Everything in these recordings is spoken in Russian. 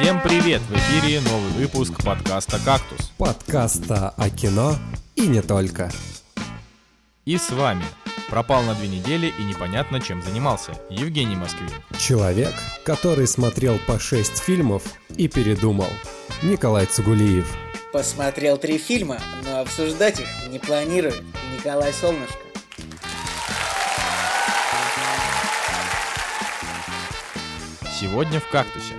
Всем привет! В эфире новый выпуск подкаста «Кактус». Подкаста о кино и не только. И с вами пропал на две недели и непонятно чем занимался Евгений Москвин. Человек, который смотрел по шесть фильмов и передумал. Николай Цугулиев. Посмотрел три фильма, но обсуждать их не планирует Николай Солнышко. Сегодня в «Кактусе».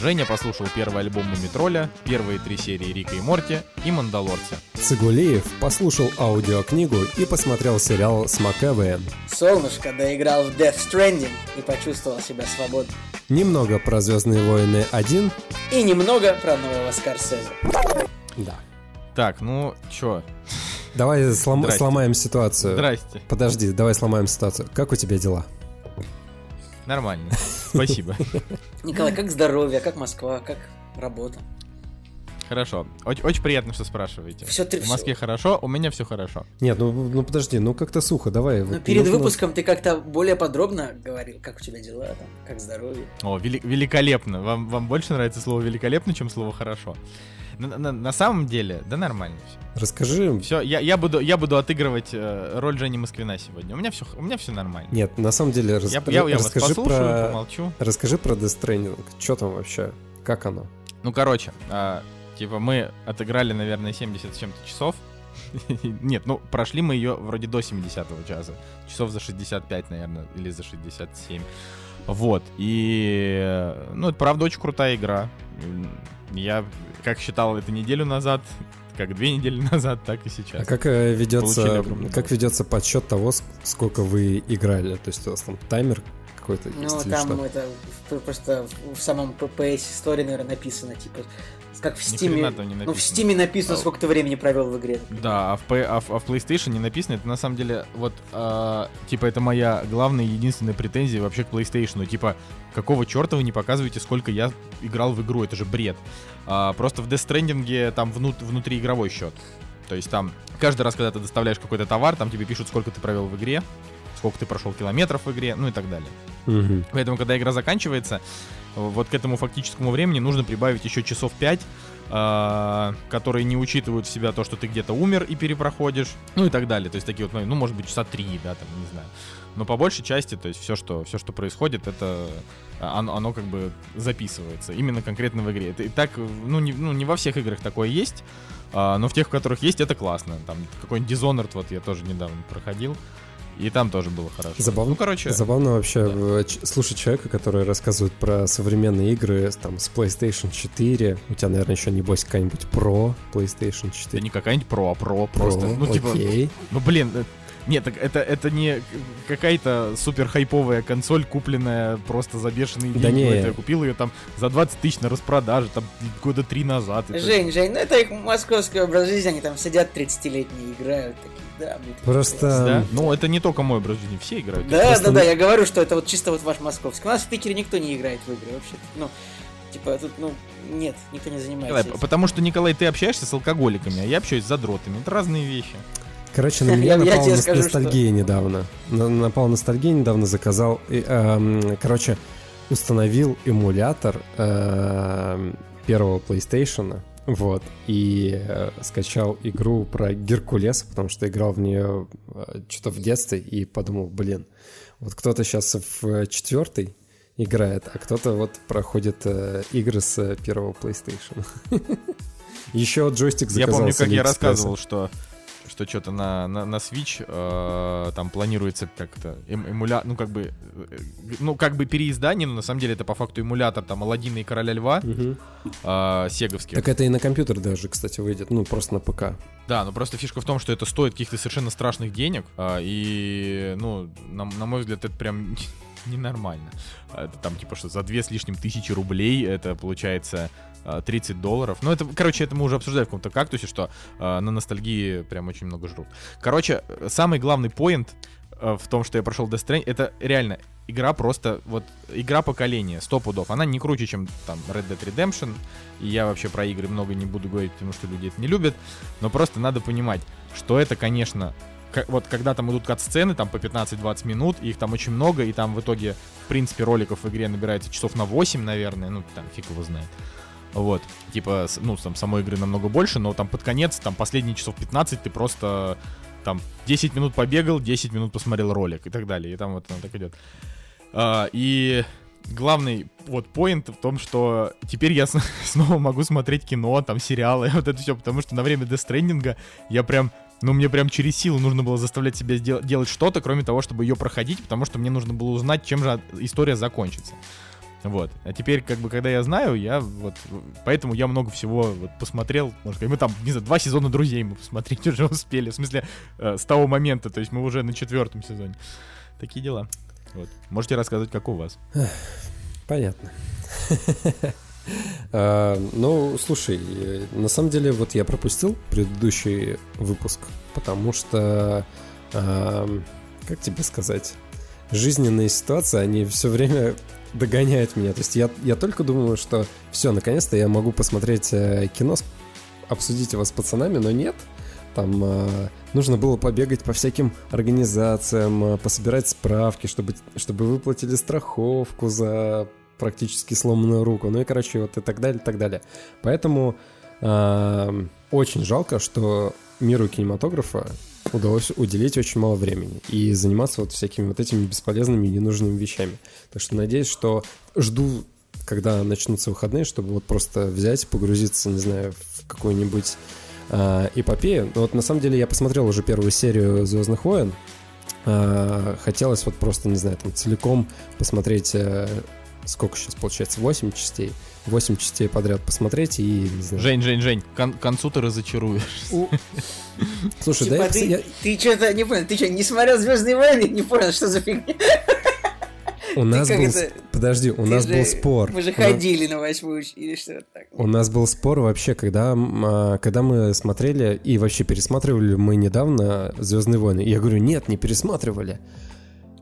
Женя послушал первый альбом Мумитроля, первые три серии Рика и Морти и Мандалорца. Цигулиев послушал аудиокнигу и посмотрел сериал с МакЭвэем. Солнышко доиграл в Death Stranding и почувствовал себя свободным. Немного про «Звездные войны 1». И немного про нового Скорсезе. Да. Так, ну чё? Давай слом- Здрасте. сломаем ситуацию. Здрасте. Подожди, давай сломаем ситуацию. Как у тебя дела? Нормально. Спасибо. Николай, как здоровье, как Москва, как работа? Хорошо. Оч- очень приятно, что спрашиваете. Всё ты- В Москве хорошо, у меня все хорошо. Нет, ну, ну подожди, ну как-то сухо, давай. Ну, вот перед нужно- выпуском ты как-то более подробно говорил, как у тебя дела, там, как здоровье. О, вели- великолепно. Вам, вам больше нравится слово великолепно, чем слово хорошо? На, на- на самом деле, да нормально все. Расскажи. Все, я, я буду, я буду отыгрывать э, роль Жени Москвина сегодня. У меня все, у меня все нормально. Нет, на самом деле, рас- я, я, я вас расскажи послушаю, про... помолчу. Расскажи про Death Stranding. Что там вообще? Как оно? Ну, короче, а, типа мы отыграли, наверное, 70 с чем-то часов. Нет, ну, прошли мы ее вроде до 70 часа. Часов за 65, наверное, или за 67. Вот, и... э, Ну, это правда очень крутая игра. Я, как считал это неделю назад, как две недели назад, так и сейчас. А как э, ведется, как ведется подсчет того, ск- сколько вы играли? То есть у вас там таймер какой-то Ну, есть или там что? это в- просто в самом PPS истории, наверное, написано, типа, как в не Ну, в. Стиме написано, А, сколько ты времени провел в игре. Да, а в, а в- а в PlayStation не написано. Это на самом деле, вот, а, типа, это моя главная и единственная претензия вообще к PlayStation. Типа, какого черта вы не показываете, сколько я играл в игру? Это же бред. А, просто в Death Stranding там внут- внутриигровой счет. То есть там каждый раз, когда ты доставляешь какой-то товар, там тебе пишут, сколько ты провел в игре, сколько ты прошел километров в игре, ну и так далее. Мгм. Поэтому, когда игра заканчивается, вот к этому фактическому времени нужно прибавить еще часов 5, которые не учитывают в себя то, что ты где-то умер и перепроходишь, ну и так далее. То есть такие вот, ну, может быть, часа 3, да, там, не знаю. Но по большей части, то есть все, что, все, что происходит, это а, оно, оно как бы записывается именно конкретно в игре. Это и так, ну не, ну, не во всех играх такое есть, а, но в тех, в которых есть, это классно. Там какой-нибудь Dishonored, вот я тоже недавно проходил, и там тоже было хорошо. Забавно, Ну, короче, забавно вообще э, ч- слушать человека, который рассказывает про современные игры с- там, с PlayStation 4. У тебя, наверное, еще, небось, какая-нибудь Pro PlayStation 4. это не какая-нибудь про, а про, Pro, просто. Ну, типа, окей. Ну блин, э, нет, так это, это не какая-то супер хайповая консоль, купленная просто за бешеные Да деньги. не. Это Я купил ее там за 20 тысяч на распродаже, там года три назад. Это- Жень, Жень, ну это их московский образ жизни, они там сидят 30-летние, играют такие, да, Просто-. Да? Ну, это не только мой образ жизни, все играют. Да, Просто да, да, я говорю, что это вот чисто вот ваш московский. У нас в Питере никто не играет в игры вообще. Ну, типа, тут, ну, нет, никто не занимается. Николай, этим. потому что, Николай, ты общаешься с алкоголиками, а я общаюсь с задротами. Это разные вещи. Короче, на меня Я- я напала нос- скажу, ностальгия недавно. На- напала ностальгия недавно, заказал. и, эм, короче, установил эмулятор эм, первого PlayStation. Вот. И э, скачал игру про Геркулес, потому что играл в нее что-то в детстве и подумал, блин, вот кто-то сейчас в четвертый играет, а кто-то вот проходит э, игры с э, первого PlayStation. Еще джойстик Я заказал помню, с как я рассказывал, что что что-то на, на, на Switch э, там планируется как-то эм, эмуля... ну как бы э, ну как бы переиздание, но на самом деле это по факту эмулятор там Аладдина и Короля Льва Мгм. э, сеговских. Так это и на компьютер даже, кстати, выйдет. Ну, просто на ПК. Да, но просто фишка в том, что это стоит каких-то совершенно страшных денег, а, и, ну, на, на мой взгляд, это прям ненормально. А, Это там, типа, что за две с лишним тысячи рублей это получается а, 30 долларов. Ну, это, короче, это мы уже обсуждали в каком-то кактусе, что а, на ностальгии прям очень много жрут. Короче, э, самый главный поинт э, в том, что я прошел Death Stranding, это реально игра просто, вот, игра поколения, сто пудов. Она не круче, чем там Red Dead Redemption, и я вообще про игры много не буду говорить, потому что люди это не любят, но просто надо понимать, что это, конечно, вот когда там идут кат-сцены, там по 15-20 минут, их там очень много, и там в итоге, в принципе, роликов в игре набирается часов на 8, наверное, ну, там фиг его знает. Вот, типа, ну, там самой игры намного больше, но там под конец, там последние часов 15 ты просто там 10 минут побегал, 10 минут посмотрел ролик и так далее, и там вот оно так идет. А, и главный вот поинт в том, что теперь я снова могу смотреть кино, там сериалы, вот это все, потому что на время Stranding я прям, ну мне прям через силу нужно было заставлять себя сдел- делать что-то, кроме того, чтобы ее проходить, потому что мне нужно было узнать, чем же история закончится. Вот. А теперь, как бы, когда я знаю, я вот... Поэтому я много всего вот посмотрел. Сказать, мы там, не знаю, два сезона друзей мы посмотреть уже успели. В смысле, э, с того момента. То есть мы уже на четвертом сезоне. Такие дела. Вот. Можете рассказать, как у вас? Понятно. А, Ну, слушай, на самом деле, вот я пропустил предыдущий выпуск, потому что, ам, как тебе сказать, жизненные ситуации, они все время догоняют меня. То есть я, я только думаю, что все, наконец-то я могу посмотреть э, кино, обсудить его с пацанами, но нет. Там э, нужно было побегать по всяким организациям, э, пособирать справки, чтобы, чтобы выплатили страховку за практически сломанную руку. Ну и, короче, вот и так далее, и так далее. Поэтому э, очень жалко, что миру кинематографа удалось уделить очень мало времени и заниматься вот всякими вот этими бесполезными и ненужными вещами. Так что надеюсь, что жду, когда начнутся выходные, чтобы вот просто взять, погрузиться, не знаю, в какую-нибудь э, эпопею. Но вот на самом деле я посмотрел уже первую серию Звездных войн. Э, хотелось вот просто, не знаю, там целиком посмотреть, э, сколько сейчас получается, 8 частей. 8 частей подряд посмотреть и, не знаю. Жень, Жень, Жень, к кон- концу ты разочаруешь. У- Слушай, Типа, да я, ты, я- ты что-то не понял, ты что, не смотрел Звездные войны? Не понял, что за фигня? у нас был... это? Подожди, у Ты нас же- был спор. Мы же У нас- ходили на восьмую или что-то так. У нас был спор вообще, когда, а, когда мы смотрели и вообще пересматривали мы недавно Звездные войны. И я говорю, нет, не пересматривали.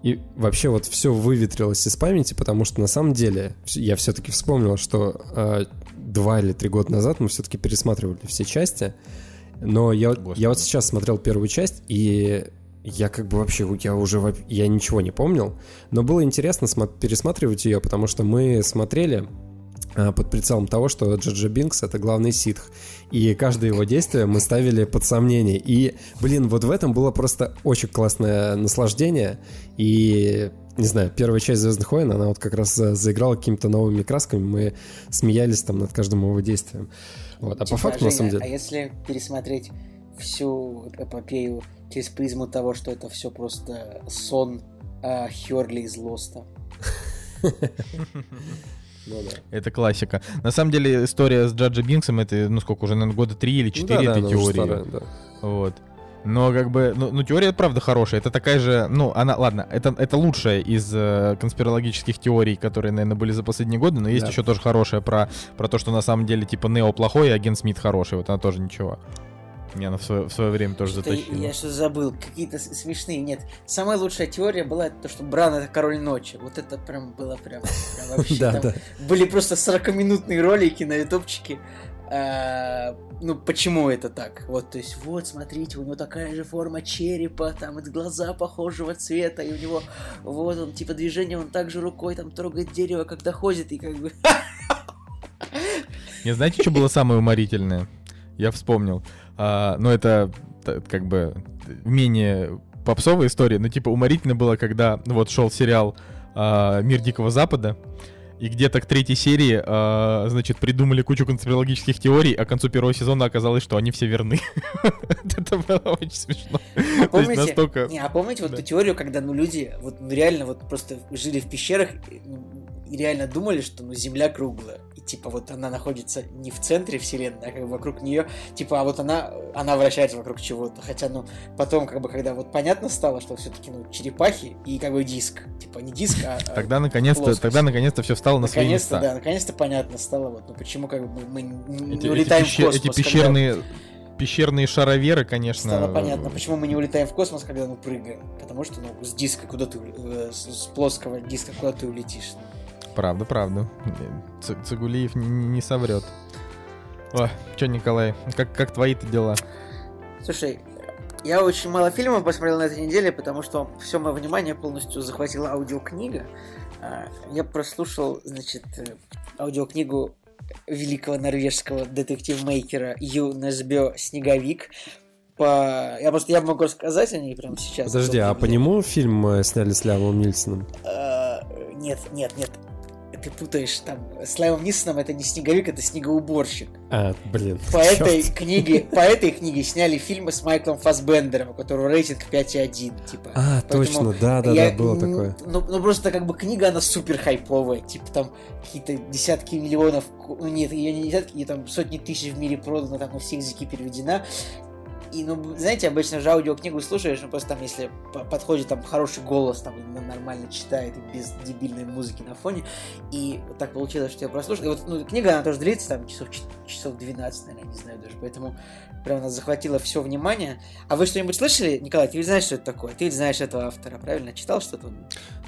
И вообще вот все выветрилось из памяти, потому что на самом деле я все-таки вспомнил, что а, два или три года назад мы все-таки пересматривали все части. Но я, Господи. я вот сейчас смотрел первую часть, и я как бы вообще, я уже я ничего не помнил. Но было интересно пересматривать ее, потому что мы смотрели под прицелом того, что Джаджа Бинкс — это главный ситх. И каждое его действие мы ставили под сомнение. И, блин, вот в этом было просто очень классное наслаждение. И, не знаю, первая часть «Звездных войн», она вот как раз за- заиграла какими-то новыми красками. Мы смеялись там над каждым его действием. Вот. А по Типа, факту, на самом деле... А если пересмотреть всю эпопею через призму того, что это все просто сон а, Херли из Лоста? Ну да. Это классика. На самом деле история с Джаджи Бинксом, это, ну сколько, уже, наверное, года три или Ну четыре да, да, этой уже теории. старая, да. Вот. Но как бы, ну, ну, теория правда хорошая. Это такая же, ну, она, ладно, это, это лучшая из э, конспирологических теорий, которые, наверное, были за последние годы, но есть Да. еще тоже хорошая про, про то, что на самом деле, типа, Нео плохой, и агент Смит хороший. Вот она тоже ничего. Она в свое, в свое время тоже Что-то затащила. я что забыл, какие-то смешные. Нет, самая лучшая теория была то, что Бран это король ночи. Вот это прям было прям, прям вообще. Да, там да. Были просто 40-минутные ролики на ютубчике. а, ну, почему это так? Вот, то есть, вот, смотрите, у него такая же форма черепа, там, глаза похожего цвета, и у него, вот, он, типа, движение, он также рукой, там, трогает дерево, когда ходит, и как бы... Не знаете, что было самое уморительное? Я вспомнил. А, ну, это как бы менее попсовая история, но типа уморительно было, когда ну, вот шел сериал а, «Мир Дикого Запада», и где-то к третьей серии, а, значит, придумали кучу конспирологических теорий, а к концу первого сезона оказалось, что они все верны. Это было очень смешно. Есть Помните, настолько... не, а помните вот эту теорию, когда, ну, люди, вот, ну, реально вот просто жили в пещерах и, ну, и реально думали, что, ну, Земля круглая. Типа, вот она находится не в центре Вселенной, а как бы вокруг нее, типа, а вот она, она вращается вокруг чего-то. Хотя, ну, потом, как бы, когда вот понятно стало, что все-таки, ну, черепахи и, как бы, диск. Типа, не диск, а... а Тогда наконец-то, тогда наконец-то все встало на свои Наконец-то, места. да, наконец-то понятно стало, вот, ну, почему, как бы, мы не, Эти, не эти улетаем пещер- в космос. эти когда- пещерные, пещерные шароверы, конечно. Стало понятно, почему мы не улетаем в космос, когда мы прыгаем. Потому что, ну, с диска куда ты, э, с, с плоского диска куда ты улетишь. Правда, правда. Ц- Цигулиев не, соврет. О, чё, Николай, как, как твои-то дела? Слушай, Я очень мало фильмов посмотрел на этой неделе, потому что все мое внимание полностью захватила аудиокнига. А, я прослушал, значит, аудиокнигу великого норвежского детектив-мейкера Ю Несбё «Снеговик». По... Я просто я могу рассказать о ней прямо сейчас. Подожди, а по нему фильм э, сняли с Лямом Нильсоном? А, нет, нет, нет ты путаешь, там, с Лайвом Нисоном это не снеговик, это снегоуборщик. А, блин. По этой книге, по этой книге сняли фильмы с Майклом Фасбендером, у которого рейтинг 5,1, типа. А, Поэтому точно, да, да, я, да, было такое. Ну, ну, просто как бы книга, она супер хайповая, типа там какие-то десятки миллионов, ну нет, ее не десятки, там сотни тысяч в мире продано, там на все языки переведена, и, ну, знаете, обычно же аудиокнигу слушаешь, ну, просто там, если подходит там хороший голос, там, нормально читает, без дебильной музыки на фоне, и вот так получилось, что я прослушал. И вот, ну, книга, она тоже длится, там, часов, часов 12, наверное, не знаю даже, поэтому прям она захватила все внимание. А вы что-нибудь слышали, Николай, ты ведь знаешь, что это такое? Ты ведь знаешь этого автора, правильно? Читал что-то?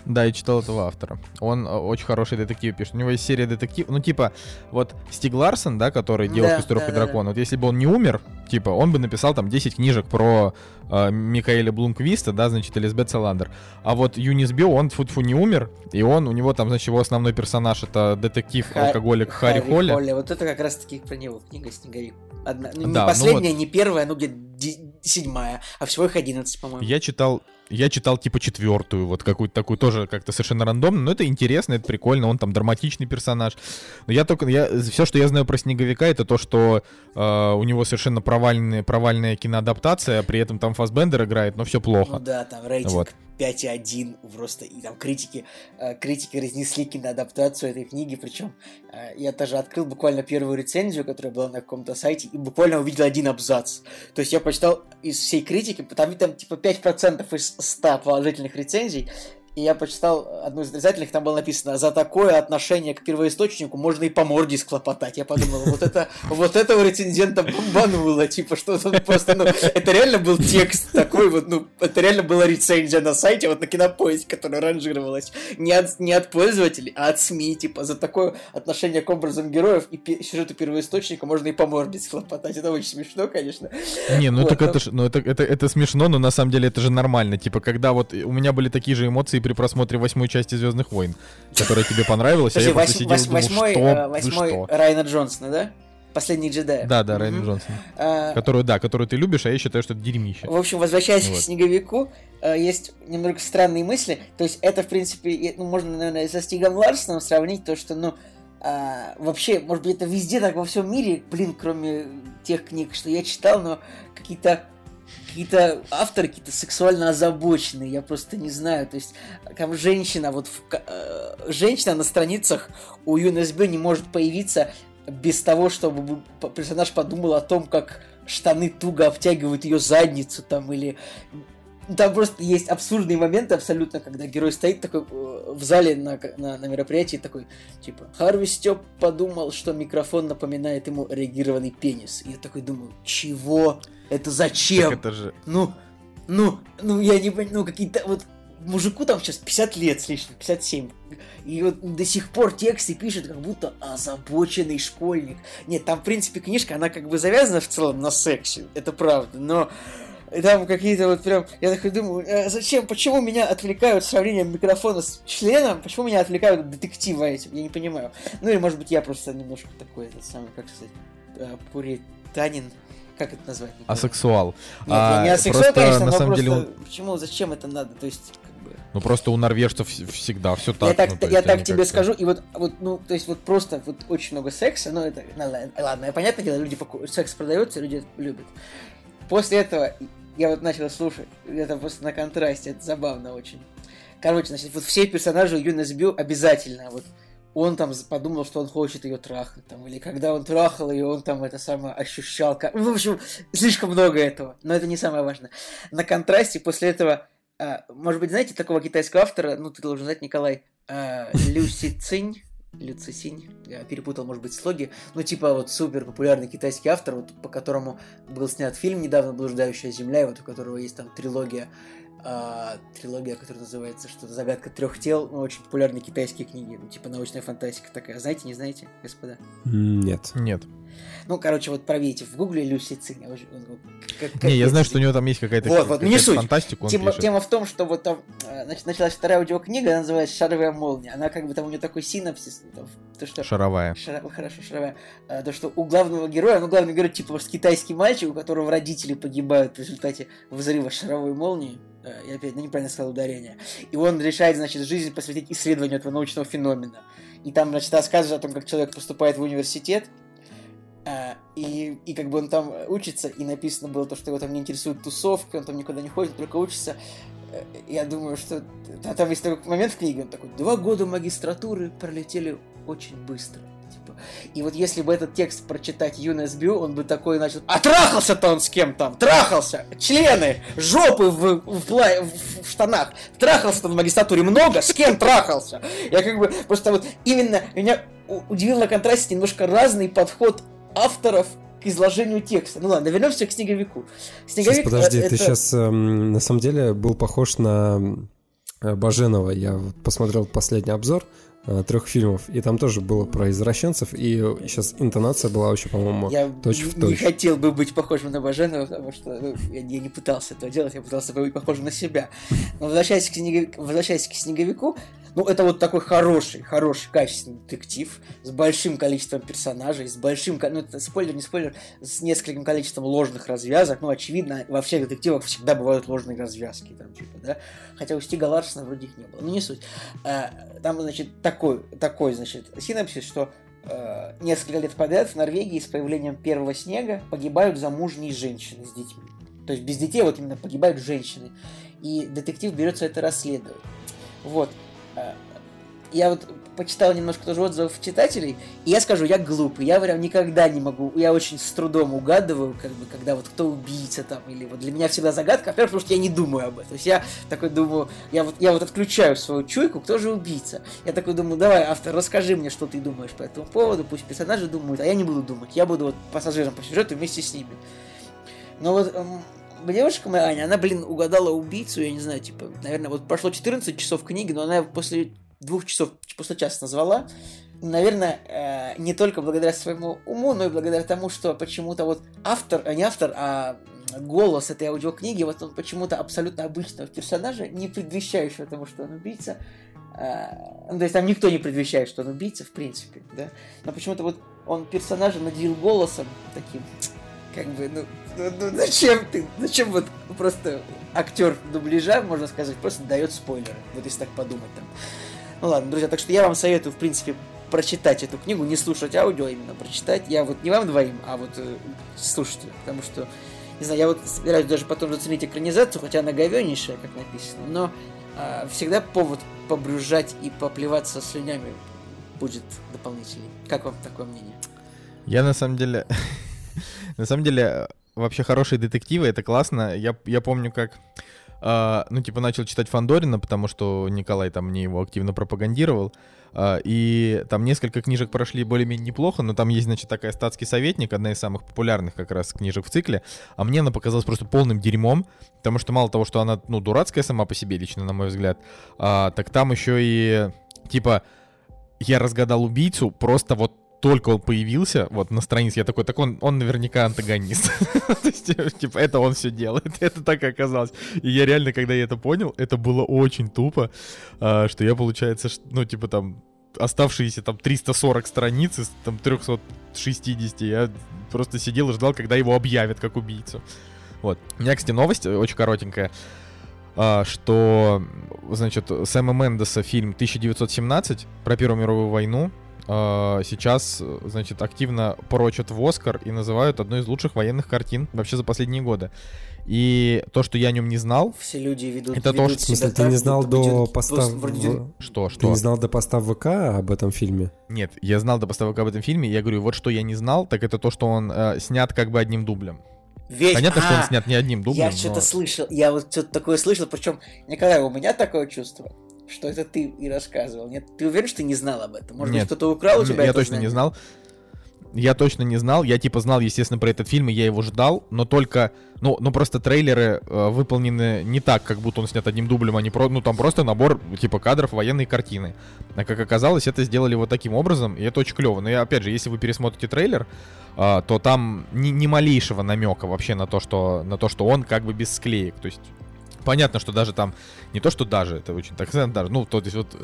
Да, я читал этого автора. Он э, очень хороший детектив пишет. У него есть серия детектив. Ну, типа, вот Стиг Ларсон, да, который делал да, «Пестров да, и дракон», да. вот если бы он не умер, типа, он бы написал там 10 книжек про э, Микаэля Блумквиста, да, значит, Элизабет Саландер. А вот Юнис Био, он фу не умер, и он, у него там, значит, его основной персонаж это детектив-алкоголик Ха- Харри, Харри Холли. Холли. Вот это как раз-таки про него книга «Снеговик». Одна, ну, не да, последняя, ну вот... не первая, ну где седьмая, а всего их 11, по-моему. Я читал я читал типа четвертую, вот какую-то такую тоже как-то совершенно рандомно, но это интересно, это прикольно, он там драматичный персонаж. Но я только, я, все, что я знаю про Снеговика, это то, что э, у него совершенно провальная, провальная киноадаптация, при этом там Фасбендер играет, но все плохо. Ну да, там рейтинг вот. 5,1 просто, и там критики, э, критики разнесли киноадаптацию этой книги, причем э, я тоже открыл буквально первую рецензию, которая была на каком-то сайте, и буквально увидел один абзац. То есть я почитал из всей критики, там, там типа 5% из 100 положительных рецензий, и я почитал одну из отрицательных, там было написано, за такое отношение к первоисточнику можно и по морде склопотать. Я подумал, вот это, вот этого рецензента бомбануло, типа, что он просто, ну, это реально был текст такой вот, ну, это реально была рецензия на сайте, вот на кинопоиске, которая ранжировалась не от, не от пользователей, а от СМИ, типа, за такое отношение к образам героев и сюжету первоисточника можно и по морде схлопотать. Это очень смешно, конечно. Не, ну вот, так но... это, ну, это, это, это смешно, но на самом деле это же нормально. Типа, когда вот у меня были такие же эмоции при просмотре восьмой части Звездных войн, которая тебе понравилась, а я просто сидел и думал, восьмой, что? Райана Джонсона, да? Последний джедай. Да, да, Райан Джонсон. А, которую, да, которую ты любишь, а я считаю, что это дерьмище. В общем, возвращаясь вот. к Снеговику, э, есть немного странные мысли. То есть это, в принципе, ну, можно, наверное, со Стигом Ларсоном сравнить, то, что, ну, а, вообще, может быть, это везде так во всем мире, блин, кроме тех книг, что я читал, но какие-то какие-то авторы какие-то сексуально озабоченные, я просто не знаю. То есть, там женщина, вот в, э, женщина на страницах у ЮНСБ не может появиться без того, чтобы персонаж подумал о том, как штаны туго обтягивают ее задницу там или там просто есть абсурдные моменты абсолютно, когда герой стоит такой э, в зале на, на, на мероприятии такой, типа, Харви Степ подумал, что микрофон напоминает ему реагированный пенис. И я такой думаю, чего? Это зачем? Так это же... Ну, ну, ну, я не понимаю, ну, какие-то вот мужику там сейчас 50 лет с лишним, 57. И вот до сих пор тексты пишет, как будто озабоченный школьник. Нет, там, в принципе, книжка, она как бы завязана в целом на сексе, это правда, но там какие-то вот прям... Я такой думаю, а зачем, почему меня отвлекают сравнением микрофона с членом? Почему меня отвлекают детектива этим? Я не понимаю. Ну или, может быть, я просто немножко такой, этот самый, как сказать, э, пуританин. Как это назвать? Асексуал. Нет, а, я не асексуал, просто, конечно, на но самом просто... деле... Почему, зачем это надо? То есть, ну просто у норвежцев всегда все так. Я так, ну, я так тебе скажу, и вот, вот, ну, то есть вот просто вот очень много секса, ну это, ну, ладно, понятное дело, люди секс продаются, люди любят. После этого я вот начал слушать, это просто на контрасте, это забавно очень. Короче, значит, вот все персонажи Юнес Бю обязательно, вот он там подумал, что он хочет ее трахать, там, или когда он трахал ее, он там это самое ощущал. Как... В общем, слишком много этого, но это не самое важное. На контрасте после этого, а, может быть, знаете такого китайского автора, ну, ты должен знать, Николай, а, Люси Цинь, Люцисинь, я перепутал, может быть, слоги, ну, типа, вот супер популярный китайский автор, вот, по которому был снят фильм недавно «Блуждающая земля», и вот у которого есть там трилогия, а, трилогия, которая называется что-то «Загадка трех тел», ну, очень популярные китайские книги, ну, типа научная фантастика такая. Знаете, не знаете, господа? Нет. Нет. Ну, короче, вот проверьте в гугле Люси Цинь. Не, я знаю, что у него там есть какая-то вот, вот, не суть. фантастика. Тема, тема в том, что вот там э, значит, началась вторая аудиокнига, она называется «Шаровая молния». Она как бы там у нее такой синапсис. Там, то, что, шаровая. Шара, хорошо, шаровая. А, то, что у главного героя, ну, главный герой, типа, китайский мальчик, у которого родители погибают в результате взрыва шаровой молнии. Я опять неправильно сказал ударение. И он решает, значит, жизнь посвятить исследованию этого научного феномена. И там, значит, рассказывает о том, как человек поступает в университет, а, и, и как бы он там учится, и написано было то, что его там не интересует тусовки, он там никуда не ходит, только учится. Э, я думаю, что... А там есть такой момент в книге, он такой, два года магистратуры пролетели очень быстро. И вот если бы этот текст прочитать юный СБУ, он бы такой начал... А трахался-то он с кем там? Трахался! Члены! Жопы в, в, в, в штанах! Трахался-то в магистратуре много? С кем трахался? Я как бы... Просто вот именно меня удивил на контрасте немножко разный подход авторов к изложению текста. Ну ладно, вернемся к снеговику. Снеговик, сейчас, подожди, это... ты сейчас эм, на самом деле был похож на э, Баженова. Я посмотрел последний обзор трех фильмов, и там тоже было про извращенцев, и сейчас интонация была вообще, по-моему, я точь в точь. не хотел бы быть похожим на Баженова, потому что ну, я, я не пытался этого делать, я пытался быть похожим на себя. Но возвращаясь к, снеговик, возвращаясь к снеговику, ну, это вот такой хороший, хороший, качественный детектив с большим количеством персонажей, с большим, ну, это спойлер, не спойлер, с нескольким количеством ложных развязок. Ну, очевидно, во всех детективах всегда бывают ложные развязки, там, типа, да. Хотя у Стига Ларсона вроде их не было. Ну, не суть. А, там, значит, такой, такой, значит, синапсис, что э, несколько лет подряд в Норвегии с появлением первого снега погибают замужние женщины с детьми. То есть без детей вот именно погибают женщины. И детектив берется это расследовать. Вот. Я вот почитал немножко тоже отзывов читателей, и я скажу, я глупый, я прям никогда не могу, я очень с трудом угадываю, как бы, когда вот кто убийца там, или вот для меня всегда загадка, во-первых, потому что я не думаю об этом, то есть я такой думаю, я вот, я вот отключаю свою чуйку, кто же убийца, я такой думаю, давай, автор, расскажи мне, что ты думаешь по этому поводу, пусть персонажи думают, а я не буду думать, я буду вот пассажиром по сюжету вместе с ними. Но вот эм, девушка моя Аня, она, блин, угадала убийцу, я не знаю, типа, наверное, вот прошло 14 часов книги, но она после двух часов, после часа назвала. Наверное, э, не только благодаря своему уму, но и благодаря тому, что почему-то вот автор, а не автор, а голос этой аудиокниги, вот он почему-то абсолютно обычного персонажа, не предвещающего тому, что он убийца, э, ну, то есть там никто не предвещает, что он убийца, в принципе, да, но почему-то вот он персонажа наделил голосом таким, как бы, ну, ну, ну зачем ты, зачем вот просто актер дубляжа, можно сказать, просто дает спойлеры, вот если так подумать там. Ну ладно, друзья, так что я вам советую, в принципе, прочитать эту книгу, не слушать аудио, а именно прочитать. Я вот не вам двоим, а вот э, слушателю, потому что, не знаю, я вот собираюсь даже потом заценить экранизацию, хотя она говеннейшая, как написано, но э, всегда повод побрюзжать и поплеваться слюнями будет дополнительный. Как вам такое мнение? Я на самом деле На самом деле, вообще хорошие детективы, это классно. Я, я помню, как Uh, ну, типа, начал читать Фандорина, потому что Николай там мне его активно пропагандировал. Uh, и там несколько книжек прошли более-менее неплохо, но там есть, значит, такая статский советник, одна из самых популярных как раз книжек в цикле. А мне она показалась просто полным дерьмом, потому что мало того, что она, ну, дурацкая сама по себе, лично, на мой взгляд, uh, так там еще и, типа, я разгадал убийцу просто вот только он появился, вот на странице, я такой, так он, он наверняка антагонист. То есть, типа, это он все делает. Это так и оказалось. И я реально, когда я это понял, это было очень тупо, а, что я, получается, ну, типа, там, оставшиеся там 340 страниц из там 360, я просто сидел и ждал, когда его объявят как убийцу. Вот. У меня, кстати, новость очень коротенькая, а, что, значит, Сэма Мендеса фильм 1917 про Первую мировую войну сейчас, значит, активно порочат в Оскар и называют одной из лучших военных картин вообще за последние годы. И то, что я о нем не знал... Все люди ведут, это ведут то, что... В смысле, ты не знал до поста... Что, что? Ты не знал до поста ВК об этом фильме? Нет, я знал до поста ВК об этом фильме, я говорю, вот что я не знал, так это то, что он э, снят как бы одним дублем. Весь... Понятно, а, что он а, снят не одним дублем. Я но... что-то слышал, я вот что-то такое слышал, причем, Николай, у меня такое чувство что это ты и рассказывал. Нет, ты уверен, что ты не знал об этом? Может Нет, быть, кто-то украл у тебя Я точно знание? не знал. я точно не знал. Я типа знал, естественно, про этот фильм, и я его ждал, но только, ну, ну просто трейлеры э, выполнены не так, как будто он снят одним дублем, а не про, ну там просто набор типа кадров военной картины. А как оказалось, это сделали вот таким образом, и это очень клево. Но и опять же, если вы пересмотрите трейлер, э, то там ни, ни малейшего намека вообще на то, что на то, что он как бы без склеек. То есть понятно, что даже там, не то, что даже, это очень так сказать, даже, ну, то есть вот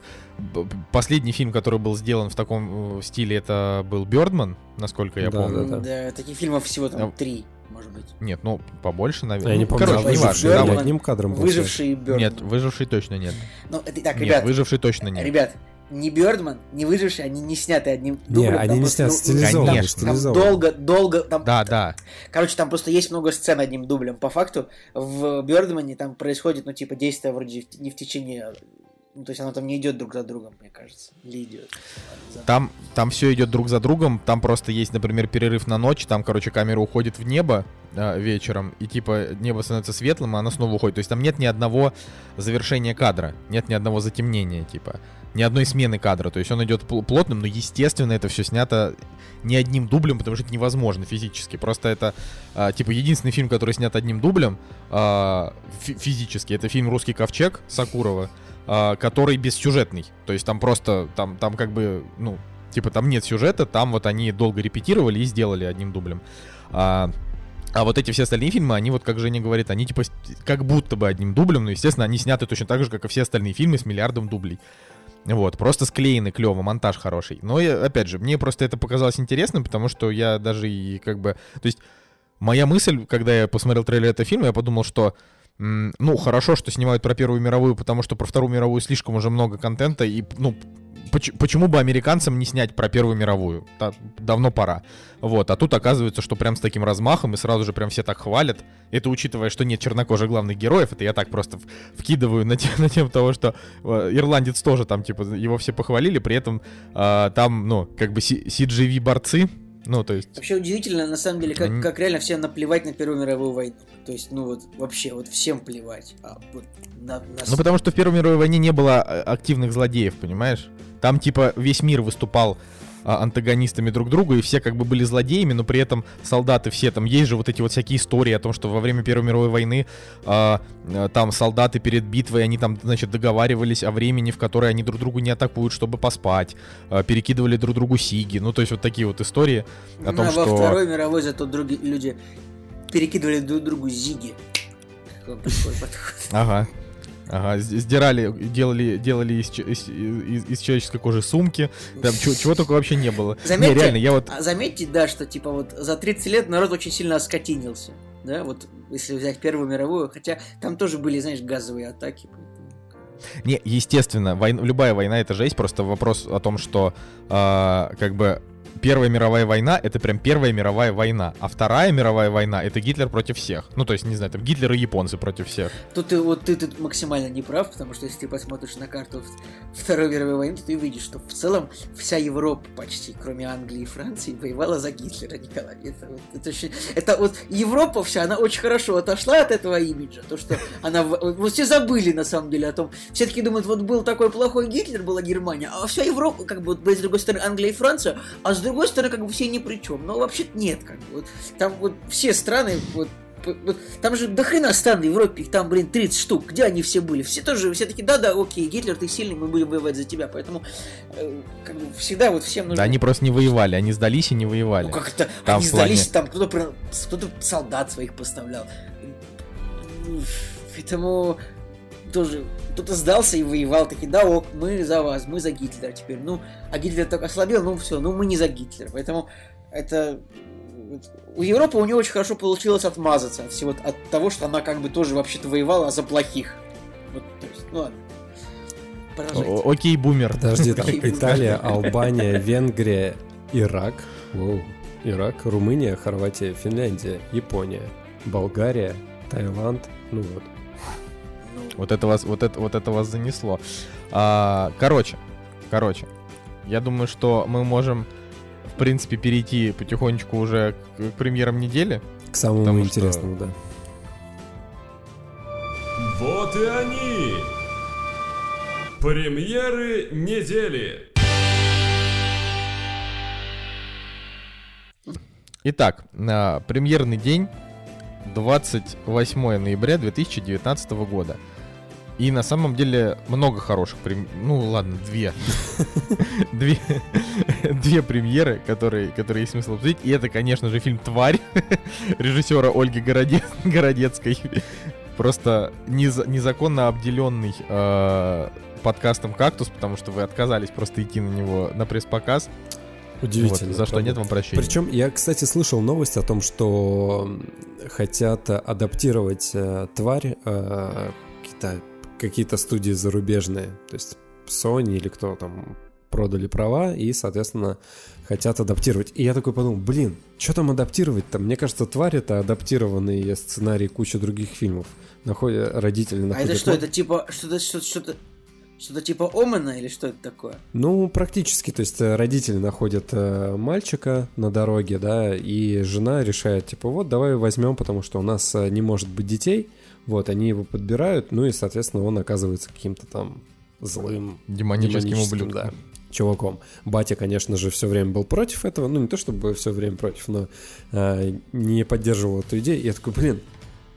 последний фильм, который был сделан в таком э, стиле, это был Бёрдман, насколько я Да, помню. да, Да, таких фильмов всего там А- три, может быть. Нет, ну, побольше, наверное. Я не Ну, помню, Короче, а не важно. давай. одним кадром Выживший Бёрдман. Нет, выживший точно нет. Ну, это, так, Нет, ребят, выживший точно нет. ребят, не Бёрдман, не выживший, они не сняты одним Не, дублем. они там не просто, сняты ну, стилизованно, Конечно. Там долго, долго, там, Да, да. короче, там просто есть много сцен одним дублем. По факту, в Бёрдмане там происходит, ну, типа, действие вроде не в течение, ну, то есть оно там не идет друг за другом, мне кажется. Или идет. Там, там все идет друг за другом. Там просто есть, например, перерыв на ночь. Там, короче, камера уходит в небо а, вечером, и типа небо становится светлым, а она снова уходит. То есть там нет ни одного завершения кадра, нет ни одного затемнения, типа. Ни одной смены кадра. То есть он идет пл- плотным, но, естественно, это все снято не одним дублем, потому что это невозможно физически. Просто это, а, типа, единственный фильм, который снят одним дублем фи- физически. Это фильм «Русский ковчег» Сакурова, который бессюжетный. То есть там просто, там, там как бы, ну, типа там нет сюжета, там вот они долго репетировали и сделали одним дублем. А, а вот эти все остальные фильмы, они вот, как Женя говорит, они типа как будто бы одним дублем, но, естественно, они сняты точно так же, как и все остальные фильмы с миллиардом дублей. Вот, просто склеены клево, монтаж хороший. Но, я, опять же, мне просто это показалось интересным, потому что я даже и как бы... То есть, моя мысль, когда я посмотрел трейлер этого фильма, я подумал, что ну, хорошо, что снимают про Первую мировую, потому что про Вторую мировую слишком уже много контента, и, ну, поч- почему бы американцам не снять про Первую мировую? Та- давно пора. Вот, а тут оказывается, что прям с таким размахом, и сразу же прям все так хвалят. Это учитывая, что нет чернокожих главных героев, это я так просто вкидываю на, те- на тем того, что э, ирландец тоже там, типа, его все похвалили, при этом а, там, ну, как бы CGV-борцы, ну, то есть... Вообще удивительно, на самом деле, как, как реально всем наплевать на Первую мировую войну. То есть, ну вот, вообще, вот всем плевать. А вот на, на Ну, потому что в Первой мировой войне не было а, активных злодеев, понимаешь? Там, типа, весь мир выступал а, антагонистами друг другу, и все как бы были злодеями, но при этом солдаты все, там есть же вот эти вот всякие истории о том, что во время Первой мировой войны а, а, там солдаты перед битвой, они там, значит, договаривались о времени, в которое они друг другу не атакуют, чтобы поспать, а, перекидывали друг другу сиги, ну, то есть вот такие вот истории о Ну, том, а во что... Второй мировой зато другие люди перекидывали друг другу зиги. Ага. Ага, сдирали, делали, делали из, из, из- из человеческой кожи сумки. Там чего, чего только вообще не было. Заметьте, не, реально, я вот... А заметьте, да, что типа вот за 30 лет народ очень сильно оскотинился. Да, вот если взять Первую мировую, хотя там тоже были, знаешь, газовые атаки. поэтому. Не, естественно, войн- любая война это жесть, просто вопрос о том, что а, как бы Первая мировая война это прям Первая мировая война, а Вторая мировая война это Гитлер против всех. Ну, то есть, не знаю, там Гитлер и японцы против всех. Тут ты, вот ты тут максимально не прав, потому что если ты посмотришь на карту Второй мировой войны, то ты увидишь, что в целом вся Европа почти, кроме Англии и Франции, воевала за Гитлера, Николай. Это, вот, это, очень- это вот Европа вся, она очень хорошо отошла от этого имиджа. То, что она... Вот все забыли, на самом деле, о том... Все таки думают, вот был такой плохой Гитлер, была Германия, а вся Европа, как бы, вот, с другой стороны, Англия и Франция, а с другой стороны, как бы, все ни при чем. Но вообще нет, как бы. Вот, там вот все страны, вот, там же до хрена стран в Европе, их там, блин, 30 штук. Где они все были? Все тоже, все такие, да-да, окей, Гитлер, ты сильный, мы будем воевать за тебя. Поэтому, э, как бы, всегда вот всем нужно... Да, они просто не воевали, они сдались и не воевали. Ну как это? Там они в плане- сдались, там кто-то, кто-то солдат своих поставлял. Поэтому тоже кто-то сдался и воевал, такие, да, ок, мы за вас, мы за Гитлера теперь. Ну, а Гитлер так ослабел, ну все, ну мы не за Гитлера. Поэтому это... У Европы у нее очень хорошо получилось отмазаться от всего от того, что она как бы тоже вообще-то воевала за плохих. Вот, то есть, ну ладно. О- Окей, бумер. Подожди, там Окей, Италия, Албания, Венгрия, Ирак, Воу. Ирак, Румыния, Хорватия, Финляндия, Япония, Болгария, Таиланд, ну вот. Вот это вас, вот это, вот это вас занесло. А, короче, короче, я думаю, что мы можем, в принципе, перейти потихонечку уже к, к премьерам недели. К самому Потому что- интересному, да. Вот и они! Премьеры недели! Итак, на премьерный день 28 ноября 2019 года. И на самом деле много хороших прем... Ну ладно, две. две. две премьеры, которые, которые есть смысл обсудить. И это, конечно же, фильм «Тварь» режиссера Ольги Городец... Городецкой. Просто нез... незаконно обделенный э, подкастом «Кактус», потому что вы отказались просто идти на него на пресс-показ. Удивительно. Вот, за что правда. нет вам прощения. Причем я, кстати, слышал новость о том, что хотят адаптировать э, тварь э, какие-то, какие-то студии зарубежные. То есть Sony или кто там продали права и, соответственно, хотят адаптировать. И я такой подумал, блин, что там адаптировать-то? Мне кажется, тварь это адаптированный сценарий кучи других фильмов. Находят, родители А находят... это что, это типа что-то, что-то, что-то, что-то типа Омена или что это такое? Ну, практически, то есть э, родители находят э, мальчика на дороге, да, и жена решает, типа, вот, давай возьмем, потому что у нас э, не может быть детей, вот, они его подбирают, ну и, соответственно, он оказывается каким-то там злым, Демоническим демоническим, ублюдком. да, чуваком. Батя, конечно же, все время был против этого, ну, не то чтобы все время против, но э, не поддерживал эту идею, и я такой, блин,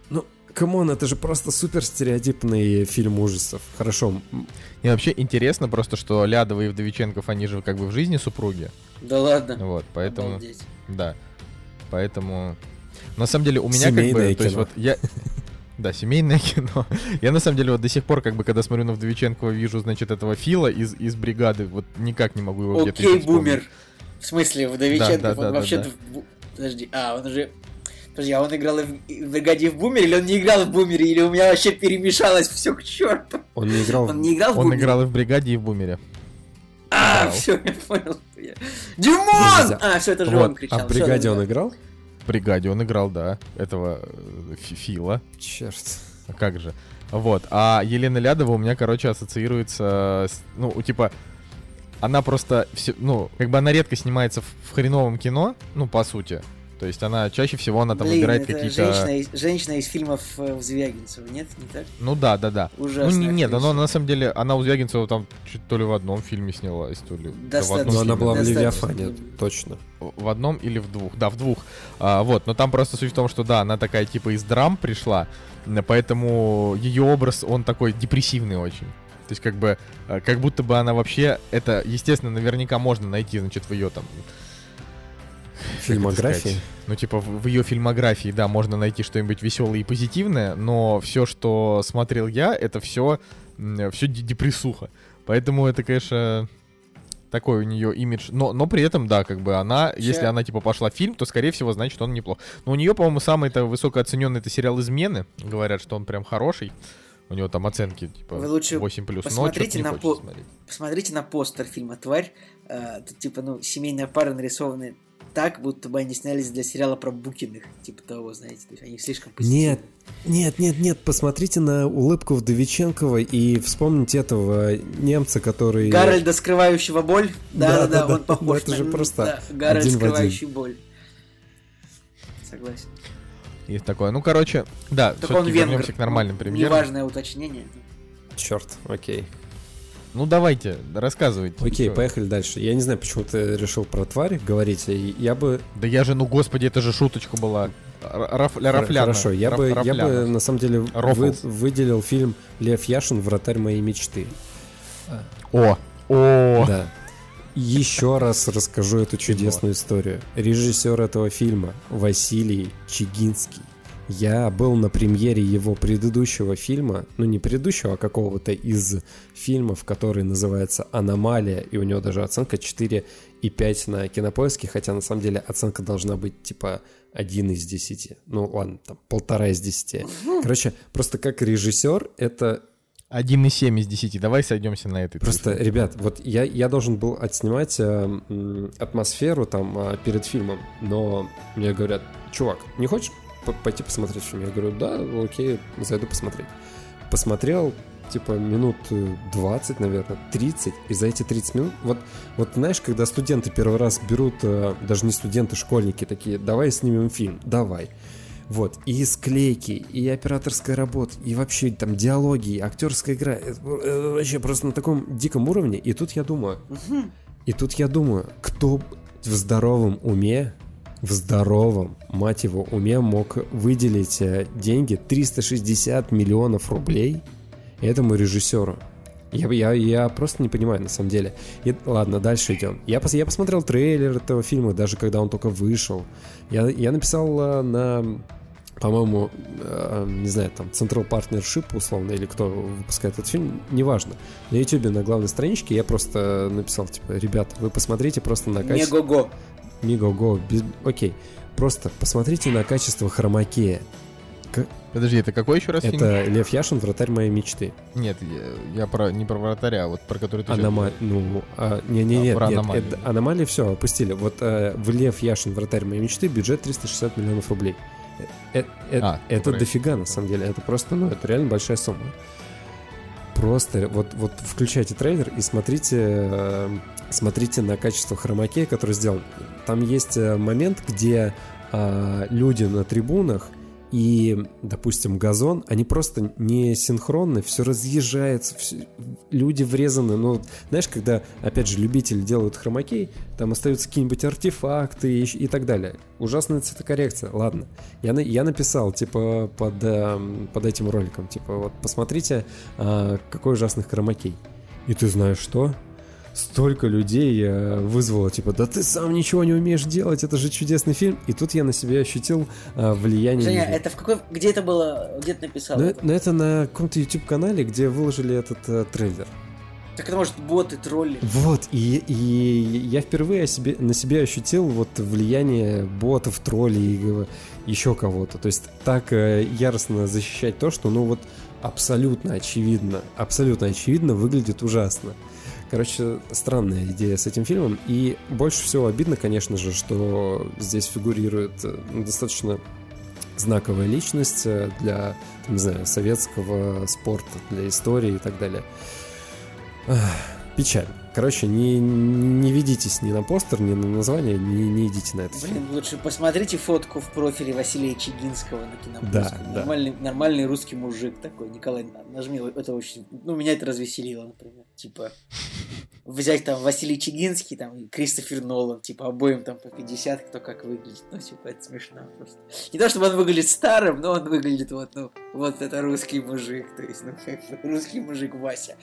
ну, come on, это же просто супер стереотипный фильм ужасов. Хорошо, И вообще интересно просто, что Лядова и Вдовиченков, они же как бы в жизни супруги. Да ладно. Вот, поэтому... Обалдеть. Да. Поэтому... На самом деле у меня Семейное как бы... То есть кино. вот я... Да, семейное кино. Я на самом деле вот до сих пор, как бы, когда смотрю на Вдовиченкова, вижу, значит, этого Фила из, из бригады, вот никак не могу его где-то Окей, бумер. В смысле, Вдовиченков, Да, да, да, он да, вообще-то... да. Подожди, а, он уже... Подожди, а он играл и в, и в бригаде в бумере, или он не играл в бумере, или у меня вообще перемешалось все к черту? он не играл... Он не играл в Он бумере? играл и в бригаде, и в бумере. А, все, я понял. что я- Димон! А, все, это же он кричал. А в бригаде он играл? В бригаде он играл, да, этого э, Фи- Фила. Черт. А как же? Вот. А Елена Лядова у меня, короче, ассоциируется с... Ну, типа... Она просто... Все, ну, как бы она редко снимается в, в хреновом кино, ну, по сути. То есть она чаще всего она там Блин, выбирает это какие-то... Женщина, из- женщина из фильмов э, Звягинцева, нет? Не так? Ну да, да, да. Ужасная ну не- нет, актриса. она на самом деле, она у Звягинцева там чуть то ли в одном фильме снялась, то ли... да, в Достаточно. одном Но она была в достаточно. Левиафане, точно. В одном или в двух? Да, в двух. А, вот, но там просто суть в том, что да, она такая типа из драм пришла, поэтому ее образ, он такой депрессивный очень. То есть как бы, э, как будто бы она вообще, это, естественно, наверняка можно найти, значит, в ее там... Фильмографии. Ну, типа, в, в ее фильмографии, да, можно найти что-нибудь веселое и позитивное, но все, что смотрел я, это все, все депрессуха. Поэтому это, конечно, такой у нее имидж. Но, но при этом, да, как бы она, если она типа пошла в фильм, то скорее всего, значит, он неплох. Но у нее, по-моему, самый это высокооцененный это сериал Измены. Говорят, что он прям хороший. У него там оценки типа Вы лучше 8 плюс. посмотрите но на по- смотреть. Посмотрите на постер фильма «Тварь». Э, Тут, типа, ну, семейная пара нарисованы так, будто бы они снялись для сериала про Букиных. Типа того, знаете. То есть они слишком позитивные. Нет, нет, нет, нет, посмотрите на улыбку Вдовиченкова и вспомните этого немца, который... Гарольда, скрывающего боль. Да, да, Да-да-да, да, он похож это на- же просто да, Гарольд, один скрывающий боль. Согласен. Есть такое. Ну, короче, да, Так он все-таки вернемся к нормальным Ну, премьерам. Неважное уточнение. Черт, окей. Ну, давайте, рассказывайте. Окей, Всё. поехали дальше. Я не знаю, почему ты решил про тварь говорить. Я бы... Да я же, ну, господи, это же шуточка была. Раф, Рафляна. Хорошо, я Раф- бы, я бы Рафляна. на самом деле вы- выделил фильм «Лев Яшин. Вратарь моей мечты». О, о, Да. Еще раз расскажу эту чудесную историю. Режиссер этого фильма Василий Чигинский. Я был на премьере его предыдущего фильма, ну не предыдущего, а какого-то из фильмов, который называется «Аномалия», и у него даже оценка 4,5 на кинопоиске, хотя на самом деле оценка должна быть типа 1 из 10. Ну ладно, там полтора из 10. Короче, просто как режиссер это 1,7 из 10. Давай сойдемся на этой. Просто, цифре. ребят, вот я, я должен был отснимать э, атмосферу там э, перед фильмом, но мне говорят, чувак, не хочешь пойти посмотреть фильм? Я говорю, да, окей, зайду посмотреть. Посмотрел, типа, минут э, 20, наверное, 30, и за эти 30 минут, вот, вот знаешь, когда студенты первый раз берут, э, даже не студенты, школьники такие, давай снимем фильм, давай. Вот, и склейки, и операторская работа, и вообще там диалоги, и актерская игра. Это, э, вообще просто на таком диком уровне. И тут я думаю, и тут я думаю, кто в здоровом уме в здоровом, мать его, уме мог выделить э, деньги 360 миллионов рублей этому режиссеру. Я, я, я просто не понимаю, на самом деле. И, ладно, дальше идем. Я, пос, я посмотрел трейлер этого фильма, даже когда он только вышел. Я, я написал э, на, по-моему, э, не знаю, там, Central Partnership, условно, или кто выпускает этот фильм, неважно. На YouTube на главной страничке я просто написал, типа, ребята, вы посмотрите просто на качество... Мего-го. Мего-го, без... окей. Просто посмотрите на качество хромакея. Подожди, это какой еще раз Это фильм? Лев Яшин, вратарь моей мечты. Нет, я, я про не про вратаря, а вот про который ты Аномаль... Ну, а, не, не, а, нет, нет, аномалии. Это, аномалии все опустили. Вот а, в Лев Яшин, вратарь моей мечты, бюджет 360 миллионов рублей. Э, э, а, это правильно. дофига, на самом деле. Это просто, ну, это реально большая сумма. Просто вот, вот включайте трейлер и смотрите, э, смотрите на качество хромакея, который сделан. Там есть э, момент, где э, люди на трибунах и, допустим, газон, они просто не синхронны, все разъезжается, все, люди врезаны. Ну, знаешь, когда, опять же, любители делают хромакей, там остаются какие-нибудь артефакты и, и так далее. Ужасная цветокоррекция. Ладно. Я, я написал, типа, под, эм, под этим роликом, типа, вот, посмотрите, а, какой ужасный хромакей. И ты знаешь что? Столько людей э, вызвало, типа, да ты сам ничего не умеешь делать, это же чудесный фильм. И тут я на себе ощутил э, влияние... Женя, это в какой... Где это было? Где ты написал? Ну, это? ну это на каком-то YouTube-канале, где выложили этот э, трейлер. Так это может боты, тролли. Вот, и, и я впервые себе, на себе ощутил вот влияние ботов, троллей и еще кого-то. То есть так э, яростно защищать то, что, ну вот, абсолютно очевидно, абсолютно очевидно выглядит ужасно. Короче, странная идея с этим фильмом. И больше всего обидно, конечно же, что здесь фигурирует э, достаточно знаковая личность э, для, не знаю, советского спорта, для истории и так далее. Печаль. Короче, не, не ведитесь ни на постер, ни на название, не, не идите на это. Блин, лучше посмотрите фотку в профиле Василия Чигинского на кинопоиске. Да, нормальный, да. нормальный русский мужик такой. Николай, нажми, это очень... Ну, меня это развеселило, например. Типа, взять там Василий Чигинский, там, и Кристофер Нолан, типа, обоим там по 50, кто как выглядит. Ну, типа, это смешно просто. Не то, чтобы он выглядит старым, но он выглядит вот, ну, вот это русский мужик, то есть, ну, как русский мужик Вася.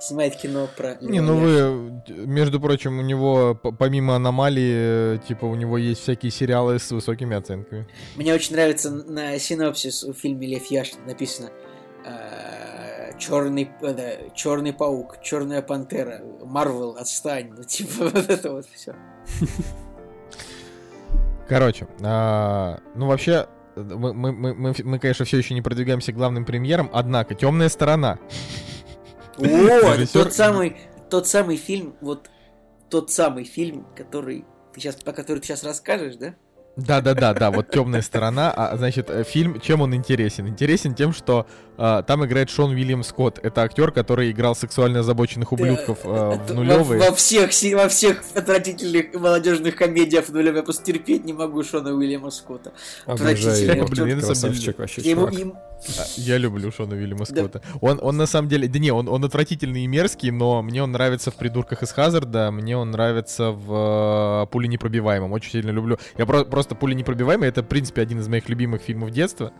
Снимает кино про... Не, ну вы, между прочим, у него, помимо аномалии, типа, у него есть всякие сериалы с высокими оценками. Мне очень нравится на синопсис в фильме Лев Яшин написано черный, да, черный паук, черная пантера, Марвел, отстань, ну типа вот это вот все. Короче, а, ну вообще, мы, мы, мы, мы, мы, конечно, все еще не продвигаемся к главным премьерам, однако темная сторона. О, тот самый, тот самый фильм, вот тот самый фильм, который ты сейчас, по который ты сейчас расскажешь, да? Да, да, да, да, вот темная сторона. А, значит, э, фильм, чем он интересен? Интересен тем, что а, там играет Шон Уильям Скотт. Это актер, который играл сексуально озабоченных ублюдков а, в нулевые. Во, во всех во всех отвратительных молодежных комедиях в нулевые. Я просто терпеть не могу Шона Уильяма Скотта. Отвратительный Блин, красавчик вообще, ему, им... Я люблю Шона Уильяма Скотта. Да. Он, он на самом деле... Да не, он, он отвратительный и мерзкий, но мне он нравится в «Придурках из Хазарда», мне он нравится в э, «Пуле непробиваемом». Очень сильно люблю. Я про, просто «Пуля непробиваемая» — это, в принципе, один из моих любимых фильмов детства.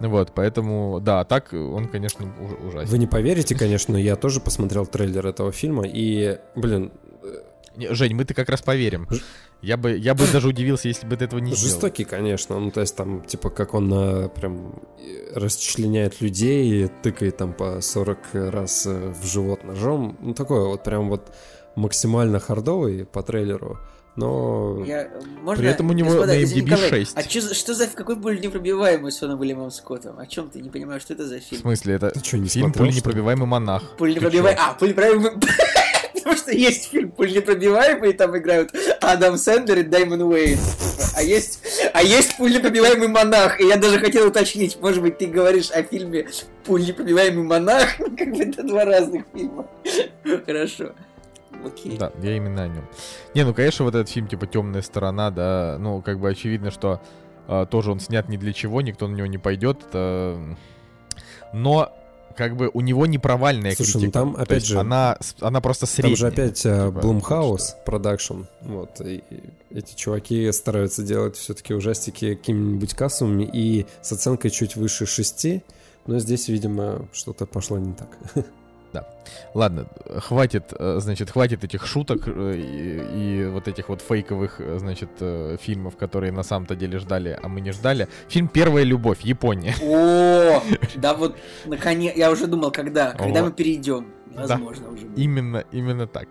Вот, поэтому, да, так он, конечно, ужасен. Вы не поверите, конечно, я тоже посмотрел трейлер этого фильма, и, блин... Э, Жень, мы-то как раз поверим. Я бы, я бы даже удивился, если бы ты этого не сделал. Жестокий, конечно. Ну, то есть там, типа, как он на, прям расчленяет людей, тыкает там по 40 раз э, в живот ножом. Ну, такой вот прям вот максимально хардовый по трейлеру. Но я, можно, при этом у него господа, на MDB Николай, 6. А чё, что за какой пуль непробиваемый с Соном Уильямом Скоттом? О чем ты не понимаешь, что это за фильм? В смысле, это ты что, не фильм смотрел, непробиваемый монах. Пуль непробиваемый. А, пуль непробиваемый. Потому что есть фильм «Пуль непробиваемый», там играют Адам Сэндлер и Даймон Уэйн. А есть, а есть «Пуль непробиваемый монах». И я даже хотел уточнить, может быть, ты говоришь о фильме «Пуль непробиваемый монах», как бы это два разных фильма. Хорошо. Окей. Да, я именно о нем. Не, ну, конечно, вот этот фильм, типа, темная сторона, да, ну, как бы очевидно, что э, тоже он снят ни для чего, никто на него не пойдет. Это... Но как бы у него не провальная Слушай, критика. ну там, опять есть же, она, она просто средняя. Там же опять э, типа, Blumhouse Production. Вот. И и эти чуваки стараются делать все-таки ужастики какими-нибудь кассовыми и с оценкой чуть выше 6. Но здесь, видимо, что-то пошло не так. Ладно, хватит, э, значит, хватит этих шуток э, и, и вот этих вот фейковых, э, значит, фильмов, которые на самом-то деле ждали, а мы не ждали. Фильм «Первая любовь», Япония. О, да вот, наконец, я уже думал, когда, когда Вот. мы перейдем. Возможно, уже. будет. Именно, именно так.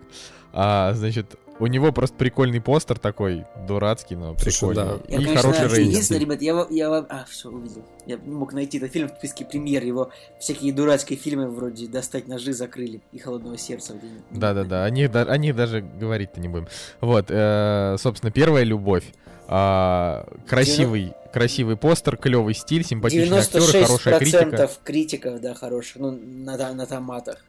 А, значит, у него просто прикольный постер такой, дурацкий, но Слушай, прикольный. да. Я, И конечно, хороший рейтинг. единственное, ребят, я, я, во- а, все, увидел. Я не мог найти этот фильм в списке премьер, его всякие дурацкие фильмы вроде «Достать ножи» закрыли и «Холодного сердца». Да-да-да, о них, да- о них даже говорить-то не будем. Вот, э, собственно, первая любовь. А, красивый, красивый постер, клевый стиль, симпатичные актеры, хорошая критика. 96% критиков, да, хороших, ну, на, на томатах.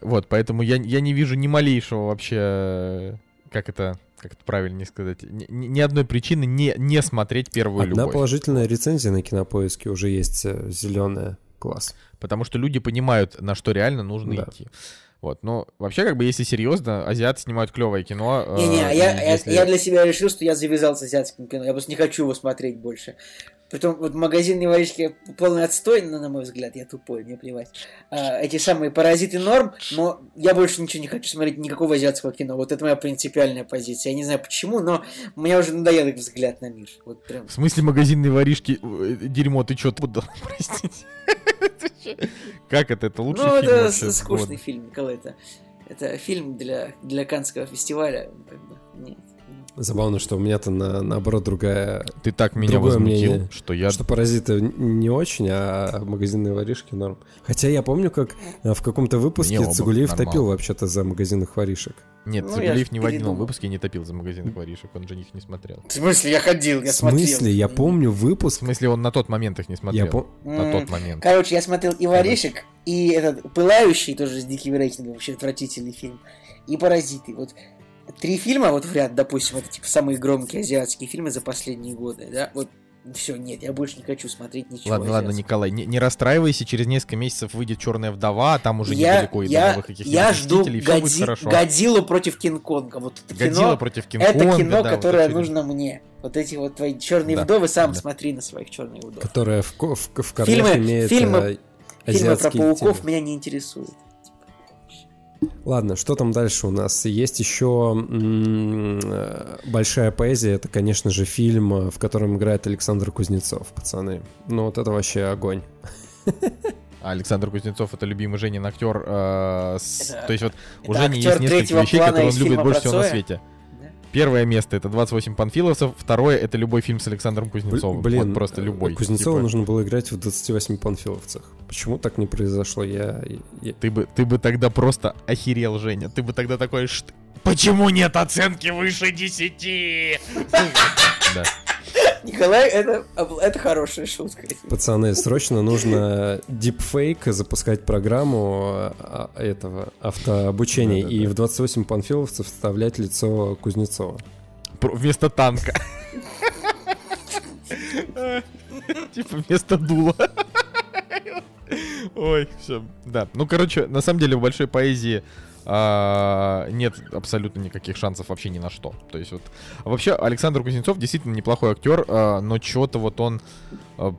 Вот, поэтому я, я не вижу ни малейшего вообще, как это, как это правильнее сказать, ни, ни- одной причины не, не смотреть первую Одна любовь. положительная рецензия на кинопоиске уже есть зеленая. Класс. Потому что люди понимают, на что реально нужно Да. идти. Вот, но вообще, как бы, если серьезно, азиаты снимают клевое кино. э, Не-не, а и я, я, если- я для себя решил, что я завязал с азиатским кино. Я просто не хочу его смотреть больше. Притом, вот магазинные воришки полный отстой, ну, на мой взгляд, я тупой, мне плевать. А, эти самые паразиты норм, но я больше ничего не хочу смотреть, никакого азиатского кино. Вот это моя принципиальная позиция. Я не знаю почему, но у меня уже надоел их взгляд на мир. Вот прям. В смысле магазинные воришки, э, дерьмо, ты чё туда, простите? Как это? Это лучший ну, фильм это вообще с- скучный фильм, Николай. Это, это фильм для, для Канского фестиваля. Как бы, нет. Забавно, что у меня-то на, наоборот другая... Ты так меня возмутил, мнение. что я... Что паразиты не очень, а магазинные воришки норм. Хотя я помню, как э, в каком-то выпуске Не, оба Цигулиев нормально. топил вообще-то за магазинных воришек. Нет, Ну, Цигулиев ни в один передумал. выпуске не топил за магазинных воришек, он же их не смотрел. В смысле, я ходил, я в смотрел. смысле? Я помню В выпуск. смысле, он на тот момент их не смотрел. Я пом- На тот момент. Короче, я смотрел и «Воришек», и этот «Пылающий», тоже с диким рейтингом, вообще отвратительный фильм, и «Паразиты». Вот три фильма вот в ряд, допустим, это типа самые громкие азиатские фильмы за последние годы, да, вот все, нет, я больше не хочу смотреть ничего Ладно, ладно, азиатского. Николай, не, не расстраивайся, через несколько месяцев выйдет Черная вдова, а там уже я, недалеко и до новых каких-нибудь я жду Годзи-. Годзиллу против Кинг-Конга. Вот это Годзилла кино, против Кинг-Конга, это кино, да, вот которое это нужно мне. Вот эти вот твои черные Да, вдовы, сам да. смотри на своих черных вдов. Которая в, ко- в, в корнях Фильмы- имеет фильмы- Фильмы про пауков темы. меня не интересуют. Ладно, что там дальше у нас? Есть еще м, э, большая поэзия. Это, конечно же, фильм, э, в котором играет Александр Кузнецов, пацаны. Ну вот это вообще огонь. А Александр Кузнецов это любимый Женин актер. э, с- Это- То есть вот у Жени есть несколько вещей, которые он любит больше всего на свете. Да? Первое место это 28 панфиловцев, второе это любой фильм с Александром Кузнецовым. Блин, вот просто любой. Кузнецову Типа, нужно было играть в 28 панфиловцах. Почему так не произошло? Я, я- Ты бы, ты бы тогда просто охерел, Женя. Ты бы тогда такой, «Шт- почему нет оценки выше 10? Да. Николай, это, это хорошая шутка. Пацаны, срочно нужно дипфейк запускать программу а, этого автообучения и в 28 панфиловцев вставлять лицо Кузнецова. Вместо танка. Типа вместо дула. Ой, все. Да. Ну, короче, на самом деле в большой поэзии а, нет абсолютно никаких шансов вообще ни на что. То есть вот... Вообще, Александр Кузнецов действительно неплохой актер, а, но что-то вот он а,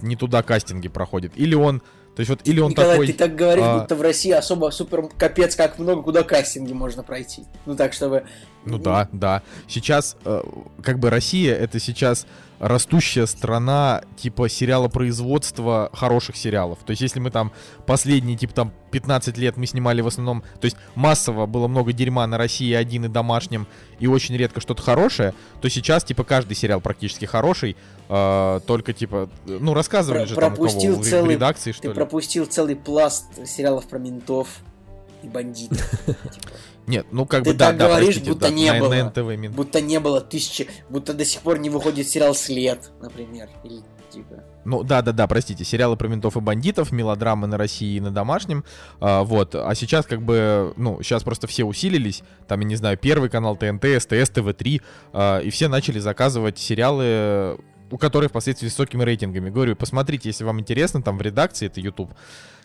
не туда кастинги проходит. Или он... То есть вот, или он Николай, такой... ты так говоришь, а- будто в России особо супер капец как много, куда кастинги можно пройти. Ну так, чтобы... Ну да, да. Сейчас, э, как бы Россия это сейчас растущая страна типа сериала производства хороших сериалов. То есть если мы там последние типа там 15 лет мы снимали в основном, то есть массово было много дерьма на России один и домашнем и очень редко что-то хорошее, то сейчас типа каждый сериал практически хороший, э, только типа ну рассказывали Про- же там у кого пропустил в, целый- редакции что Ты ли. пропустил целый пласт сериалов про ментов и бандитов. Нет, ну как Ты бы да, так да, говоришь, простите, будто да, не на было. НТВ Мин- Будто не было тысячи, будто до сих пор не выходит сериал «След», например. Или типа... Ну да, да, да, простите, сериалы про ментов и бандитов, мелодрамы на России и на домашнем, а, вот. А сейчас как бы, ну, сейчас просто все усилились, там, я не знаю, Первый канал ТНТ, СТС, ТВ3, а, и все начали заказывать сериалы, у которых впоследствии с высокими рейтингами. Говорю, посмотрите, если вам интересно, там в редакции, это YouTube,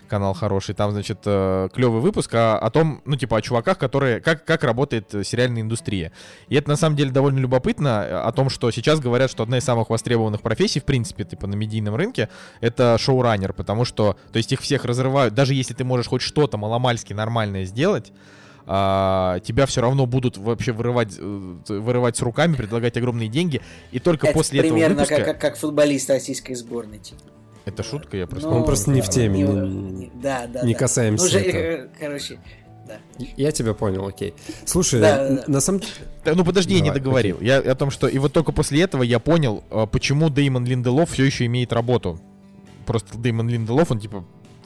канал хороший, там, значит, э, клевый выпуск о, о том, ну, типа, о чуваках, которые, как, как работает э, сериальная индустрия. И это, на самом деле, довольно любопытно э, о том, что сейчас говорят, что одна из самых востребованных профессий, в принципе, типа, на медийном рынке, это шоураннер, потому что, то есть их всех разрывают, даже если ты можешь хоть что-то маломальски нормальное сделать, а, тебя все равно будут вообще вырывать, вырывать с руками, предлагать огромные деньги, и только Это после этого примерно выпуска... как, как, как футболист российской сборной. Типа. Это шутка, я просто... Ну, Он просто не в теме, не- не- не- да, да, не да. касаемся Ну, же, этого. короче, да. Я тебя понял, окей. Слушай, Да, да, да. на самом деле... Да, ну подожди, я не Давай, договорил. Я о том, что и вот только после этого я понял, а, почему Деймон Линделов все еще имеет работу. Просто Деймон Линделов, он типа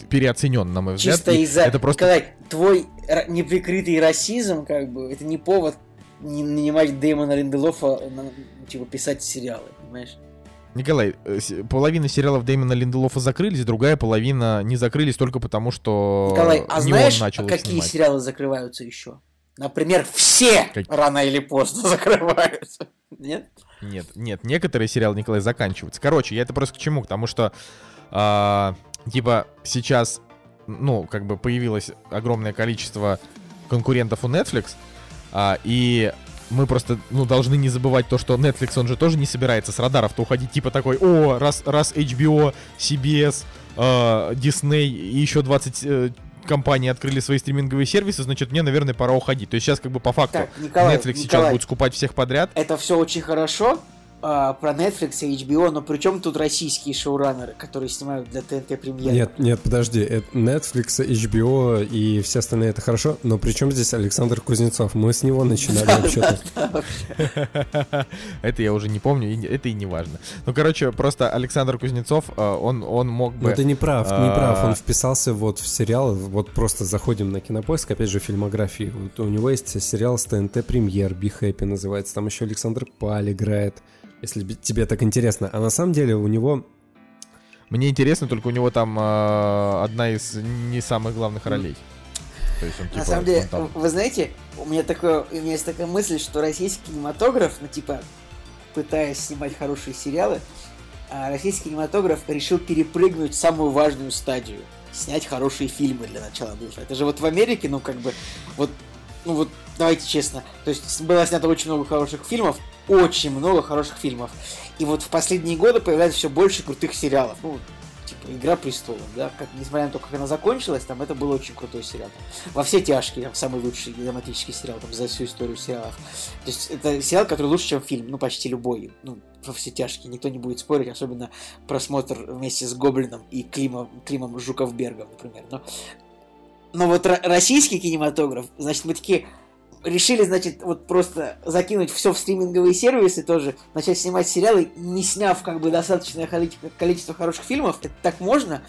переоценен, на мой взгляд. Чисто из-за... Это просто... Николай, твой неприкрытый расизм, как бы, это не повод не нанимать Дэймона Линделофа на, типа, писать сериалы, понимаешь? Николай, э, половина сериалов Дэймона Линделофа закрылись, другая половина не закрылись только потому, что Николай, а не знаешь, он начал их какие снимать. сериалы закрываются еще? Например, все Как- рано или поздно закрываются. Нет? Нет, нет, некоторые сериалы, Николай, заканчиваются. Короче, я это просто к чему? К тому, что, а, типа, сейчас, ну, как бы появилось огромное количество конкурентов у Netflix, а, и мы просто, ну, должны не забывать то, что Netflix, он же тоже не собирается с радаров-то уходить, типа такой, о, раз, раз HBO, CBS, а, Disney и еще 20 э, компаний открыли свои стриминговые сервисы, значит, мне, наверное, пора уходить. То есть сейчас как бы по факту Так, Николай, Netflix сейчас Николай, будет скупать всех подряд, это все очень хорошо а, про Netflix и HBO, но при чем тут российские шоураннеры, которые снимают для ТНТ премьеры? Нет, нет, подожди, это Netflix, HBO и все остальные это хорошо, но при чем здесь Александр Кузнецов? Мы с него начинали вообще-то. Это я уже не помню, это и не важно. Ну, короче, просто Александр Кузнецов, э, он, он мог бы... Но ты не прав, не прав. Он А. вписался вот в сериал, вот просто заходим на кинопоиск, опять же, фильмографии. Вот у него есть сериал с ТНТ Премьер, Be Happy называется. Там еще Александр Паль играет, если тебе так интересно. А на самом деле у него Мне интересно, только у него там э, одна из не самых главных ролей. То есть он, типа, На самом деле, он там- вы знаете, у меня такое, у меня есть такая мысль, что российский кинематограф, ну типа, пытаясь снимать хорошие сериалы, а, российский кинематограф решил перепрыгнуть самую важную стадию. Снять хорошие фильмы для начала нужно. Это же вот в Америке, ну как бы, вот, ну вот, давайте честно, то есть было снято очень много хороших фильмов, очень много хороших фильмов. И вот в последние годы появляется все больше крутых сериалов. Ну, типа Игра престолов, да, как, несмотря на то, как она закончилась, там это был очень крутой сериал. Во все тяжкие, там самый лучший драматический сериал там, за всю историю сериалов. То есть это сериал, который лучше, чем фильм, ну почти любой. Ну, во все тяжкие, никто не будет спорить, особенно просмотр вместе с Гоблином и Климом, Климом Жуковбергом, например. Но, но вот ро- российский кинематограф, значит, мы такие решили, значит, вот просто закинуть все в стриминговые сервисы тоже, начать снимать сериалы, не сняв как бы достаточное количество, хороших фильмов. Это так можно?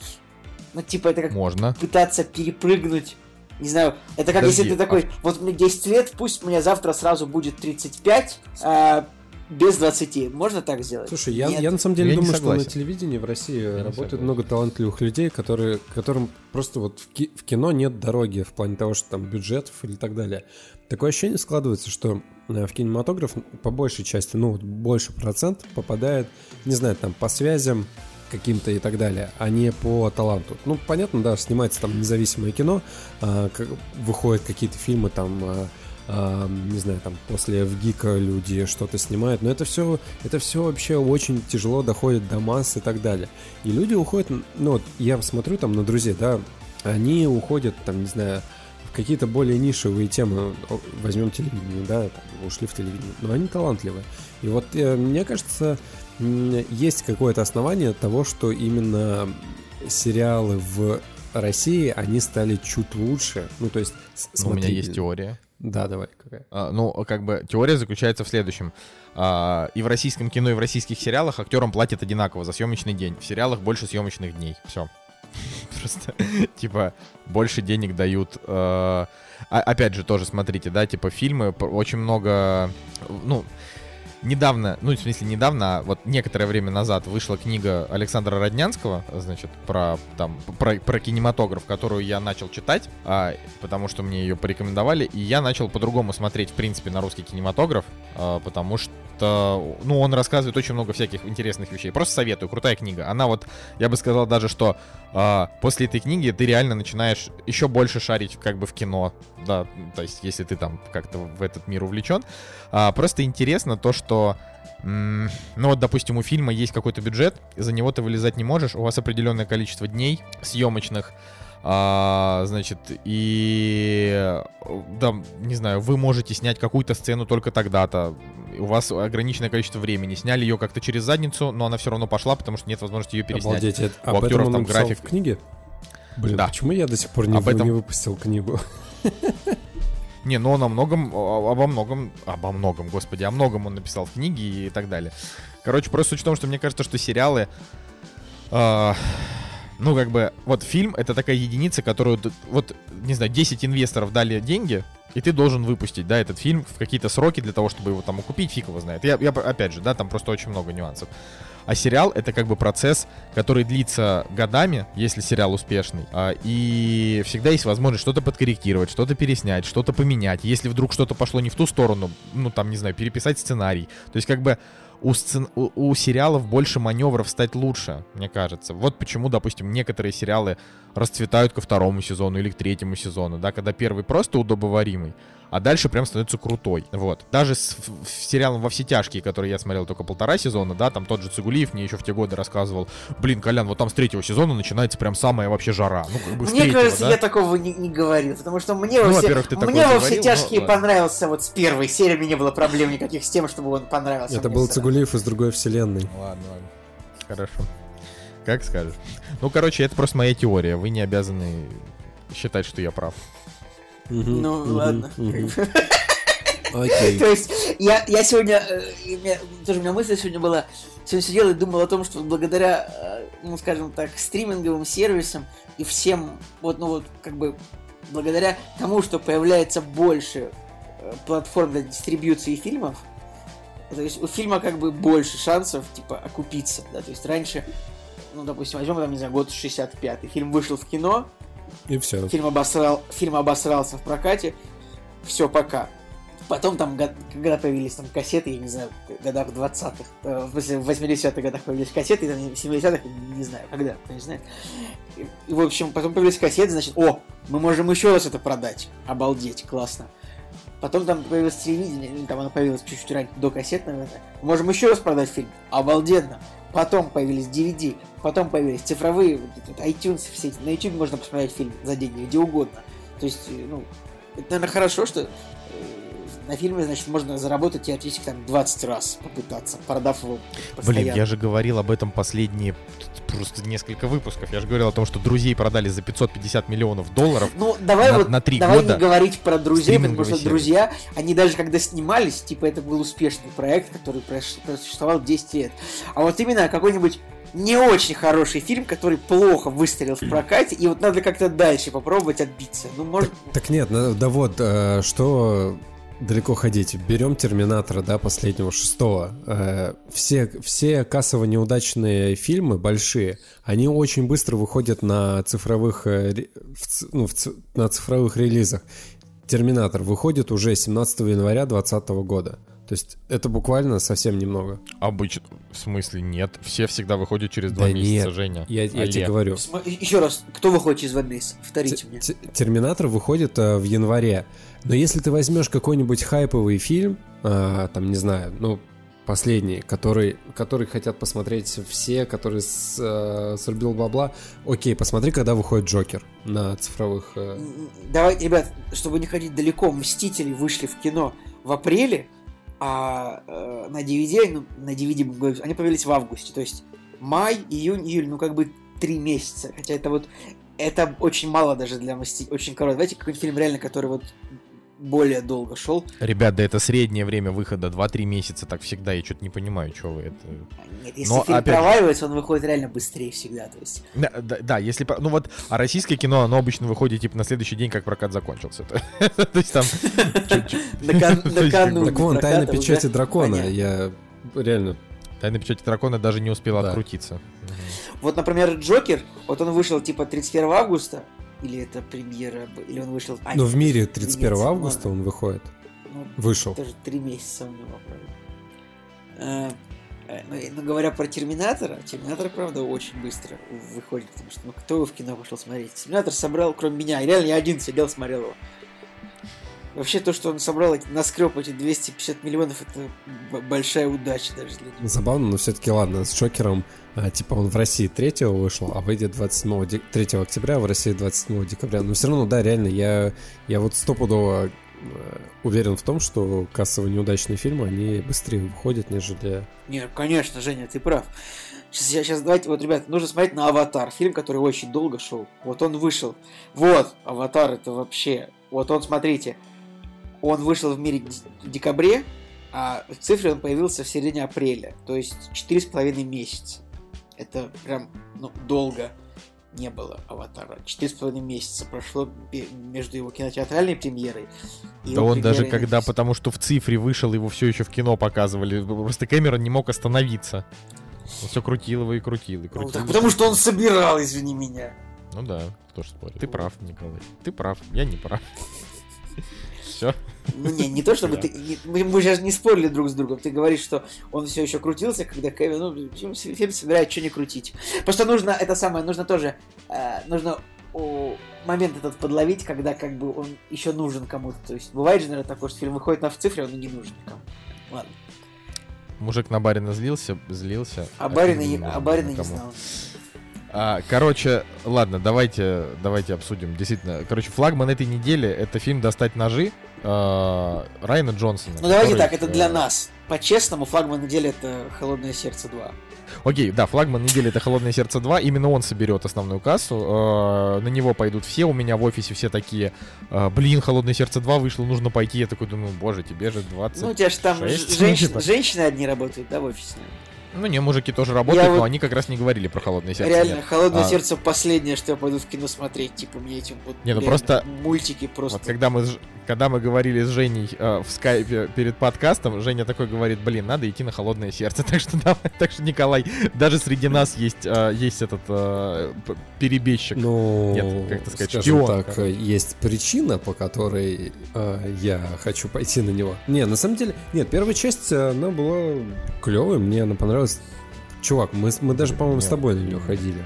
Ну, типа, это как Можно. пытаться перепрыгнуть. Не знаю, это как Подожди, если ты такой, вот мне 10 лет, пусть мне завтра сразу будет 35, а, без 20. Можно так сделать? Слушай, я, Нет. я на самом деле Я думаю, что на телевидении в России не работает много талантливых людей, которые, которым просто вот в, ки- в кино нет дороги в плане того, что там бюджетов или так далее. Такое ощущение складывается, что э, в кинематограф по большей части, ну, вот больше процент попадает, не знаю, там, по связям каким-то и так далее, а не по таланту. Ну, понятно, да, снимается там независимое кино, а, выходят какие-то фильмы там, а, не знаю, там после ВГИКа люди что-то снимают, но это все, это все вообще очень тяжело доходит до масс и так далее. И люди уходят, ну вот я смотрю там на друзей, да, они уходят там, не знаю, в какие-то более нишевые темы, возьмем телевидение, да, там, ушли в телевидение, но они талантливые. И вот э, мне кажется, есть какое-то основание того, что именно сериалы в России, они стали чуть лучше. Ну, то есть, с- Ну, у меня есть теория. Да, давай, какая. А, ну, как бы теория заключается в следующем. А, и в российском кино, и в российских сериалах актерам платят одинаково за съемочный день. В сериалах больше съемочных дней. Все. Просто, типа, больше денег дают. э, а- опять же, тоже смотрите, да, типа, фильмы, очень много, ну, недавно, ну, в смысле, недавно, а вот некоторое время назад вышла книга Александра Роднянского, значит, про, там, про, про кинематограф, которую я начал читать, а, потому что мне ее порекомендовали, и я начал по-другому смотреть, в принципе, на русский кинематограф, а, потому что ну, он рассказывает очень много всяких интересных вещей. Просто советую, крутая книга. Она вот, я бы сказал даже, что э, после этой книги ты реально начинаешь еще больше шарить как бы в кино, да, то есть если ты там как-то в этот мир увлечен. А, просто интересно то, что ну вот, допустим, у фильма есть какой-то бюджет, за него ты вылезать не можешь, у вас определенное количество дней съемочных, а, значит, и, да, не знаю, вы можете снять какую-то сцену только тогда-то, у вас ограниченное количество времени, сняли ее как-то через задницу, но она все равно пошла, потому что нет возможности ее переснять. Обалдеть, это, у об актеров этом он там график. в книге? Блин, да. почему я до сих пор не, об этом... не выпустил книгу? Не, но он о многом, обо многом, обо многом, господи, о многом он написал в книге и так далее. Короче, просто суть в том, что мне кажется, что сериалы... Э, ну, как бы, вот фильм — это такая единица, которую, вот, не знаю, 10 инвесторов дали деньги, и ты должен выпустить, да, этот фильм в какие-то сроки для того, чтобы его там купить, фиг его знает. Я, я, опять же, да, там просто очень много нюансов. А сериал это как бы процесс, который длится годами, если сериал успешный. А, и всегда есть возможность что-то подкорректировать, что-то переснять, что-то поменять. Если вдруг что-то пошло не в ту сторону, ну там, не знаю, переписать сценарий. То есть как бы у, сцен... у, у сериалов больше маневров стать лучше, мне кажется. Вот почему, допустим, некоторые сериалы расцветают ко второму сезону или к третьему сезону, да, когда первый просто удобоваримый, а дальше прям становится крутой. Вот. Даже с сериалом «Во все тяжкие», который я смотрел только полтора сезона, да, там тот же Цигулиев мне еще в те годы рассказывал, блин, Колян, вот там с третьего сезона начинается прям самая вообще жара. Ну, как бы мне третьего, кажется, да? я такого не, не говорил, потому что мне ну, во все, ты мне во все тяжкие но, понравился вот с первой серии, мне не было проблем никаких с тем, чтобы он понравился. Это был Цигулиев из другой вселенной. Ладно, ладно. Хорошо. Как скажешь. Ну, короче, это просто моя теория. Вы не обязаны считать, что я прав. Ну, ладно. Окей. То есть, я, я сегодня, э, тоже у меня мысль сегодня была, сегодня сидел и думал о том, что благодаря, э, ну, скажем так, стриминговым сервисам и всем, вот, ну, вот, как бы, благодаря тому, что появляется больше э, платформ для дистрибьюции фильмов, то есть у фильма как бы больше шансов, типа, окупиться, да, то есть раньше, ну, допустим, возьмем, там, не знаю, год 65-й, фильм вышел в кино, и все. Фильм, обосрал, фильм обосрался в прокате. Все, пока. Потом там, когда появились там кассеты, я не знаю, в годах 20-х, э, в смысле, в 80-х годах появились кассеты, там, в 70-х, не знаю, когда, кто не знает. И, в общем, потом появились кассеты, значит, о, мы можем еще раз это продать. Обалдеть, классно. Потом там появилось телевидение, там оно появилось чуть-чуть раньше, до кассет, наверное. Можем еще раз продать фильм. Обалденно. Потом появились DVD, потом появились цифровые, вот, iTunes, все эти. На YouTube можно посмотреть фильм за деньги, где угодно. То есть, э, ну, это, наверное, хорошо, что э, на фильме, значит, можно заработать теоретически там 20 раз попытаться, продав его постоянно. Блин, я же говорил об этом последние просто несколько выпусков. Я же говорил о том, что друзей продали за 550 миллионов долларов ну, давай на, вот, на 3 давай года. не говорить про друзей, потому что серии. друзья, они даже когда снимались, типа это был успешный проект, который просуществовал 10 лет. А вот именно какой-нибудь не очень хороший фильм, который плохо выстрелил в прокате, и вот надо как-то дальше попробовать отбиться. Ну, может... Так, так нет, ну, да вот, э, что далеко ходить. Берем Терминатора, да, последнего, шестого. Э, все, все кассово неудачные фильмы, большие, они очень быстро выходят на цифровых, э, в, ну, в, на цифровых релизах. Терминатор выходит уже 17 января 2020 года. То есть это буквально совсем немного. Обычно. В смысле нет. Все всегда выходят через два да месяца, нет. Женя. Я, я тебе говорю. Еще раз, кто выходит через два месяца? Повторите мне. Терминатор выходит э, в январе. Но если ты возьмешь какой-нибудь хайповый фильм, э, там, не знаю, ну, последний, который, который хотят посмотреть все, который с, э, срубил бабла, окей, посмотри, когда выходит Джокер на цифровых... Э... Давай, ребят, чтобы не ходить далеко, Мстители вышли в кино в апреле, а э, на DVD, ну, на DVD они появились в августе, то есть май, июнь, июль, ну как бы три месяца, хотя это вот это очень мало даже для Мстителей, очень коротко. Давайте какой-нибудь фильм реально, который вот более долго шел. Ребят, да это среднее время выхода 2-3 месяца, так всегда, я что-то не понимаю, что вы это... Нет, если Но, фильм опять... проваливается, он выходит реально быстрее всегда, то есть... Да, да, да, если... Ну вот, а российское кино, оно обычно выходит, типа, на следующий день, как прокат закончился. То есть там... Так вон, «Тайна печати дракона», я реально... «Тайна печати дракона» даже не успела открутиться. Вот, например, «Джокер», вот он вышел, типа, 31 августа, или это премьера, или он вышел... А, Но в мире 31 августа он выходит. Ну, Вышел. Тоже три месяца у него, правильно. Э, э, Ну, ну, говоря про Терминатора, Терминатор, правда, очень быстро выходит, потому что, ну, кто его в кино пошел смотреть? Терминатор собрал, кроме меня, и реально я один сидел, смотрел его. Вообще, то, что он собрал наскреб эти 250 миллионов, это большая удача даже для него. Забавно, но все-таки ладно, с Джокером, а, типа он в России 3 вышел, а выйдет 27 де- 3 октября, а в России 27 декабря. Но все равно, да, реально, я, я вот стопудово э, уверен в том, что кассово неудачные фильмы, они быстрее выходят, нежели... Не, конечно, Женя, ты прав. Сейчас, сейчас давайте, вот, ребят, нужно смотреть на «Аватар», фильм, который очень долго шел. Вот он вышел. Вот, «Аватар» это вообще... Вот он, смотрите, он вышел в мире в декабре, а в цифре он появился в середине апреля. То есть четыре с половиной месяца. Это прям, ну, долго не было «Аватара». Четыре с половиной месяца прошло между его кинотеатральной премьерой и Да он даже когда, потому что в цифре вышел, его все еще в кино показывали. Просто Кэмерон не мог остановиться. Он все крутил его и крутил, и Ну, крутил. так потому что он собирал, извини меня. Ну да, кто ж спорит. Ты прав, Николай. Ты прав, я не прав. Все. Ну не, не то чтобы ты. не- мы, мы сейчас не спорили друг с другом. Ты говоришь, что он все еще крутился, когда Кевин, ну, фильм, собирает, что не крутить. Просто нужно это самое, нужно тоже, э, нужно о, момент этот подловить, когда как бы он еще нужен кому-то. То есть бывает же, наверное, такое, что фильм выходит на в цифре, он не нужен никому. Ладно. Мужик на барина злился, злился. А Барина, фильм не- нужен а Барина не знал. А, короче, ладно, давайте, давайте обсудим. Действительно, короче, флагман этой недели это фильм «Достать ножи» э, Райана Джонсона. Ну давайте который, так, это для э, нас. По-честному, флагман недели это Холодное сердце 2. Окей, да, флагман недели это «Холодное сердце 2». Именно он соберет основную кассу. э, на него пойдут все. У меня в офисе все такие, э, блин, «Холодное сердце 2» вышло, нужно пойти. Я такой думаю, боже, тебе же 20. Ну, у тебя же там шесть, ж- женщин- типа. женщины одни работают, да, в офисе? Ну не, мужики тоже работают, Я но вот- они как раз не говорили про «Холодное сердце». Реально, нет. холодное А. сердце последнее, что я пойду в кино смотреть. Типа, мне этим вот. Не, ну просто- Мультики просто. Вот когда мы, когда мы говорили с Женей э, в скайпе перед подкастом, Женя такой говорит, блин, надо идти на холодное сердце. Так что, давай, так что Николай, даже среди нас есть, э, есть этот э, перебежчик. Ну, Нет, как это сказать, скажем шпион, так, э, есть причина, по которой э, я хочу пойти на него. Не, на самом деле, нет, первая часть, э, она была клевой, мне она понравилась. Чувак, мы, мы даже, по-моему, с тобой на нее ходили.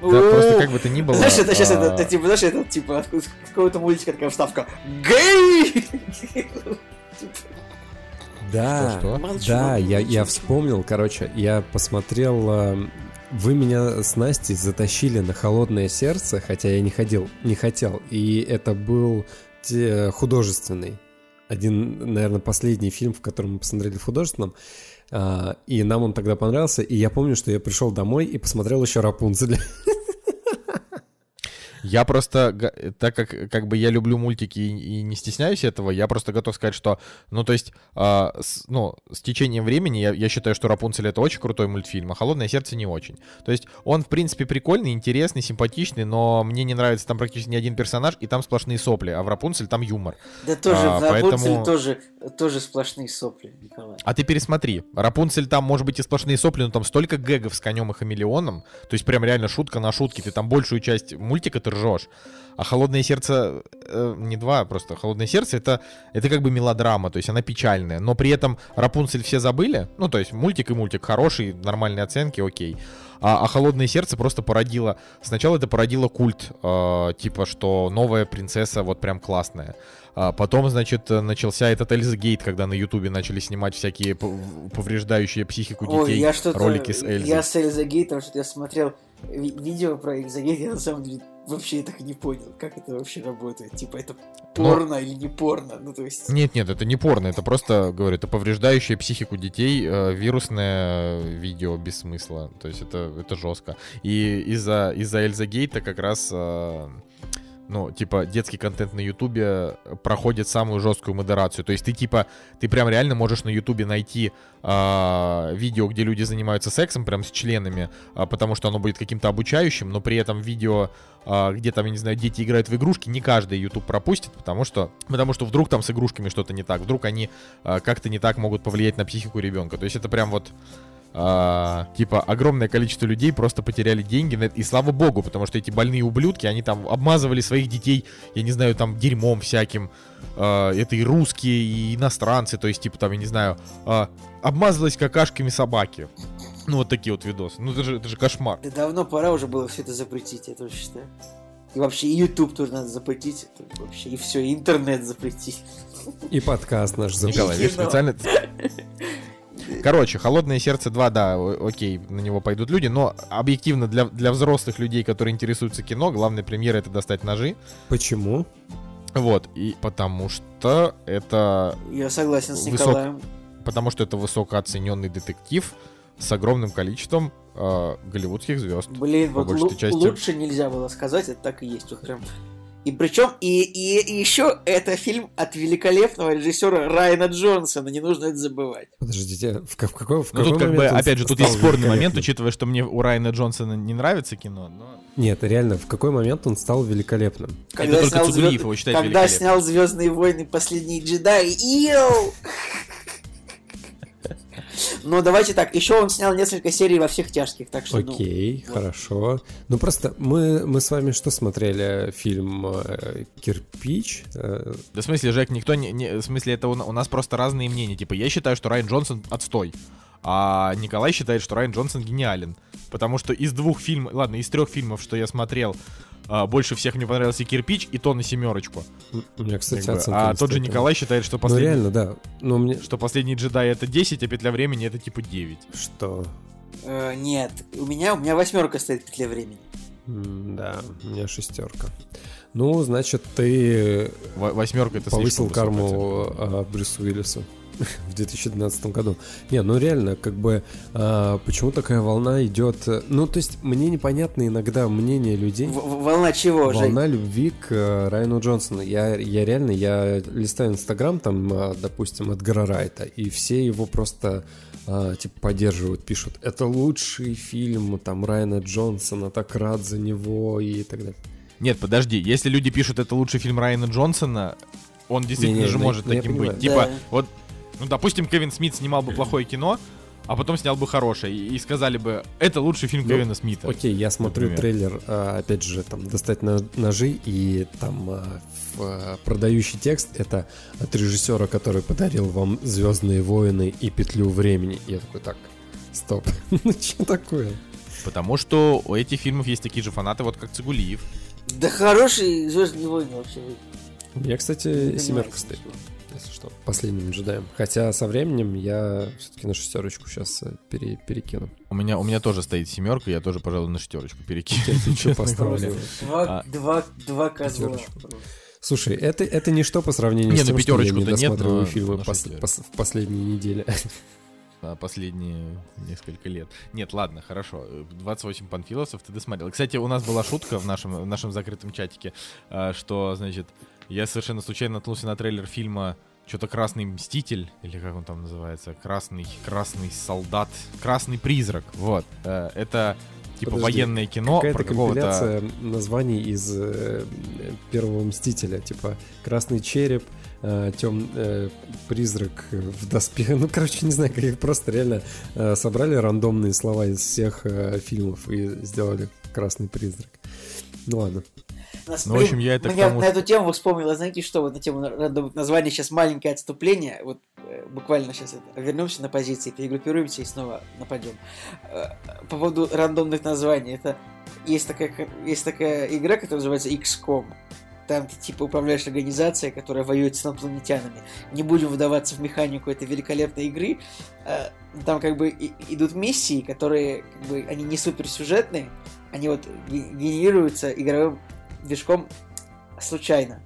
Да, просто как бы то ни было... Знаешь, это сейчас, это, а, это, типа, знаешь, это, типа, с какого-то мультика такая вставка. Гей! Да, Что, что? Да, я, я вспомнил, короче, я посмотрел... э, Вы меня с Настей затащили на холодное сердце, хотя я не ходил, не хотел. И это был те- художественный. Один, наверное, последний фильм, в котором мы посмотрели в художественном. А, И нам он тогда понравился. И я помню, что я пришел домой и посмотрел еще Рапунцель. Я просто, так как как бы я люблю мультики и, и не стесняюсь этого, я просто готов сказать, что, ну, то есть, а, с, ну, с течением времени я, я считаю, что Рапунцель это очень крутой мультфильм, а Холодное сердце не очень. То есть, он, в принципе, прикольный, интересный, симпатичный, но мне не нравится там практически ни один персонаж, и там сплошные сопли, а в Рапунцель там юмор. Да тоже, А, в Рапунцель поэтому- тоже, тоже сплошные сопли, Николай. А ты пересмотри. Рапунцель там, может быть, и сплошные сопли, но там столько гэгов с конем и хамелеоном. То есть прям реально шутка на шутке. Ты там большую часть мультика ты ржешь. А «Холодное сердце» э, не два, просто «Холодное сердце» это, это как бы мелодрама, то есть она печальная. Но при этом Рапунцель все забыли. Ну, то есть мультик и мультик хороший, нормальные оценки, окей. А, а «Холодное сердце» просто породило... Сначала это породило культ, э, типа, что новая принцесса вот прям классная. А потом, значит, начался этот Эльза Гейт, когда на Ютубе начали снимать всякие повреждающие психику Ой, детей я что-то... ролики с Эльзой. Я с Эльзой Гейтом, что я смотрел ви- видео про Эльза Гейт, я на самом деле вообще так не понял, как это вообще работает. Типа, это порно или не порно? Ну, то есть... Нет, нет, это не порно, это просто, говорю, это повреждающее психику детей э, вирусное видео без смысла. То есть это, это жестко. И из-за из Эльза Гейта как раз... э, ну, типа, детский контент на Ютубе проходит самую жесткую модерацию. То есть ты, типа, ты прям реально можешь на Ютубе найти а, видео, где люди занимаются сексом, прям с членами, а, потому что оно будет каким-то обучающим, но при этом видео, а, где там, я не знаю, дети играют в игрушки, не каждый YouTube пропустит, потому что, потому что вдруг там с игрушками что-то не так, вдруг они а, как-то не так могут повлиять на психику ребенка. То есть это прям вот а, типа, огромное количество людей просто потеряли деньги на это. И слава богу, потому что эти больные ублюдки, они там обмазывали своих детей, я не знаю, там, дерьмом всяким. А, это и русские, и иностранцы, то есть, типа, там, я не знаю, а, обмазалась какашками собаки. Ну, вот такие вот видосы. Ну, это же, это же кошмар. Да давно пора уже было все это запретить, я тоже считаю. И вообще и YouTube тоже надо запретить. Это вообще и все, и интернет запретить. И подкаст наш запретить. Николай, видишь, специально... Короче, «Холодное сердце 2», да, окей, на него пойдут люди, но объективно для, для взрослых людей, которые интересуются кино, главная премьера — это достать ножи. Почему? Вот, и потому что это... Я согласен с Высок- Николаем. Потому что это высокооцененный детектив с огромным количеством э, голливудских звезд. Блин, вот части. лучше нельзя было сказать, это так и есть. Вот прям. И причем, и, и, и еще это фильм от великолепного режиссера Райана Джонсона, не нужно это забывать. Подождите, в, в какой, в Ну тут как бы, опять же, тут есть спорный момент, учитывая, что мне у Райана Джонсона не нравится кино, но... Нет, реально, в какой момент он стал великолепным? Когда только снял «Звезд- его считает Когда снял Звездные войны Последние джедаи. Йоу! Но давайте так, еще он снял несколько серий во всех тяжких, так что ну, Окей, вот. хорошо. Ну просто мы, мы с вами что смотрели? Фильм э, «Кирпич»? Э, Да в смысле, Жек, никто не... не- в смысле, это у, у нас просто разные мнения. Типа, я считаю, что Райан Джонсон отстой. А Николай считает, что Райан Джонсон гениален. Потому что из двух фильмов... Ладно, из трех фильмов, что я смотрел, а, больше всех мне понравился «Кирпич» и то на семерочку. у меня, кстати, Как бы. оценка А тот же. Николай считает, что Ну последний... реально, да. Ну мне... Что последний джедай это 10, а петля времени это типа 9. Что? э, нет, у меня, у меня восьмерка стоит в петле времени. М, Да, у меня шестерка. Ну, значит, ты Восьмерка это повысил карму а, Брюсу Уиллису в 2012 году. Не, ну реально, как бы, а, почему такая волна идет? Ну, то есть, мне непонятно иногда мнение людей. В- волна чего, Жень? Волна любви к э, Райану Джонсону. Я, я реально, я листаю Инстаграм, там, а, допустим, Эдгара Райта, и все его просто, а, типа, поддерживают, пишут, это лучший фильм, там, Райана Джонсона, так рад за него и так далее. Нет, подожди, если люди пишут, это лучший фильм Райана Джонсона, он действительно Не-не, же ну, может ну, я таким понимаю. быть. Типа, Да. вот, ну, допустим, Кевин Смит снимал бы плохое кино, а потом снял бы хорошее, и, сказали бы, это лучший фильм Ну, Кевина Смита. Окей, я смотрю Например. трейлер, а, опять же, там, достать ножи, и там а, а, продающий текст это от режиссера, который подарил вам Звездные войны и петлю времени. Я такой, так, стоп, ну что такое? Потому что у этих фильмов есть такие же фанаты, вот как Цигулиев. Да хороший Звездные войны вообще. У меня, кстати, семерка стоит, что. Если что, последним джедаем. Хотя со временем я все-таки на шестерочку сейчас перекину. У меня, у меня тоже стоит семерка, я тоже, пожалуй, на шестерочку перекину. Я поставлю? Два, А. два, два козла. Слушай, это, это ничто по сравнению Не, с ну тем, что я не пятерочку-то нет, досматриваю но- фильмы пос- пос- в последние недели. последние несколько лет. Нет, ладно, хорошо. 28 панфиловцев ты досмотрел. Кстати, у нас была шутка в нашем, в нашем закрытом чатике, а, что, значит, я совершенно случайно наткнулся на трейлер фильма что-то Красный Мститель, или как он там называется, Красный, Красный Солдат, Красный Призрак, вот. Э, Это типа Подожди, военное кино Какая-то компиляция названий из э, первого Мстителя, типа Красный череп, э, тем э, призрак в доспехе. Ну, короче, не знаю, как их просто реально э, собрали рандомные слова из всех э, фильмов и сделали Красный призрак. Ну ладно. Нас- Ну, в общем, я это Мне тому, на эту тему вспомнила, знаете что, вот на тему рандомных названий сейчас маленькое отступление, вот э, буквально сейчас это, вернемся на позиции, перегруппируемся и снова нападем. Э, По поводу рандомных названий, это есть такая, есть такая игра, которая называется XCOM. Там ты типа управляешь организацией, которая воюет с инопланетянами. Не будем вдаваться в механику этой великолепной игры. Э, Там как бы идут миссии, которые как бы они не суперсюжетные, они вот ге- генерируются игровым движком случайно.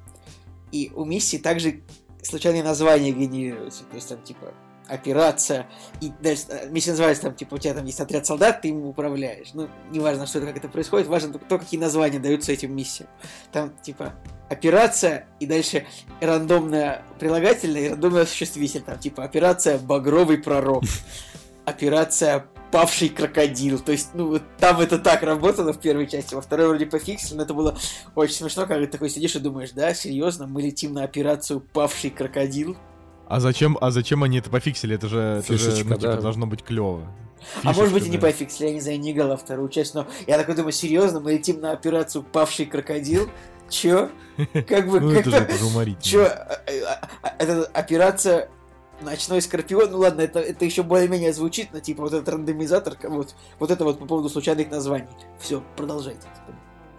И у миссии также случайные названия генерируются. То есть там типа операция, и дальше э, миссия называется там, типа, у тебя там есть отряд солдат, ты им управляешь. Ну, неважно, что это, как это происходит, важно то, какие названия даются этим миссиям. Там, типа, операция, и дальше рандомное прилагательное и рандомное существитель. Там, типа, операция «Багровый пророк», операция «Павший крокодил». То есть, ну, вот там это так работало в первой части, во второй вроде пофиксили, но это было очень смешно, когда ты такой сидишь и думаешь, да, серьезно, мы летим на операцию «Павший крокодил». А зачем, а зачем они это пофиксили? Это же, это же, Фишечка, ну, типа, да. должно быть клево. А может быть и Фишечка, не пофиг, я не знаю, не играл во вторую часть, но я такой думаю, серьезно, мы летим на операцию «Павший крокодил»? Чё? Как бы, Ну это же, это же. Чё, а, а, а, это операция Ночной Скорпион, ну ладно, это, это еще более-менее звучит, но типа вот этот рандомизатор, вот, вот это вот по поводу случайных названий. Все, продолжайте.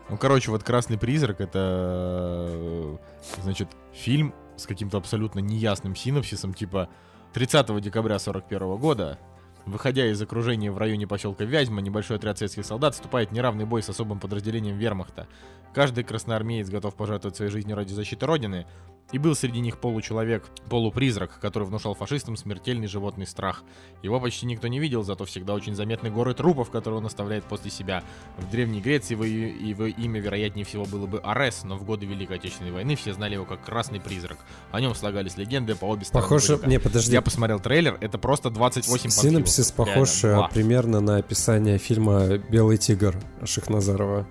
Ну, короче, вот «Красный призрак» — это, значит, фильм с каким-то абсолютно неясным синопсисом, типа 30 декабря 41 года, выходя из окружения в районе поселка Вязьма, небольшой отряд советских солдат вступает в неравный бой с особым подразделением вермахта. Каждый красноармеец готов пожертвовать своей жизнью ради защиты Родины, и был среди них получеловек, полупризрак, который внушал фашистам смертельный животный страх. Его почти никто не видел, зато всегда очень заметны горы трупов, которые он оставляет после себя. В Древней Греции его, его имя, вероятнее всего, было бы Арес, но в годы Великой Отечественной войны все знали его как Красный Призрак. О нем слагались легенды по обе стороны. Похоже, не, подожди. Я посмотрел трейлер, это просто 28 Синопсис подхилов. похож Реально, два. примерно на описание фильма «Белый тигр» Шахназарова.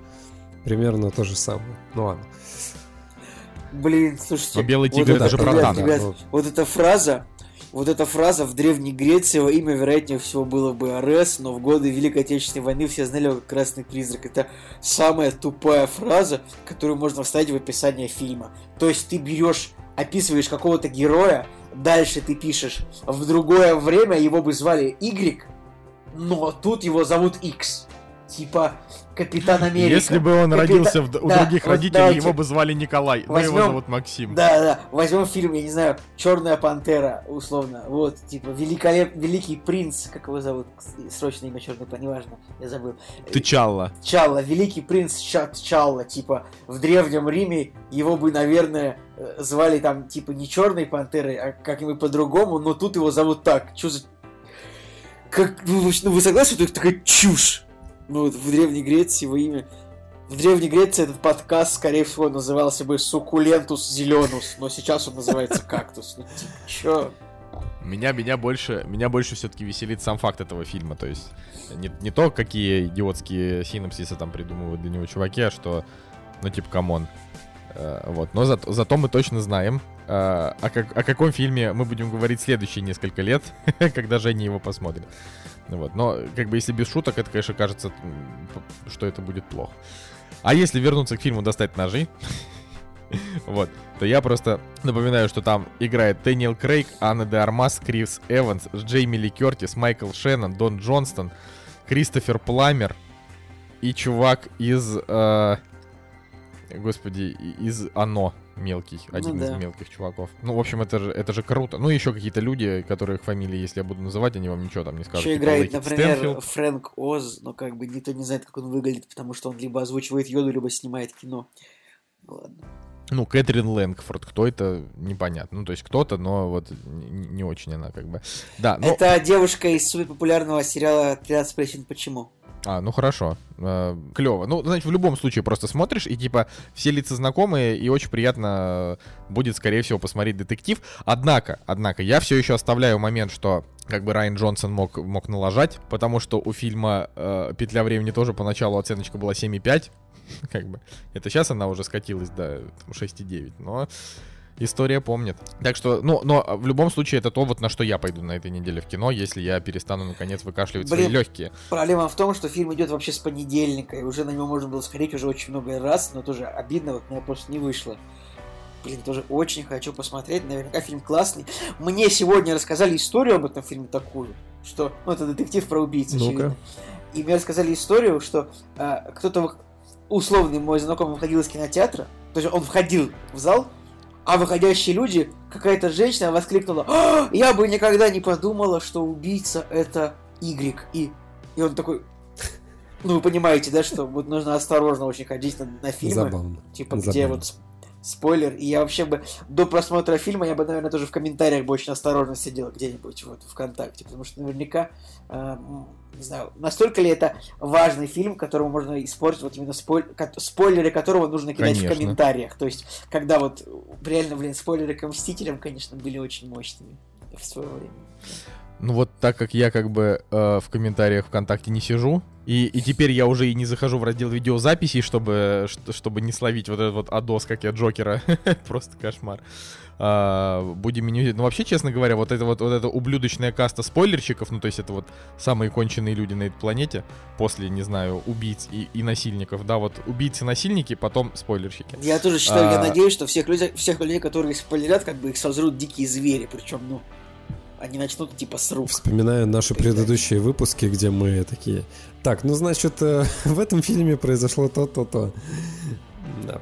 Примерно то же самое. Ну ладно. Блин, слушайте. Но «Белый вот тигр» это это- же ребят, братан. ребят, Ну, вот эта фраза, вот эта фраза в Древней Греции, его имя, вероятнее всего, было бы Арес, но в годы Великой Отечественной войны все знали его как Красный Призрак. Это самая тупая фраза, которую можно вставить в описание фильма. То есть ты берешь, описываешь какого-то героя, дальше ты пишешь, в другое время его бы звали Y, но тут его зовут X. Типа Капитан Америка. Если бы он Капита- родился в- у Да, других вот родителей, давайте. его бы звали Николай, но его Возьмем- зовут Максим. Да, да, возьмем фильм, я не знаю, Черная пантера, условно. Вот, типа, великолеп... Великий принц, как его зовут? Срочное имя Черный пантера, неважно, я забыл. Ты Чалла. Чалла, великий принц Ча- Чалла, типа, в ДревнемРиме его бы, наверное, э, звали там, типа, не Черной пантерой, а как-нибудь по-другому, но тут его зовут так. Чё за... Как... Ну, вы, ну, вы согласны, что это такая чушь? Ну, в Древней Греции его имя... В Древней Греции этот подкаст, скорее всего, назывался бы Сукулентус Зеленус, но сейчас он называется Кактус. Ну, типа, чё? Меня, меня больше, меня больше все-таки веселит сам факт этого фильма. То есть не, не то, какие идиотские синопсисы там придумывают для него чуваки, а что, ну типа, come on. Э, вот. Но зато, зато мы точно знаем, э, о, как- о каком фильме мы будем говорить следующие несколько лет, когда Женя его посмотрит. Вот. Но, как бы, если без шуток, это, конечно, кажется, что это будет плохо. А если вернуться к фильму «Достать ножи», вот, то я просто напоминаю, что там играет Дэниел Крейг, Анна де Армас, Крис Эванс, Джейми Ли Кертис, Майкл Шеннон, Дон Джонстон, Кристофер Пламер и чувак из... э, господи, из «Оно» мелкий, один из да. мелких чуваков. Ну, в общем, это же, это же круто. Ну, еще какие-то люди, которых фамилии, если я буду называть, они вам ничего там не скажут. Еще Типа играет, например, Стэнфилд. Фрэнк Оз, но как бы никто не знает, как он выглядит, потому что он либо озвучивает Йоду, либо снимает кино. Ну Ладно. Ну, Кэтрин Лэнгфорд, кто это, непонятно. Ну, то есть кто-то, но вот не, не очень она как бы. Да, ну... Это девушка из суперпопулярного сериала «13 причин почему». А, ну хорошо. клево. Ну, значит, в любом случае просто смотришь, и типа все лица знакомые, и очень приятно э, будет, скорее всего, посмотреть детектив. Однако, однако, я все еще оставляю момент, что как бы Райан Джонсон мог, мог налажать, потому что у фильма э, «Петля времени» тоже поначалу оценочка была 7,5. Как бы. Это сейчас она уже скатилась до там, 6,9. Но история помнит. Так что, ну, но в любом случае это то, вот на что я пойду на этой неделе в кино, если я перестану наконец выкашливать свои Блин. легкие. Проблема в том, что фильм идет вообще с понедельника, и уже на него можно было сходить уже очень много раз, но тоже обидно, вот у меня просто не вышло. Блин, тоже очень хочу посмотреть, наверняка фильм классный. Мне сегодня рассказали историю об этом фильме такую, что, ну, это детектив про убийц, Ну-ка. очевидно. И мне рассказали историю, что а, кто-то, условный мой знакомый выходил из кинотеатра, то есть он входил в зал, а выходящие люди, какая-то женщина воскликнула, «А, я бы никогда не подумала, что убийца это Y. И, и он такой, ну вы понимаете, да, что вот нужно осторожно очень ходить на, на фильмы, Забавно. типа где забавно. вот с- спойлер, и я вообще бы до просмотра фильма, я бы, наверное, тоже в комментариях бы очень осторожно сидел где-нибудь вот ВКонтакте, потому что наверняка, э, не знаю, настолько ли это важный фильм, которому можно испортить вот именно спойль... спойлеры которого нужно кидать Конечно. в комментариях, то есть, когда вот реально, блин, спойлеры к Мстителям, конечно, были очень мощными в свое время. Ну вот так как я как бы э, в комментариях ВКонтакте не сижу, И, и теперь я уже и не захожу в раздел видеозаписей, чтобы, чтобы не словить вот этот вот адос, как я Джокера. Просто кошмар. А, будем меню... Ну, вообще, честно говоря, вот это вот, вот эта ублюдочная каста спойлерчиков, ну, то есть это вот самые конченые люди на этой планете, после, не знаю, убийц и, и насильников, да, вот убийцы-насильники, потом спойлерщики. Я тоже считаю, я А. надеюсь, что всех людей, всех людей, которые спойлерят, как бы их сожрут дикие звери, причем, ну, они начнут типа с рук. Вспоминаю наши предыдущие выпуски, где мы такие. Так, ну значит, э, в этом фильме произошло то-то-то. Да.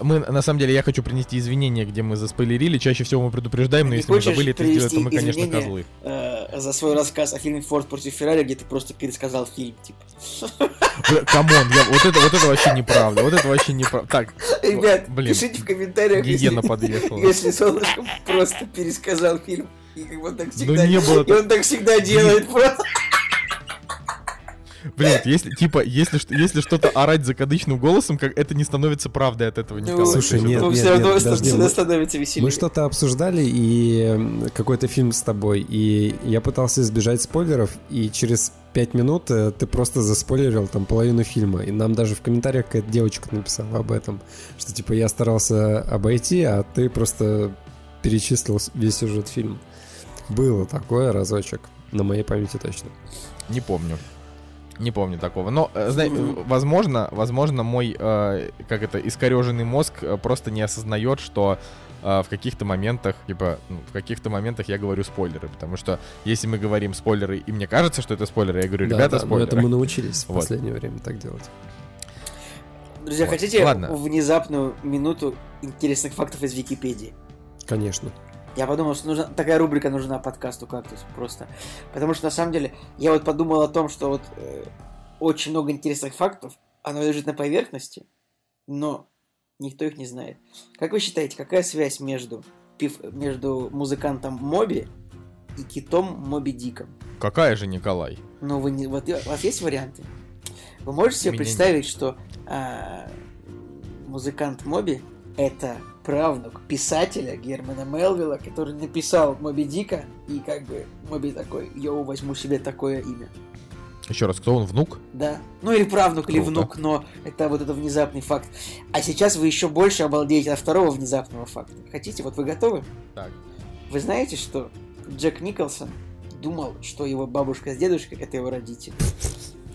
Мы, на самом деле, я хочу принести извинения, где мы заспойлерили. Чаще всего мы предупреждаем, но если мы забыли это сделать, то мы, конечно, козлы. Э, за свой рассказ о фильме Форд против Феррари, где ты просто пересказал фильм, типа. Come on, я- вот, это, вот это вообще неправда. Вот это вообще неправда. Так, Ребят, блин, пишите в комментариях, гиена если, подъехала. если Солнышко просто пересказал фильм. И как бы он так Ну не было и он так всегда делает просто. Блин, если, типа, если, что- если что-то орать закадычным голосом, как это не становится правдой от этого Николай. Слушай, нет, Ну, нет, все равно нет, ста- подожди, всегда мы- становится веселее. Мы что-то обсуждали и какой-то фильм с тобой, и я пытался избежать спойлеров, и через пять минут э, ты просто заспойлерил там половину фильма, и нам даже в комментариях какая-то девочка написала об этом, что типа я старался обойти, а ты просто перечислил весь сюжет фильма. Было такое разочек, на моей памяти точно. Не помню. Не помню такого. Но, э, э, возможно, возможно, мой, э, как это, искореженный мозг э, просто не осознает, что э, в каких-то моментах, типа, ну, в каких-то моментах я говорю спойлеры. Потому что если мы говорим спойлеры, и мне кажется, что это спойлеры, я говорю, Да, ребята, да, но спойлеры. это мы научились в Вот. последнее время так делать. Друзья, Вот. хотите Ладно. внезапную минуту интересных фактов из Википедии? Конечно. Я подумал, что нужна такая рубрика нужна подкасту «Кактус» просто. Потому что, на самом деле, я вот подумал о том, что вот э, очень много интересных фактов, оно лежит на поверхности, но никто их не знает. Как вы считаете, какая связь между, пив- между музыкантом Моби и китом Моби Диком? Какая же, Николай? Ну, вы не, вот у вас есть варианты? Вы можете себе меня представить, что а, музыкант Моби это правнук писателя Германа Мелвилла, который написал Моби Дика, и как бы Моби такой, йоу, возьму себе такое имя. Еще раз, кто он, внук? Да. Ну или правнук, или Круто. внук, но это вот это внезапный факт. А сейчас вы еще больше обалдеете от второго внезапного факта. Хотите? Вот вы готовы? Так. Вы знаете, что Джек Николсон думал, что его бабушка с дедушкой это его родители,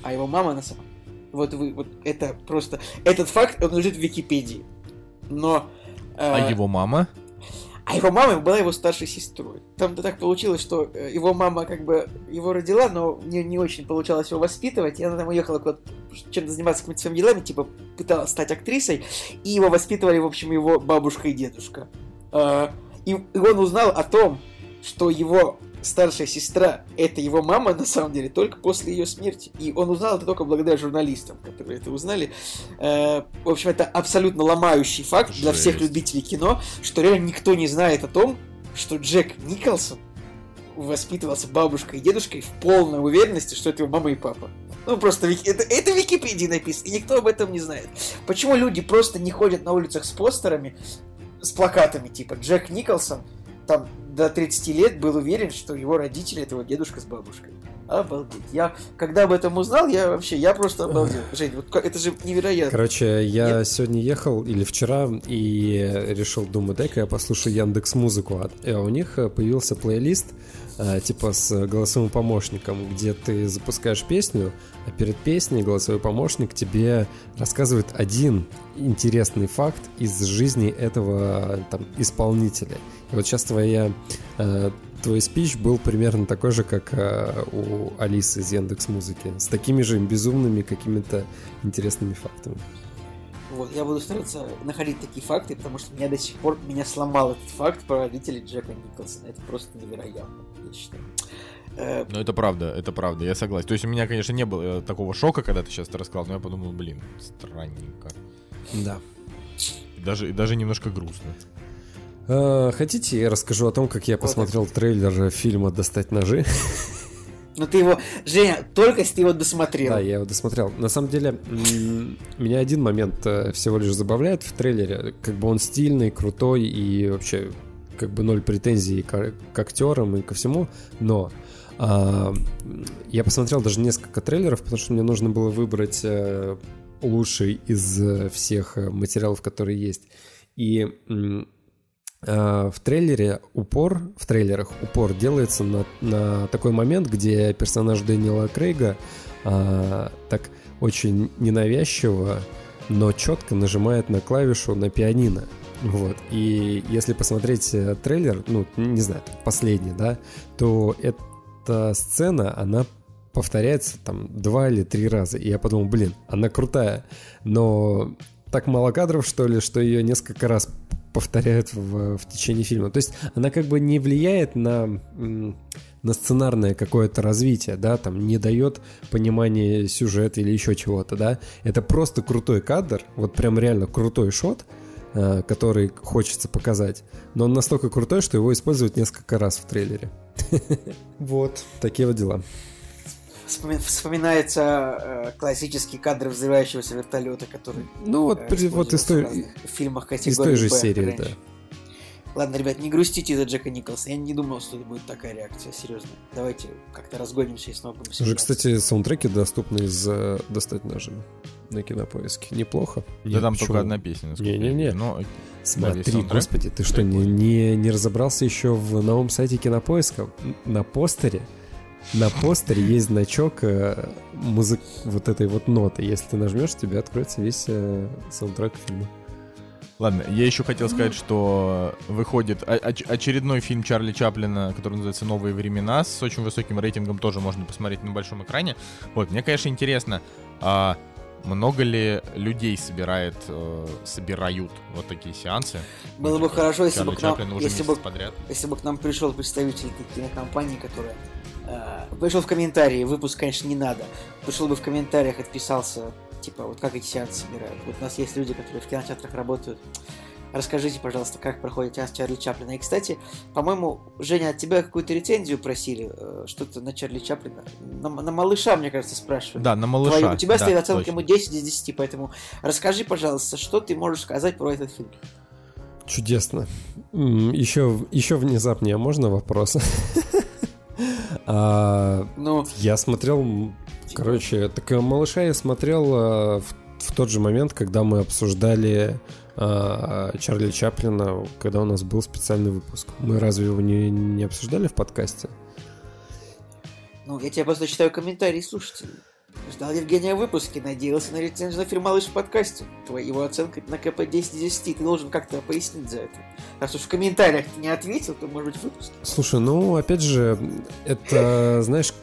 а его мама на самом вот вы, вот это просто этот факт он лежит в Википедии, но А его мама? а его мама была его старшей сестрой. Там-то так получилось, что э, его мама как бы его родила, но не, не очень получалось его воспитывать, и она там уехала куда-то чем-то заниматься какими-то своими делами, типа пыталась стать актрисой, и его воспитывали, в общем, его бабушка и дедушка. И, и он узнал о том, что его старшая сестра — это его мама, на самом деле, только после ее смерти. И он узнал это только благодаря журналистам, которые это узнали. Э, В общем, это абсолютно ломающий факт для всех любителей кино, что реально никто не знает о том, что Джек Николсон воспитывался бабушкой и дедушкой в полной уверенности, что это его мама и папа. Ну, просто вики- это, это в Википедии написано, и никто об этом не знает. Почему люди просто не ходят на улицах с постерами, с плакатами, типа Джек Николсон, там, до 30 лет был уверен, что его родители это его дедушка с бабушкой. Обалдеть. Я, когда об этом узнал, я вообще, я просто обалдел. Жень, вот это же невероятно. Короче, я Нет. сегодня ехал или вчера и решил, думаю, дай-ка я послушаю Яндекс Музыку. А у них э, появился плейлист типа с голосовым помощником, где ты запускаешь песню, а перед песней голосовой помощник тебе рассказывает один интересный факт из жизни этого там, исполнителя. И вот сейчас твоя э, твой спич был примерно такой же, как э, у Алисы из Яндекс Музыки, с такими же безумными какими-то интересными фактами. Вот, я буду стараться находить такие факты, потому что меня до сих пор меня сломал этот факт про родителей Джека Николсона. Это просто невероятно, я считаю. Э, Ну, это правда, это правда, я согласен. То есть у меня, конечно, не было э, такого шока, когда ты сейчас это рассказал, но я подумал, блин, странненько. Да. И даже, и даже немножко грустно. Э, Хотите, я расскажу о том, как я Вот посмотрел трейлер фильма «Достать ножи»? Ну ты его, Женя, только если ты его досмотрел. Да, я его досмотрел. На самом деле, меня один момент э, всего лишь забавляет в трейлере. Как бы он стильный, крутой и вообще как бы ноль претензий к, к актерам и ко всему, но а, я посмотрел даже несколько трейлеров, потому что мне нужно было выбрать а, лучший из э, всех э, материалов, которые есть. И в трейлере упор, в трейлерах упор делается на, на такой момент, где персонаж Дэниела Крейга а, так очень ненавязчиво, но четко нажимает на клавишу на пианино. Вот. И если посмотреть э, трейлер, ну, не знаю, последний, да, то эта сцена, она повторяется там два или три раза. И я подумал, блин, она крутая. Но так мало кадров, что ли, что ее несколько раз повторяют в, в течение фильма. То есть она как бы не влияет на, на сценарное какое-то развитие, да, там не дает понимания сюжета или еще чего-то, да. Это просто крутой кадр, вот прям реально крутой шот, э, который хочется показать. Но он настолько крутой, что его используют несколько раз в трейлере. Вот, такие вот дела вспоминается э, классический кадр взрывающегося вертолета, который ну вот э, вот из той в фильмах категории из той же Б серии, раньше. да. Ладно, ребят, не грустите из-за Джека Николса. Я не думал, что это будет такая реакция, серьезно. Давайте как-то разгонимся и снова будем Уже, кстати, саундтреки доступны из достать даже на кинопоиске. Неплохо. Да Нет, там почему? только одна песня. Не-не-не. Но... Смотри, господи, ты что, не, не, не разобрался еще в новом сайте кинопоиска? На постере на постере есть значок э, музык вот этой вот ноты. Если ты нажмешь, тебе откроется весь э, саундтрек фильма. Ладно, я еще хотел сказать, что выходит очередной фильм Чарли Чаплина, который называется «Новые времена», с очень высоким рейтингом, тоже можно посмотреть на большом экране. Вот, мне, конечно, интересно, а много ли людей собирает, э, собирают вот такие сеансы? Было бы хорошо, если бы, к нам, если, бы, подряд. если бы к нам пришел представитель кинокомпании, которая э, пришел в комментарии, выпуск, конечно, не надо, пришел бы в комментариях, отписался, типа, вот как эти сеансы собирают. Вот у нас есть люди, которые в кинотеатрах работают. Расскажите, пожалуйста, как проходит сеанс Чарли Чаплина. И, кстати, по-моему, Женя, от тебя какую-то рецензию просили, э, что-то на Чарли Чаплина. На, на малыша, мне кажется, спрашивали. Да, на малыша. Твои, у тебя да, стоит оценка ему 10 из 10, поэтому расскажи, пожалуйста, что ты можешь сказать про этот фильм? Чудесно. Еще, еще внезапнее можно вопрос? А, ну, я смотрел, короче, так малыша я смотрел а, в, в тот же момент, когда мы обсуждали а, Чарли Чаплина, когда у нас был специальный выпуск. Мы разве его не, не обсуждали в подкасте? Ну, я тебе просто читаю комментарии слушателей. Ждал Евгения в выпуске, надеялся на рецензию на фильм «Малыш» в подкасте. Твоя его оценка на КП 10 из 10, ты должен как-то пояснить за это. Раз уж в комментариях ты не ответил, то может быть в выпуске. Слушай, ну, опять же, это, знаешь,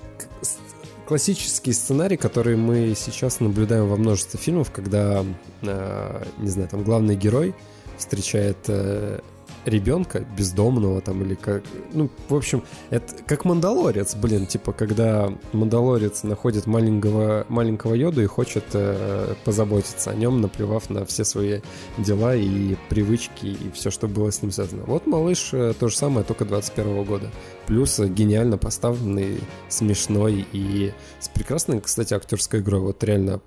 классический сценарий, который мы сейчас наблюдаем во множестве фильмов, когда, э, не знаю, там главный герой встречает э, ребенка бездомного там или как... Ну, в общем, это как Мандалорец, блин, типа, когда Мандалорец находит маленького, маленького Йоду и хочет э, позаботиться о нем, наплевав на все свои дела и привычки и все, что было с ним связано. Вот «Малыш» э, то же самое, только 21 года. Плюс гениально поставленный, смешной и с прекрасной, кстати, актерской игрой. Вот реально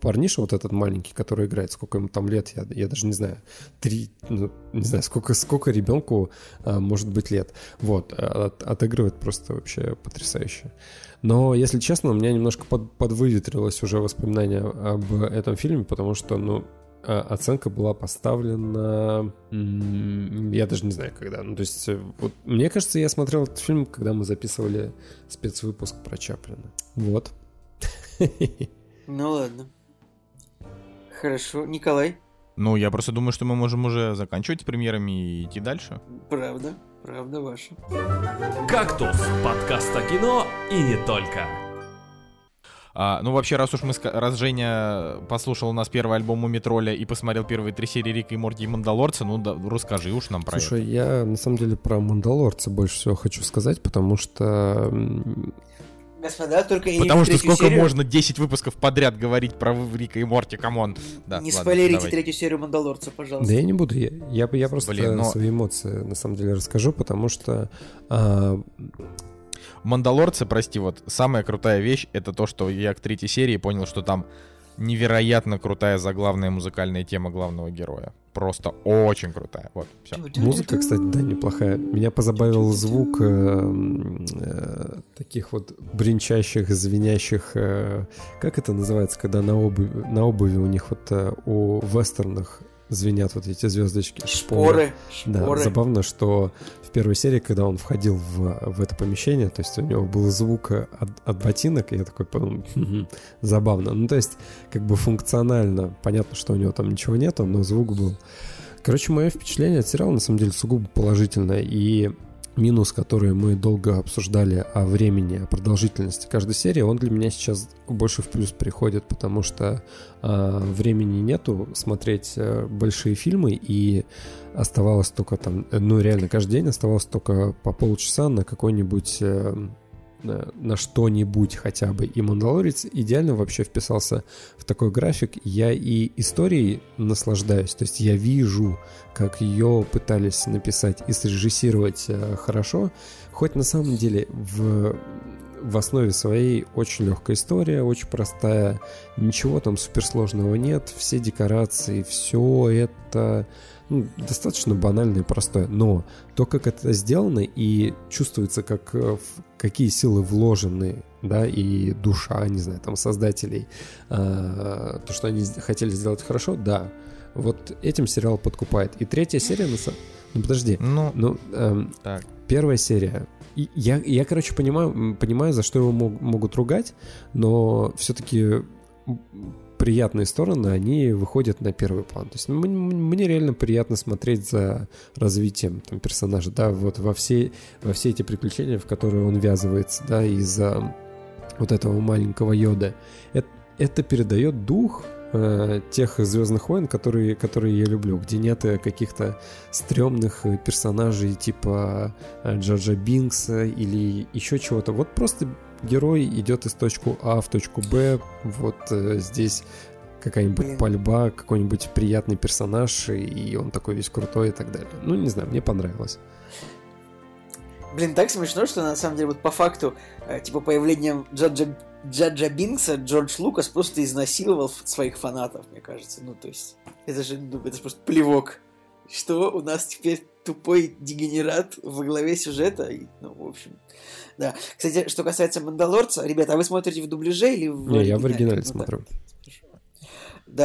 парниша вот этот маленький, который играет, сколько ему там лет, я, я даже не знаю, три, ну, не знаю, сколько, сколько ребенку а, может быть лет. Вот, а, от, отыгрывает просто вообще потрясающе. Но, если честно, у меня немножко под, подвыветрилось уже воспоминание об этом фильме, потому что, ну, а, оценка была поставлена, я даже не знаю когда. Ну, то есть, вот, мне кажется, я смотрел этот фильм, когда мы записывали спецвыпуск про Чаплина. Вот. Ну ладно. Хорошо. Николай? Ну, я просто думаю, что мы можем уже заканчивать премьерами и идти дальше. Правда, правда ваша. «Кактус» — подкаст о кино и не только. А, ну, вообще, раз уж мы, раз Женя послушал у нас первый альбом у Метроля и посмотрел первые три серии Рика и Морти и Мандалорца, ну, да, расскажи уж нам про Слушай, это. я на самом деле про Мандалорца больше всего хочу сказать, потому что Господа, только не Потому что сколько серию... можно 10 выпусков подряд говорить про Рика и Морти, come on. Да, не ладно, спойлерите давайте. третью серию Мандалорца, пожалуйста. Да я не буду, я, я, я просто Блин, но... свои эмоции на самом деле расскажу, потому что... А... Мандалорцы, прости, вот самая крутая вещь, это то, что я к третьей серии понял, что там невероятно крутая заглавная музыкальная тема главного героя. Просто очень крутая. Вот, все. Музыка, кстати, да, неплохая. Меня позабавил звук э, э, таких вот бренчащих, звенящих... Э, как это называется, когда на обуви, на обуви у них вот э, у вестернах звенят вот эти звездочки. Шпоры. Да, шпоры. забавно, что в первой серии, когда он входил в, в это помещение, то есть у него был звук от, от ботинок, и я такой подумал, «Хм, забавно. Ну, то есть, как бы функционально, понятно, что у него там ничего нету, но звук был. Короче, мое впечатление от сериала, на самом деле, сугубо положительное, и минус, который мы долго обсуждали о времени, о продолжительности каждой серии, он для меня сейчас больше в плюс приходит, потому что э, времени нету смотреть э, большие фильмы, и оставалось только там, э, ну реально каждый день оставалось только по полчаса на какой-нибудь... Э, на, на что-нибудь хотя бы. И «Мандалорец» идеально вообще вписался в такой график. Я и историей наслаждаюсь. То есть я вижу, как ее пытались написать и срежиссировать э, хорошо. Хоть на самом деле в, в основе своей очень легкая история, очень простая. Ничего там суперсложного нет. Все декорации, все это ну, достаточно банальное и простое, но то, как это сделано и чувствуется, как э, какие силы вложены, да, и душа, не знаю, там создателей, э, то, что они хотели сделать хорошо, да, вот этим сериал подкупает. И третья серия, на ну подожди, Ну, ну эм, так. первая серия. Я, я, короче, понимаю, понимаю, за что его мог- могут ругать, но все-таки приятные стороны, они выходят на первый план. То есть м- м- мне реально приятно смотреть за развитием там, персонажа, да, вот во все, во все эти приключения, в которые он ввязывается, да, из-за вот этого маленького йода. Это, это передает дух э, тех Звездных войн, которые, которые я люблю, где нет э, каких-то стрёмных э, персонажей типа Джаджа Бинкса или еще чего-то. Вот просто герой идет из точку А в точку Б, вот э, здесь какая-нибудь Блин. пальба, какой-нибудь приятный персонаж, и он такой весь крутой и так далее. Ну, не знаю, мне понравилось. Блин, так смешно, что на самом деле вот по факту, э, типа появлением Джаджа, Джаджа Бинкса Джордж Лукас просто изнасиловал своих фанатов, мне кажется. Ну, то есть, это же, ну, это же просто плевок. Что у нас теперь тупой дегенерат во главе сюжета? И, ну, в общем, да. Кстати, что касается Мандалорца, ребята, а вы смотрите в дубляже или в Не, я в оригинале? оригинале Ну, смотрю. Да,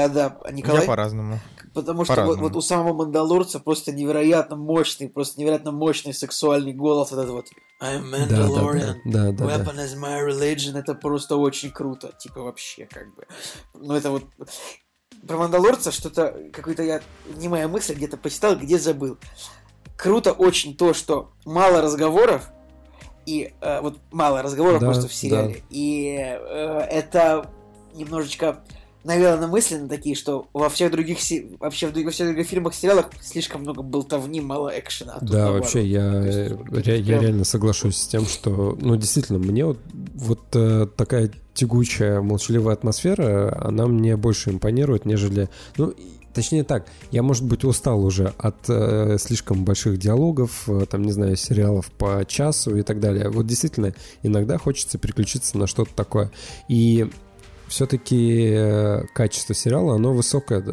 да, а Николай? Я по-разному. Потому что вот, По-разному. вот у самого Мандалорца просто невероятно мощный, просто невероятно мощный сексуальный голос. Вот этот вот I'm Да, да, Mandalorian. да, да, да, да. Weapon is my religion. Это просто очень круто. Типа вообще как бы. Ну это вот... Про Мандалорца что-то... Какой-то я... Не моя мысль, где-то почитал, где забыл. Круто очень то, что мало разговоров, и э, вот мало разговоров Да, просто в сериале. И э, это немножечко навело мысли на такие, что во всех других се- вообще во всех других фильмах, сериалах слишком много болтовни, мало экшена. а Да, наоборот. вообще, я, То есть, ре- я прям- реально соглашусь с тем, что, ну, действительно, мне вот, вот э, такая тягучая, молчаливая атмосфера, она мне больше импонирует, нежели, ну, точнее так, я, может быть, устал уже от э, слишком больших диалогов, э, там, не знаю, сериалов по часу и так далее. Вот действительно, иногда хочется переключиться на что-то такое. И все-таки качество сериала, оно высокое.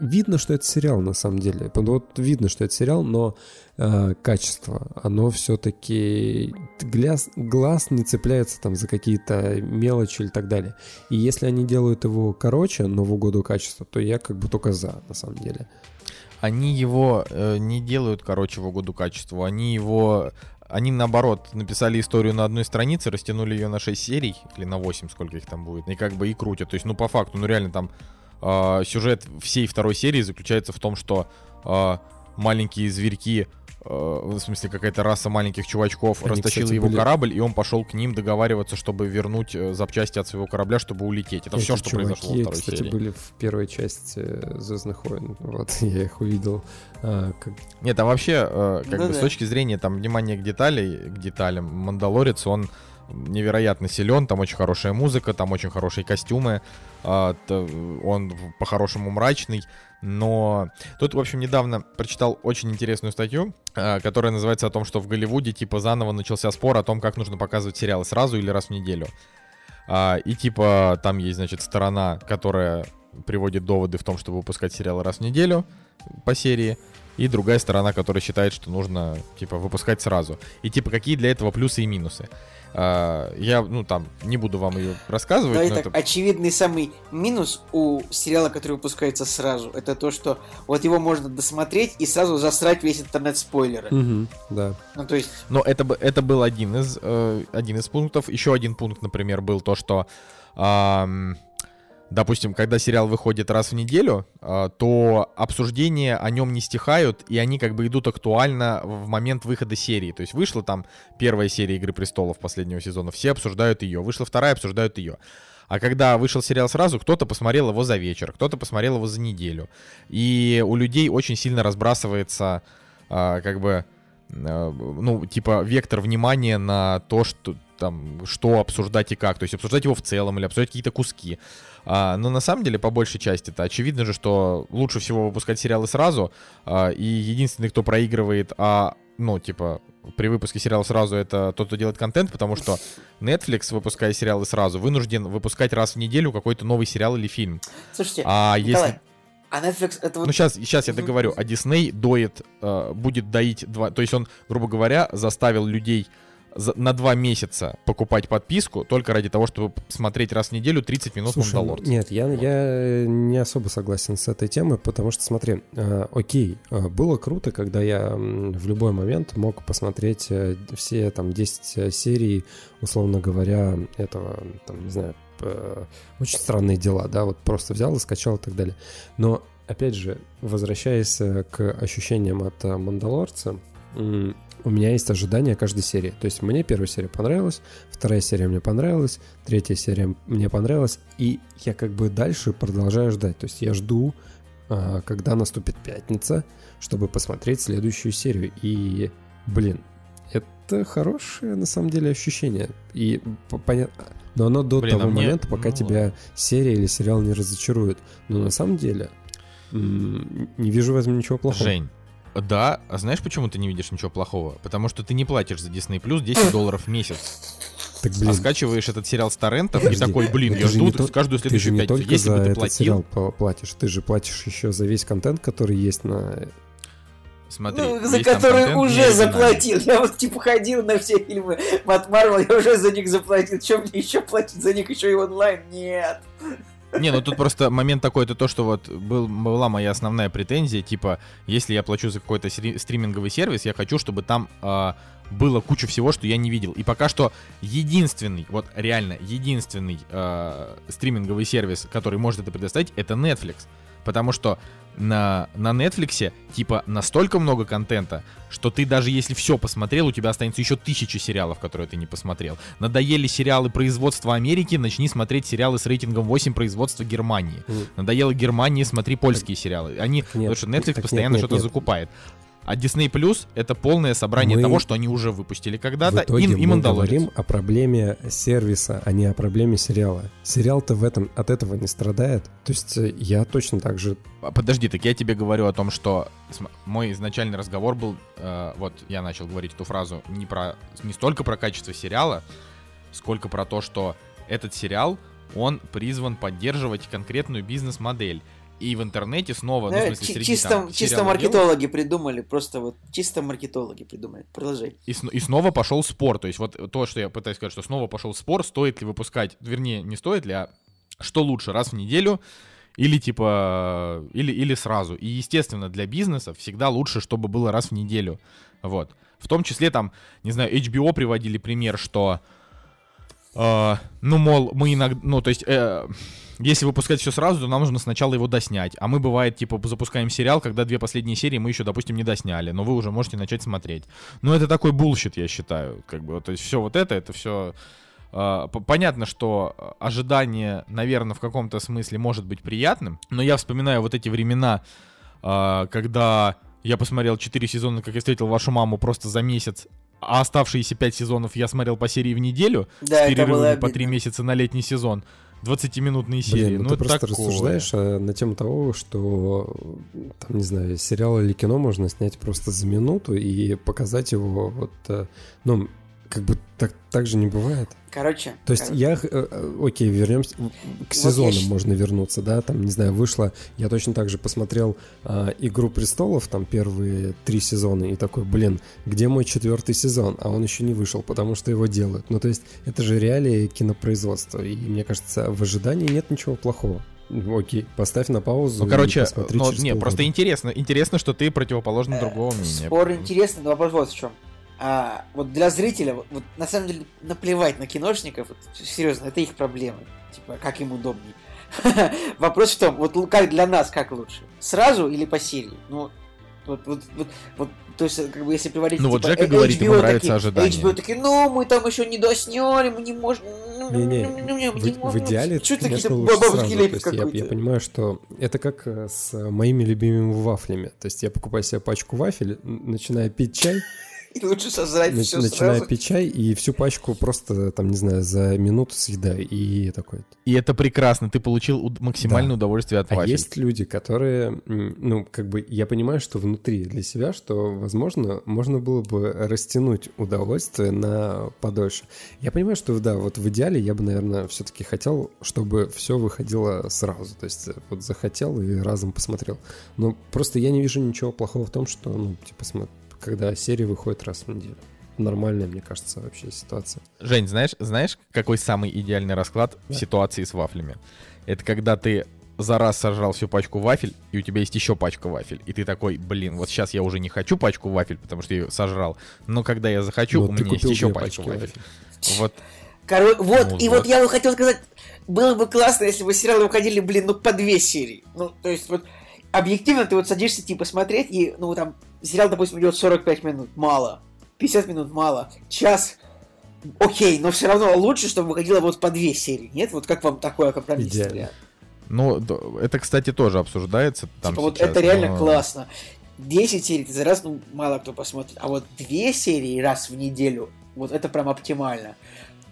Видно, что это сериал на самом деле. Вот видно, что это сериал, но э, качество, оно все-таки глаз, глаз не цепляется там за какие-то мелочи или так далее. И если они делают его короче, но в угоду качества, то я как бы только за, на самом деле. Они его э, не делают, короче, в угоду качеству. Они его... Они, наоборот, написали историю на одной странице, растянули ее на 6 серий, или на 8, сколько их там будет, и как бы и крутят. То есть, ну, по факту, ну, реально там э, сюжет всей второй серии заключается в том, что э, маленькие зверьки, в смысле, какая-то раса маленьких чувачков Они, растащила кстати, его были- корабль, и он пошел к ним договариваться, чтобы вернуть э, запчасти от своего корабля, чтобы улететь. Это все, Эти что чуваки, произошло во второй кстати, серии. были в первой части Звездных войн. Вот, я их увидел. А, как- Нет, там вообще, э, как Ну бы, да. с точки зрения там внимания к деталей, к деталям, Мандалорец, он невероятно силен, там очень хорошая музыка, там очень хорошие костюмы, а, он по-хорошему мрачный, но тут, в общем, недавно прочитал очень интересную статью, а, которая называется о том, что в Голливуде, типа, заново начался спор о том, как нужно показывать сериалы сразу или раз в неделю. А, и, типа, там есть, значит, сторона, которая приводит доводы в том, чтобы выпускать сериалы раз в неделю, по серии, и другая сторона, которая считает, что нужно, типа, выпускать сразу. И, типа, какие для этого плюсы и минусы. А, я, ну, там, не буду вам ее рассказывать. Но так, это... очевидный самый минус у сериала, который выпускается сразу, это то, что вот его можно досмотреть и сразу засрать весь интернет спойлеры. Мгм, да. Ну, то есть, Но это, бы- это был один из, э, один из пунктов. Еще один пункт, например, был то, что, ам, допустим, когда сериал выходит раз в неделю, а, то обсуждения о нем не стихают, и они как бы идут актуально в момент выхода серии. То есть вышла там первая серия «Игры престолов» последнего сезона, все обсуждают ее. Вышла вторая, обсуждают ее. А когда вышел сериал сразу, кто-то посмотрел его за вечер, кто-то посмотрел его за неделю. И у людей очень сильно разбрасывается а, как бы э, ну, типа, вектор внимания на то, что там, что обсуждать и как. То есть обсуждать его в целом или обсуждать какие-то куски. А, но на самом деле, по большей части, это очевидно же, что лучше всего выпускать сериалы сразу. а, и единственный, кто проигрывает, а, ну, типа, при выпуске сериала сразу, это тот, кто делает контент, потому что Netflix, выпуская сериалы сразу, вынужден выпускать раз в неделю какой-то новый сериал или фильм. слушайте, А Николай, если а Netflix это вот... ну, сейчас, сейчас я договорю. А Дисней доит, э, будет доить два... То есть он, грубо говоря, заставил людей на два месяца покупать подписку только ради того, чтобы смотреть раз в неделю 30 минут Слушай, Мандалорца. нет, я, я не особо согласен с этой темой, потому что, смотри, э, окей, э, было круто, когда я в любой момент мог посмотреть э, все там 10 серий, условно говоря, этого, там, не знаю, э, очень странные дела, да, вот просто взял и скачал и так далее. Но, опять же, возвращаясь э, к ощущениям от э, Мандалорца, у меня есть ожидания каждой серии. То есть мне первая серия понравилась, вторая серия мне понравилась, третья серия мне понравилась, и я как бы дальше продолжаю ждать. То есть я жду, а, когда наступит пятница, чтобы посмотреть следующую серию. И, блин, это хорошее на самом деле ощущение. И понятно. Но оно до Блин, а того мне- момента, пока ну, тебя серия или сериал не разочарует. Но на самом деле не вижу в этом ничего плохого. Жень, да, а знаешь, почему ты не видишь ничего плохого? Потому что ты не платишь за Disney Plus 10 долларов в месяц. Так, А блин, скачиваешь этот сериал с торрентов и Подожди, такой, блин, это я жду то- каждую ты же следующую не пятницу. Если за бы ты этот сериал платил, пла- платишь, ты же платишь еще за весь контент, который есть на... смотри, Ну, за контент уже заплатил. Я вот типа ходил на все фильмы от Марвел, я уже за них заплатил. Чем мне еще платить за них еще и онлайн? Нет. Не, ну тут просто момент такой, это то, что вот был, была моя основная претензия, типа, если я плачу за какой-то стриминговый сервис, я хочу, чтобы там а, было куча всего, что я не видел. И пока что единственный, вот реально единственный а, стриминговый сервис, который может это предоставить, это Netflix. Потому что на, на Netflix, типа, настолько много контента, что ты даже если все посмотрел, у тебя останется еще тысячи сериалов, которые ты не посмотрел. Надоели сериалы производства Америки, начни смотреть сериалы с рейтингом 8 производства Германии. М. Надоело Германии, смотри польские сериалы. Они, нет, потому что Netflix так постоянно что-то закупает. А Disney Plus это полное собрание Мы того, что они уже выпустили когда-то, В итоге и, и мы говорим о проблеме сервиса, а не о проблеме сериала. Сериал-то в этом, от этого не страдает. То есть э, я точно так же... А, Подожди, так я тебе говорю о том, что мой изначальный разговор был, э, вот я начал говорить эту фразу не про не столько про качество сериала, сколько про то, что этот сериал он призван поддерживать конкретную бизнес-модель. И в интернете снова, ну, в Э, смысле, среди чисто, там чисто маркетологи придумали, просто вот чисто маркетологи придумали. Продолжай. И, и снова пошел спор. То есть вот то, что я пытаюсь сказать, что снова пошел спор, стоит ли выпускать, вернее, не стоит ли, а что лучше, раз в неделю или типа, или, или сразу. И, естественно, для бизнеса всегда лучше, чтобы было раз в неделю. Вот. В том числе там, не знаю, HBO приводили пример, что, э, ну, мол, мы иногда, ну, то есть, э, если выпускать все сразу, то нам нужно сначала его доснять. А мы, бывает, типа, запускаем сериал, когда две последние серии мы еще, допустим, не досняли, но вы уже можете начать смотреть. Ну, это такой bullshit, я считаю. Как бы, то есть, все вот это, это все... понятно, что э, ожидание, наверное, в каком-то смысле может быть приятным, но я вспоминаю вот эти времена, э, когда я посмотрел 4 сезона, как я встретил вашу маму просто за месяц, а оставшиеся 5 сезонов я смотрел по серии в неделю, Да, с перерывами по 3 обидно. месяца на летний сезон. 20-минутные серии. Блин, ну, ну, ты это просто такое. рассуждаешь э, на тему того, что, там, не знаю, сериал или кино можно снять просто за минуту и показать его вот... э, Ну, как бы так, так же не бывает. Короче. То есть короче. я, э, э, окей, вернемся к сезонам, я щ- можно вернуться, да, там, не знаю, вышло, я точно так же посмотрел а, «Игру престолов», там, первые три сезона, и такой, блин, где мой четвертый сезон? А он еще не вышел, потому что его делают. Ну, то есть, это же реалии кинопроизводства, и мне кажется, в ожидании нет ничего плохого. Ну, Окей, поставь на паузу Ну, короче, и посмотри ну, через не, просто полгода. интересно, интересно, что ты противоположный Э, другого мнения. Спор интересный, но вопрос вот в чем. А, вот для зрителя, вот, вот на самом деле, наплевать на киношников, вот, серьезно, это их проблемы. Типа, как им удобней. Вопрос в том, вот как для нас, как лучше? Сразу или по серии? Ну, вот, вот, вот, вот, то есть, как бы, если приводить... Ну, вот типа, Джека э, говорит, ему нравится такие- ожидание. HBO такие, ну, мы там еще не досняли, мы не можем... Не-не, мы в, не в можем». идеале, Чё это, конечно, лучше сразу. То есть я, я понимаю, что это как э, с моими любимыми вафлями. То есть я покупаю себе пачку вафель, начинаю пить чай, И лучше сожрать нач- все начинаю сразу. пить чай, и всю пачку просто, там, не знаю, за минуту съедаю. И такой... И это прекрасно, ты получил уд- максимальное Да. удовольствие от А вафель. есть люди, которые, ну, как бы, я понимаю, что внутри для себя, что, возможно, можно было бы растянуть удовольствие на подольше. Я понимаю, что, да, вот в идеале я бы, наверное, все-таки хотел, чтобы все выходило сразу. То есть, э, вот захотел и разом посмотрел. Но просто я не вижу ничего плохого в том, что, ну, типа, смо- когда серия выходит раз в неделю. Нормальная, мне кажется, вообще ситуация. Жень, знаешь, знаешь, какой самый идеальный расклад в Да. ситуации с вафлями? Это когда ты за раз сожрал всю пачку вафель, и у тебя есть еще пачка вафель. И ты такой, блин, вот сейчас я уже не хочу пачку вафель, потому что я ее сожрал. Но когда я захочу, Но у меня есть еще пачка вафель. вафель. Вот Коро- Вот, Ну и вот. вот я бы хотел сказать, было бы классно, если бы сериалы выходили, блин, ну по две серии. Ну, то есть вот объективно ты вот садишься типа смотреть, и, ну, там, сериал, допустим, идет 45 минут, мало. 50 минут мало. Час, окей, но все равно лучше, чтобы выходило вот по две серии. Нет? Вот как вам такое Идеально. вариант? Ну, это, кстати, тоже обсуждается. Там Типа вот сейчас, это реально но- классно. 10 серий ты за раз, ну, мало кто посмотрит. А вот две серии раз в неделю, вот это прям оптимально.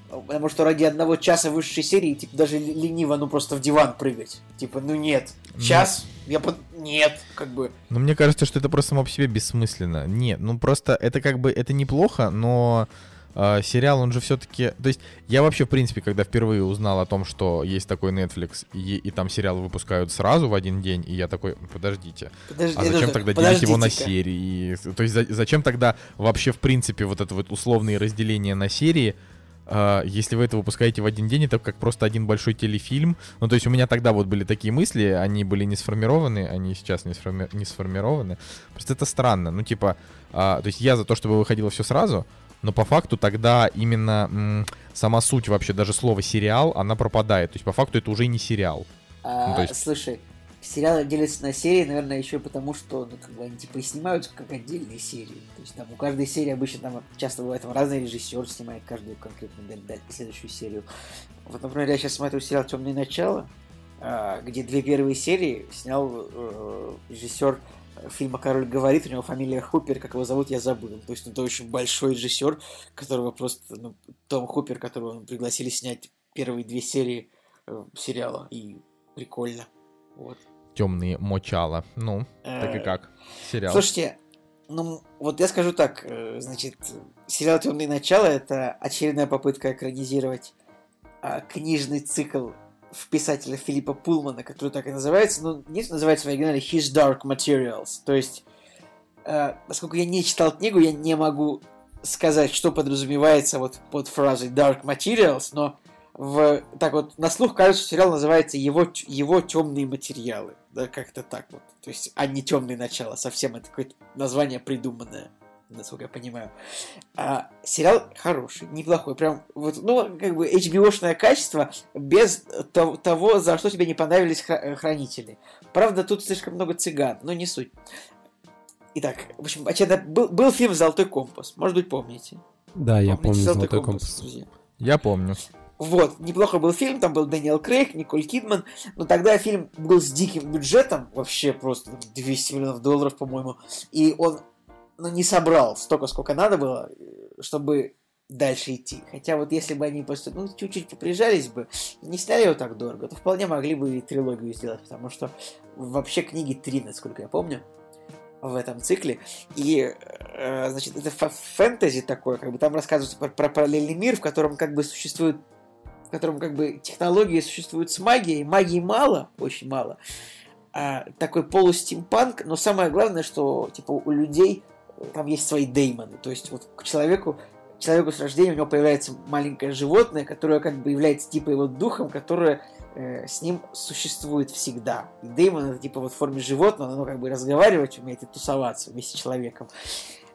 Потому что ради одного часа высшей серии, типа, даже лениво, ну, просто в диван прыгать. Типа, ну, нет. Ну. Час, я под... Нет, как бы. Но мне кажется, что это просто само по себе бессмысленно. Нет, ну просто это как бы, это неплохо, но э, сериал, он же все-таки... То есть я вообще, в принципе, когда впервые узнал о том, что есть такой Netflix, и, и там сериалы выпускают сразу в один день, и я такой, подождите, Подожди, а зачем это- тогда делить его на серии? То есть за- зачем тогда вообще, в принципе, вот это вот условные разделения на серии, а, если вы это выпускаете в один день, это как просто один большой телефильм. Ну, то есть у меня тогда вот были такие мысли, они были не сформированы, они сейчас не, сформи- не сформированы. Просто это странно. Ну, типа, а, то есть я за то, чтобы выходило все сразу, но по факту тогда именно м, сама суть вообще, даже слово сериал, она пропадает. То есть по факту это уже не сериал. А, Ну, есть- Слушай, сериалы делятся на серии, наверное, еще потому, что ну, как бы они типа и снимаются как отдельные серии. То есть там у каждой серии обычно там часто бывает там разный режиссер снимает каждую конкретную даль- следующую серию. Вот, например, я сейчас смотрю сериал Темное начало, а, где две первые серии снял э, режиссер фильма Король говорит, у него фамилия Хупер, как его зовут, я забыл. То есть это очень большой режиссер, которого просто ну, Том Хупер, которого ну, пригласили снять первые две серии э, сериала. И прикольно. Вот. Темные мочала. Ну, так и Э, как? Сериал. Слушайте, ну вот я скажу так, э, значит, сериал Темные начала это очередная попытка экранизировать а, книжный цикл в писателя Филиппа Пулмана, который так и называется, но не называется в оригинале His Dark Materials. То есть, э, поскольку я не читал книгу, я не могу сказать, что подразумевается вот под фразой Dark Materials, но в, так вот, на слух кажется, что сериал называется его, его темные материалы. Да, как-то так вот. То есть, а не темные начала. Совсем это какое-то название придуманное, насколько я понимаю. А, сериал хороший, неплохой. Прям, вот, ну, как бы HBO-шное качество без то- того, за что тебе не понравились хра- хранители. Правда, тут слишком много цыган, но не суть. Итак, в общем, был, был фильм «Золотой компас». Может быть, помните? Да, я Помните помню «Золотой компас». друзья? Я помню. Вот, неплохо был фильм, там был Дэниел Крейг, Николь Кидман, но тогда фильм был с диким бюджетом, вообще просто там, 200 миллионов долларов, по-моему, и он ну, не собрал столько, сколько надо было, э, чтобы дальше идти. Хотя вот если бы они просто, ну, чуть-чуть поприжались бы, не сняли его так дорого, то вполне могли бы и трилогию сделать, потому что вообще книги три, насколько я помню. в этом цикле. И, э, значит, это фэнтези такое, как бы там рассказывается про, про параллельный мир, в котором как бы существует в котором как бы технологии существуют с магией, магии мало, очень мало. А, такой полустимпанк, но самое главное, что типа у людей там есть свои деймоны. То есть вот к человеку человеку с рождения у него появляется маленькое животное, которое как бы является типа его духом, которое э, с ним существует всегда. И Деймон это типа вот в форме животного, оно как бы разговаривать умеет и тусоваться вместе с человеком.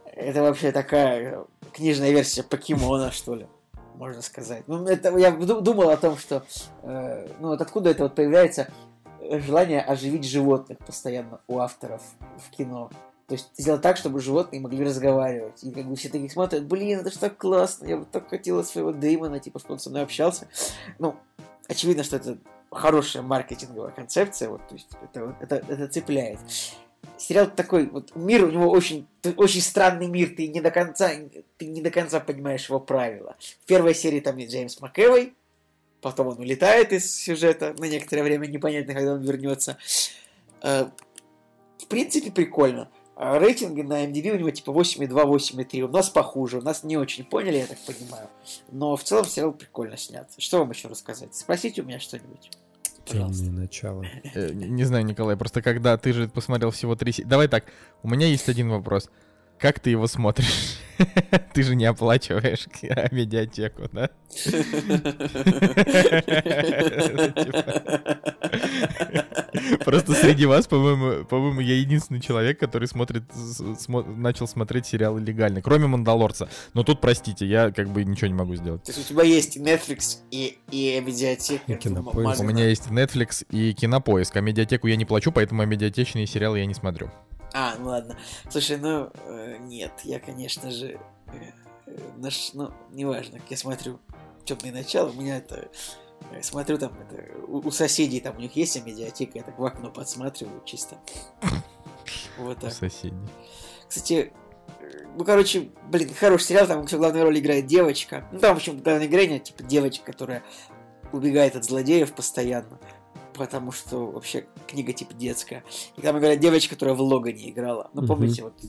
Это вообще такая книжная версия покемона, что ли, можно сказать. Ну, это, я думал о том, что э, ну вот откуда это вот появляется желание оживить животных постоянно у авторов в кино. То есть сделать так, чтобы животные могли разговаривать. И как бы все такие смотрят, блин, это же так классно, я бы так хотела своего Дэймона, типа, чтобы он со мной общался. Ну, очевидно, что это хорошая маркетинговая концепция, вот, то есть это, это, это цепляет. Сериал такой, вот мир у него очень, очень странный мир, ты не до конца, ты не до конца понимаешь его правила. В первой серии там есть Джеймс МакЭвой, потом он улетает из сюжета, на некоторое время непонятно, когда он вернется. Э, в принципе, прикольно. А рейтинги на MDB у него типа 8,2, 8,3. У нас похуже, у нас не очень поняли, я так понимаю. Но в целом сериал прикольно снят. Что вам еще рассказать? Спросите у меня что-нибудь. Темное начало. Э, не знаю, Николай, просто когда ты же посмотрел всего три... Давай так, у меня есть один вопрос. Как ты его смотришь? Ты же не оплачиваешь медиатеку, да? Просто среди вас, по-моему, по-моему, я единственный человек, который смотрит, начал смотреть сериалы легально, кроме Мандалорца. Но тут, простите, я как бы ничего не могу сделать. То есть у тебя есть Netflix и, и медиатека? И кинопоиск. У меня есть Netflix и кинопоиск, а медиатеку я не плачу, поэтому медиатечные сериалы я не смотрю. А, ну ладно. Слушай, ну, э, нет, я, конечно же, э, наш, ну, неважно, как я смотрю темные начала, у меня это, э, смотрю там, это, у, у соседей там у них есть медиатека, я так в окно подсматриваю чисто. Вот так. У соседей. Кстати, э, ну, короче, блин, хороший сериал, там все главную роль играет девочка. Ну, там, в общем, главная героиня, типа, девочка, которая убегает от злодеев постоянно потому что вообще книга типа детская. И там играет девочка, которая в Логане играла. Ну, помните, mm-hmm. вот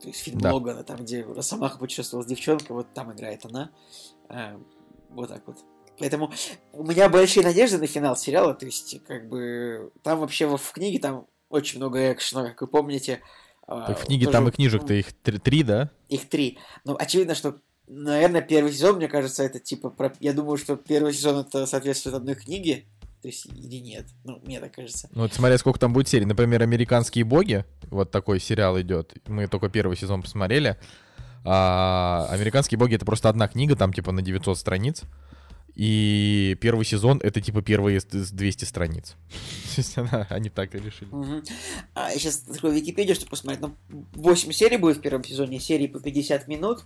то есть фильм да. Логана, там, где Росомаха путешествовал с девчонкой, вот там играет она. А, вот так вот. Поэтому у меня большие надежды на финал сериала, то есть, как бы, там вообще в, в книге там очень много экшена, как вы помните. А, так в книге тоже, там и книжек-то их три, три, да? Их три. Ну, очевидно, что, наверное, первый сезон, мне кажется, это типа, про... я думаю, что первый сезон это соответствует одной книге, то есть, или нет. Ну, мне так кажется. Ну, вот смотря сколько там будет серий. Например, «Американские боги», вот такой сериал идет. Мы только первый сезон посмотрели. А «Американские боги» — это просто одна книга, там типа на 900 страниц. И первый сезон это типа первые 200 страниц. Они так и решили. А, я сейчас открою Википедию, чтобы посмотреть. Ну, 8 серий будет в первом сезоне, серии по 50 минут.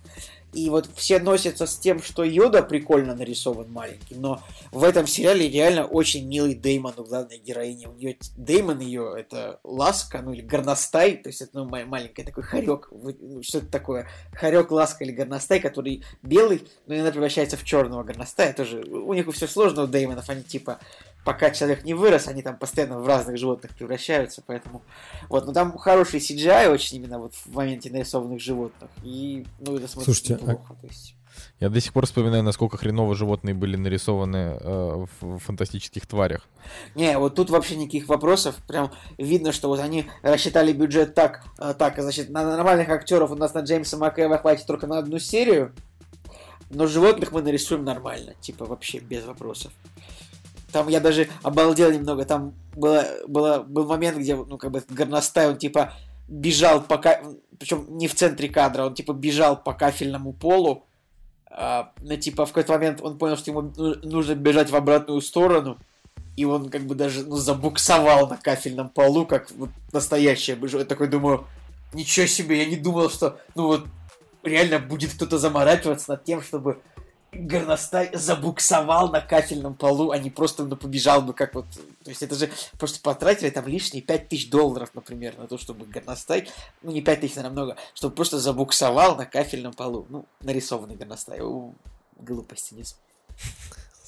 И вот все носятся с тем, что Йода прикольно нарисован маленький. Но в этом сериале реально очень милый Деймон у главной героини. У нее Деймон ее это ласка, ну или горностай. То есть это ну, маленький такой хорек. Ну, что это такое? Хорек, ласка или горностай, который белый, но иногда превращается в черного горностая. Тоже у них все сложно у Деймонов, они типа пока человек не вырос, они там постоянно в разных животных превращаются, поэтому вот, но там хороший CGI очень именно вот в моменте нарисованных животных, и ну это смотрится Слушайте, а неплохо, а... то есть. Я до сих пор вспоминаю, насколько хреново животные были нарисованы э, в фантастических тварях. Не, вот тут вообще никаких вопросов. Прям видно, что вот они рассчитали бюджет так, э, так, значит, на нормальных актеров у нас на Джеймса Макэва хватит только на одну серию, но животных мы нарисуем нормально, типа вообще без вопросов. Там я даже обалдел немного. Там было, было, был момент, где, ну, как бы, горностай, он, типа, бежал пока... Причем не в центре кадра, он, типа, бежал по кафельному полу. А, ну, типа, в какой-то момент он понял, что ему нужно бежать в обратную сторону. И он, как бы, даже, ну, забуксовал на кафельном полу, как вот настоящий. Я такой думаю, ничего себе, я не думал, что, ну, вот, реально будет кто-то заморачиваться над тем, чтобы горностай забуксовал на кафельном полу, а не просто ну, побежал бы как вот... То есть это же просто потратили там лишние 5000 долларов, например, на то, чтобы горностай, ну не 5000, наверное, много, чтобы просто забуксовал на кафельном полу. Ну, нарисованный горностай. У, глупости, нет.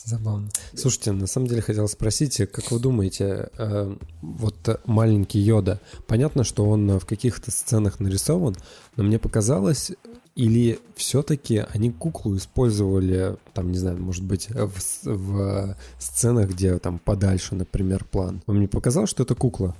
Забавно. Слушайте, на самом деле хотел спросить, как вы думаете, э, вот маленький Йода, понятно, что он в каких-то сценах нарисован, но мне показалось, или все-таки они куклу использовали, там, не знаю, может быть, в, в сценах, где там подальше, например, план. Вам не показалось, что это кукла?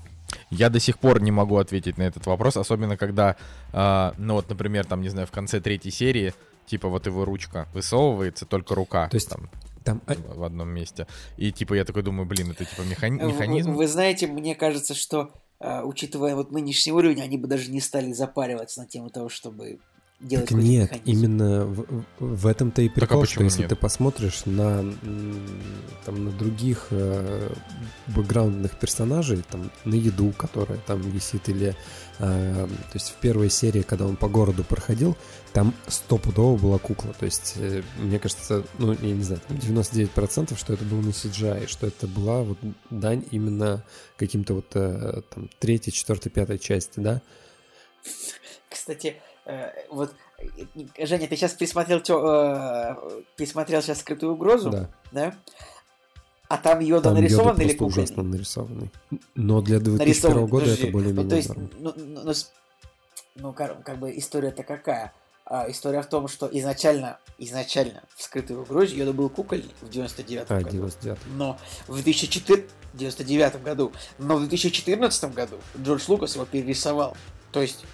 Я до сих пор не могу ответить на этот вопрос, особенно когда, э, ну вот, например, там, не знаю, в конце третьей серии, типа вот его ручка высовывается, только рука. То есть там, там... в одном месте. И типа я такой думаю, блин, это типа механи- механизм. Вы, вы знаете, мне кажется, что э, учитывая вот нынешний уровень, они бы даже не стали запариваться на тему того, чтобы делать так нет, механизм. именно в, в этом-то и прикол, а что если нет? ты посмотришь на, там, на других э, бэкграундных персонажей, там, на еду, которая там висит, или э, то есть в первой серии, когда он по городу проходил, там стопудово была кукла, то есть э, мне кажется, ну, я не знаю, 99% что это был не CGI, что это была вот дань именно каким-то вот э, там третьей, четвертой, пятой части, да? Кстати, Э, вот, Женя, ты сейчас пересмотрел, э, пересмотрел сейчас скрытую угрозу, да? да? А там Йода там нарисован Йода или кукольный? ужасно нарисованный. Но для 2001 года подожди. это более-менее ну, то есть, ну, ну, ну, ну как бы история-то какая? А, история в том, что изначально, изначально в скрытой угрозе Йода был кукольный в 99 а, году. 99 Но в 2004... 99 году. Но в 2014 году Джордж Лукас его перерисовал. То есть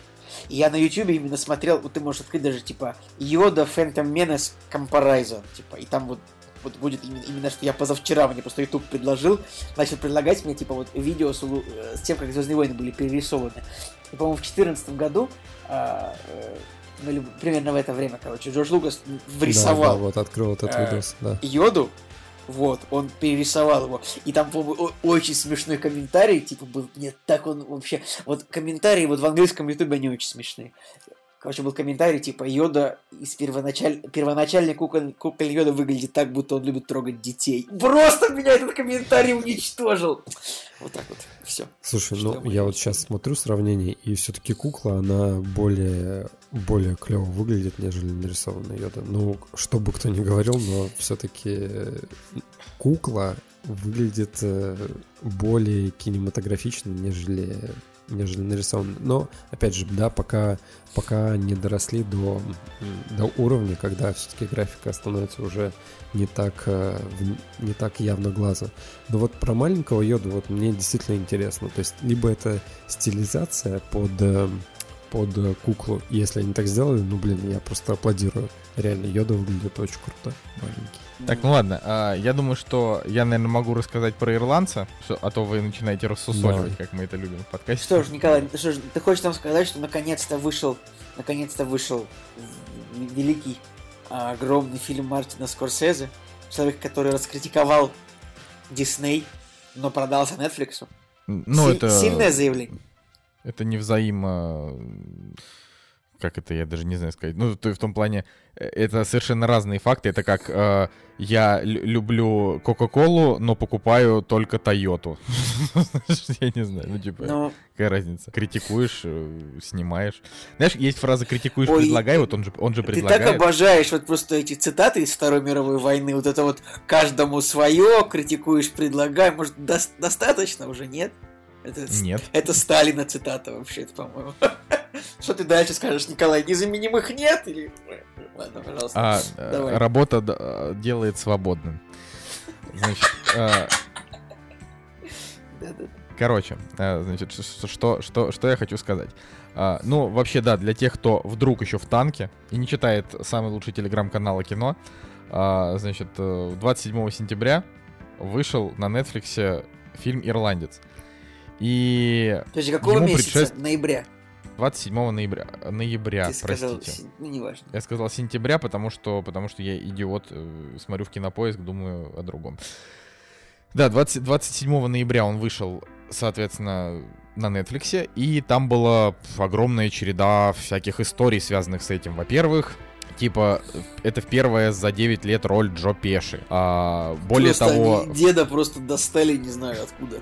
я на YouTube именно смотрел, вот ты можешь открыть даже, типа, Yoda Phantom Menace Comparison, типа, и там вот вот будет именно, именно что я позавчера мне просто YouTube предложил, начал предлагать мне, типа, вот видео с, э, с тем, как Звездные войны были перерисованы. И, по-моему, в 2014 году, а, э, ну, примерно в это время, короче, Джордж Лукас врисовал да, да, вот открыл этот э, видос, да. Йоду, вот, он перерисовал его. И там, по-моему, очень смешной комментарий, типа, был, нет, так он вообще... Вот комментарии вот в английском ютубе, они очень смешные. Короче, был комментарий, типа, Йода из первоначаль... первоначальный куколь... куколь Йода выглядит так, будто он любит трогать детей. Просто меня этот комментарий уничтожил. Вот так вот, все. Слушай, Что ну, я вот сейчас смотрю сравнение, и все-таки кукла, она более, более клево выглядит, нежели нарисованная Йода. Ну, что бы кто ни говорил, но все-таки кукла выглядит э, более кинематографично, нежели нежели нарисован. Но, опять же, да, пока, пока не доросли до, до уровня, когда все-таки графика становится уже не так, э, не так явно глаза. Но вот про маленького йоду вот мне действительно интересно. То есть, либо это стилизация под, э, под куклу. Если они так сделали, ну, блин, я просто аплодирую. Реально, йода выглядит очень круто, маленький. Так, ну ладно, а, я думаю, что я, наверное, могу рассказать про ирландца, что, а то вы начинаете рассусоливать, как мы это любим в подкасте. Что ж, Николай, что ж, ты хочешь нам сказать, что наконец-то вышел, наконец-то вышел великий, а, огромный фильм Мартина Скорсезе, человек, который раскритиковал Дисней, но продался Netflix. Ну, Си- это... Сильное заявление. Это не взаимо как это, я даже не знаю сказать. Ну, то в том плане, э, это совершенно разные факты. Это как э, я люблю Кока-Колу, но покупаю только Тойоту. Я не знаю, ну типа, какая разница? Критикуешь, э, снимаешь. Знаешь, есть фраза «критикуешь, предлагай», вот он же, он же предлагает. Ты так обожаешь вот просто эти цитаты из Второй мировой войны, вот это вот «каждому свое», «критикуешь, предлагай», может, до достаточно уже, нет? Это, Нет. Это Сталина цитата вообще-то, по-моему. Что ты дальше скажешь, Николай? Незаменимых нет? Или... Ладно, пожалуйста. А, э, Давай. Работа э, делает свободным. Значит, а... Короче, э, значит, что, что, что я хочу сказать. А, ну, вообще, да, для тех, кто вдруг еще в танке и не читает самый лучший телеграм-канал кино, а, значит, 27 сентября вышел на Netflix фильм «Ирландец». И Подожди, какого месяца? Предшеств... Ноября? 27 ноября, ноября Ты сказал, простите. Ну, неважно. Я сказал сентября, потому что, потому что я идиот, э, смотрю в кинопоиск, думаю о другом. Да, 20, 27 ноября он вышел, соответственно, на Netflix, и там была огромная череда всяких историй, связанных с этим. Во-первых, типа, это в первое за 9 лет роль Джо Пеши. А, более просто того... деда просто достали, не знаю откуда.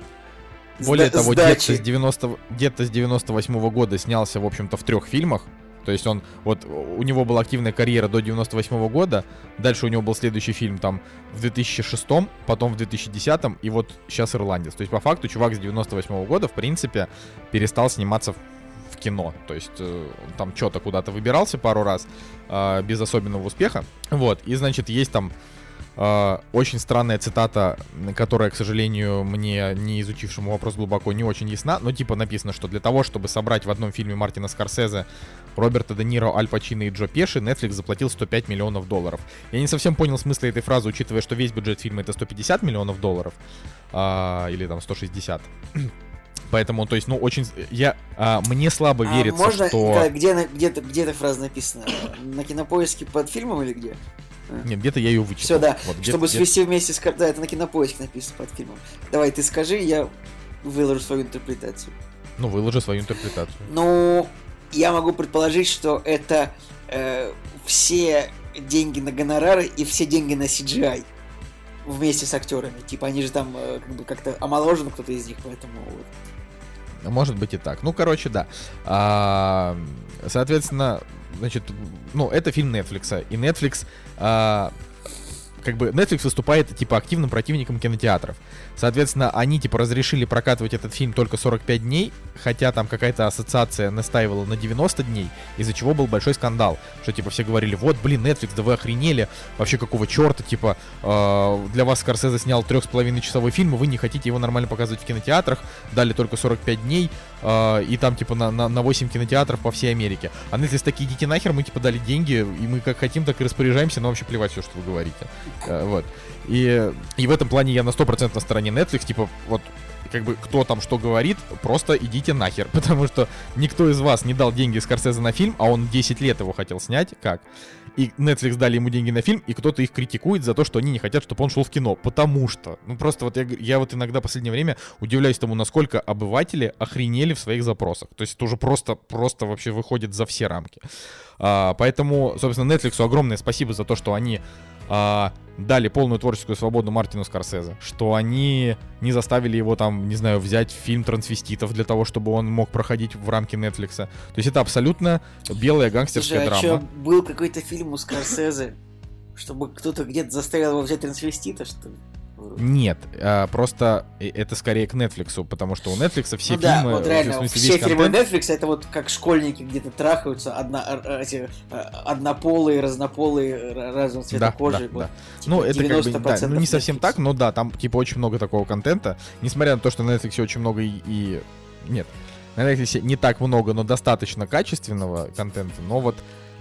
Более Сда- того, дед с, 90, дед с 98 -го года снялся, в общем-то, в трех фильмах. То есть он, вот у него была активная карьера до 98 года, дальше у него был следующий фильм там в 2006, потом в 2010, и вот сейчас «Ирландец». То есть по факту чувак с 98 года, в принципе, перестал сниматься в кино. То есть э, там что-то куда-то выбирался пару раз э, без особенного успеха. Вот, и значит, есть там очень странная цитата, которая, к сожалению, мне, не изучившему вопрос глубоко, не очень ясна, но типа написано, что для того, чтобы собрать в одном фильме Мартина Скорсезе, Роберта Де Ниро, Аль Пачино и Джо Пеши, Netflix заплатил 105 миллионов долларов. Я не совсем понял смысла этой фразы, учитывая, что весь бюджет фильма это 150 миллионов долларов, uh, или там 160. Поэтому, то есть, ну, очень... Я, а, мне слабо а верится, можно, что... Где, где, где эта фраза написана? На кинопоиске под фильмом или где? Нет, где-то я ее вычитал. Все, да. Вот, Чтобы свести вместе с... Да, это на кинопоиске написано под фильмом. Давай, ты скажи, я выложу свою интерпретацию. Ну, выложи свою интерпретацию. Ну, я могу предположить, что это э, все деньги на гонорары и все деньги на CGI вместе с актерами. Типа они же там э, как бы как-то омоложены кто-то из них, поэтому вот. Может быть и так. Ну, короче, да. А, соответственно, значит, ну, это фильм Netflix, и Netflix, а, как бы, Netflix выступает, типа, активным противником кинотеатров. Соответственно, они, типа, разрешили прокатывать этот фильм только 45 дней, хотя там какая-то ассоциация настаивала на 90 дней, из-за чего был большой скандал, что, типа, все говорили, вот, блин, Netflix, да вы охренели, вообще какого черта, типа, э, для вас Скорсезе снял трех с половиной часовой фильм, и вы не хотите его нормально показывать в кинотеатрах, дали только 45 дней, э, и там, типа, на, на, на 8 кинотеатров по всей Америке. А Netflix такие, идите нахер, мы, типа, дали деньги, и мы как хотим, так и распоряжаемся, но вообще плевать все, что вы говорите. Э, вот. И, и в этом плане я на 100% на стороне Netflix, типа, вот, как бы, кто там что говорит, просто идите нахер, потому что никто из вас не дал деньги Скорсезе на фильм, а он 10 лет его хотел снять, как? И Netflix дали ему деньги на фильм, и кто-то их критикует за то, что они не хотят, чтобы он шел в кино, потому что, ну просто вот я, я вот иногда в последнее время удивляюсь тому, насколько обыватели охренели в своих запросах, то есть это уже просто, просто вообще выходит за все рамки. А, поэтому, собственно, Netflix огромное спасибо за то, что они а, дали полную творческую свободу Мартину Скорсезе, что они не заставили его там, не знаю, взять фильм трансвеститов для того, чтобы он мог проходить в рамки Netflix. То есть это абсолютно белая гангстерская Слушай, а драма. Что, был какой-то фильм у Скорсезе, чтобы кто-то где-то заставил его взять трансвестита, что ли? Нет, а, просто это скорее к Netflix, потому что у Netflix все ну, фильмы... Да, вот реально, смысле, все фильмы контент... Netflix это вот как школьники где-то трахаются, одна, эти, однополые, разнополые, разного цвета да, кожи. Да, вот, да. Типа ну, это как бы, да, ну, не Netflix. совсем так, но да, там типа очень много такого контента. Несмотря на то, что на Netflix очень много и... и... Нет, на Netflix не так много, но достаточно качественного контента, но вот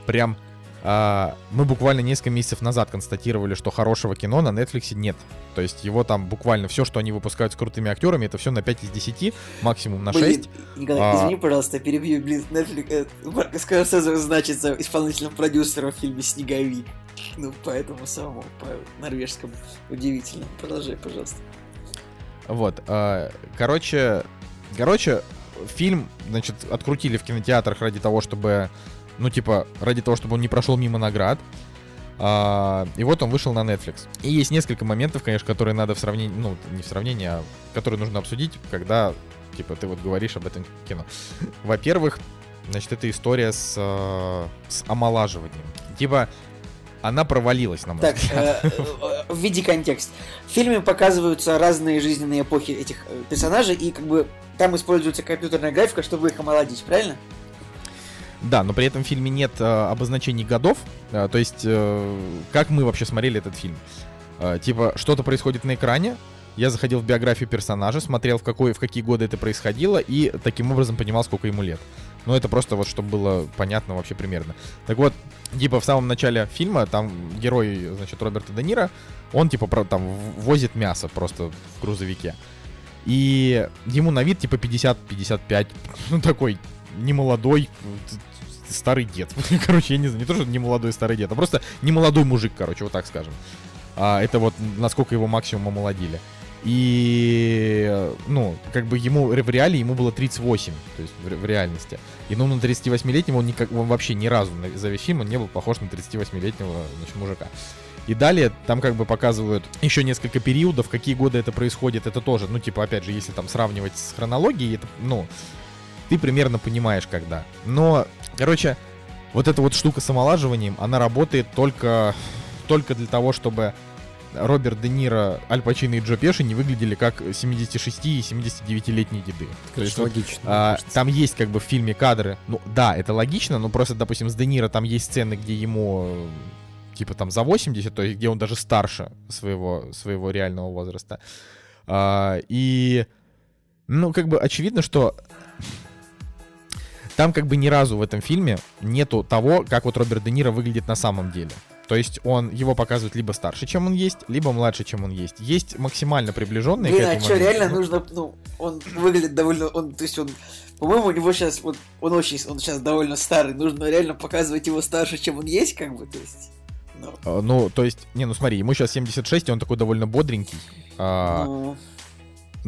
прям мы буквально несколько месяцев назад констатировали, что хорошего кино на Netflix нет. То есть его там буквально все, что они выпускают с крутыми актерами, это все на 5 из 10, максимум на 6. Блин, Николай, А. извини, пожалуйста, перебью, блин, Netflix, э, Марк Скорсезе значится исполнительным продюсером в фильме «Снеговик». Ну, поэтому самому, по норвежскому. Удивительно. Продолжай, пожалуйста. Вот, а, короче, короче, фильм, значит, открутили в кинотеатрах ради того, чтобы, ну, типа, ради того, чтобы он не прошел мимо наград. А, и вот он вышел на Netflix. И есть несколько моментов, конечно, которые надо в сравнении, ну, не в сравнении, а которые нужно обсудить, когда, типа, ты вот говоришь об этом кино. Во-первых, значит, это история с, э, с омолаживанием. Типа, она провалилась, на мой Так, взгляд. э, э, в виде контекст. В фильме показываются разные жизненные эпохи этих э, персонажей, и как бы там используется компьютерная графика, чтобы их омолодить, правильно? Да, но при этом в фильме нет э, обозначений годов. Э, то есть, э, как мы вообще смотрели этот фильм? Э, типа, что-то происходит на экране, я заходил в биографию персонажа, смотрел, в, какой, в какие годы это происходило, и таким образом понимал, сколько ему лет. Ну, это просто вот, чтобы было понятно вообще примерно. Так вот, типа, в самом начале фильма, там герой, значит, Роберта Де Ниро, он, типа, про- там, возит мясо просто в грузовике. И ему на вид, типа, 50-55, ну, такой немолодой, т- старый дед. Короче, я не знаю, не то, что не молодой старый дед, а просто не молодой мужик, короче, вот так скажем. А, это вот насколько его максимум омолодили. И, ну, как бы ему в реале ему было 38, то есть в, в реальности. И ну, на 38-летнего он, никак, он вообще ни разу на- за весь фильм он не был похож на 38-летнего значит, мужика. И далее там как бы показывают еще несколько периодов, какие годы это происходит. Это тоже, ну, типа, опять же, если там сравнивать с хронологией, это, ну, ты примерно понимаешь, когда. Но, короче, вот эта вот штука с омолаживанием, она работает только, только для того, чтобы Роберт Де Ниро, Аль Пачино и Джо Пеши не выглядели как 76 и 79-летние деды. То есть, вот, логично. а, там есть как бы в фильме кадры. Ну да, это логично, но просто, допустим, с Де Ниро там есть сцены, где ему типа там за 80, то есть где он даже старше своего, своего реального возраста. А, и, ну, как бы очевидно, что там как бы ни разу в этом фильме нету того, как вот Роберт Де Ниро выглядит на самом деле. То есть он его показывает либо старше, чем он есть, либо младше, чем он есть. Есть максимально приближенные Блин, к а этому что, моменту. реально Ну, нужно, ну, он выглядит довольно, он, то есть он, по-моему, у него сейчас, вот, он очень, он сейчас довольно старый, нужно реально показывать его старше, чем он есть, как бы, то есть, ну, э, Ну, то есть, не, ну смотри, ему сейчас 76, и он такой довольно бодренький. А,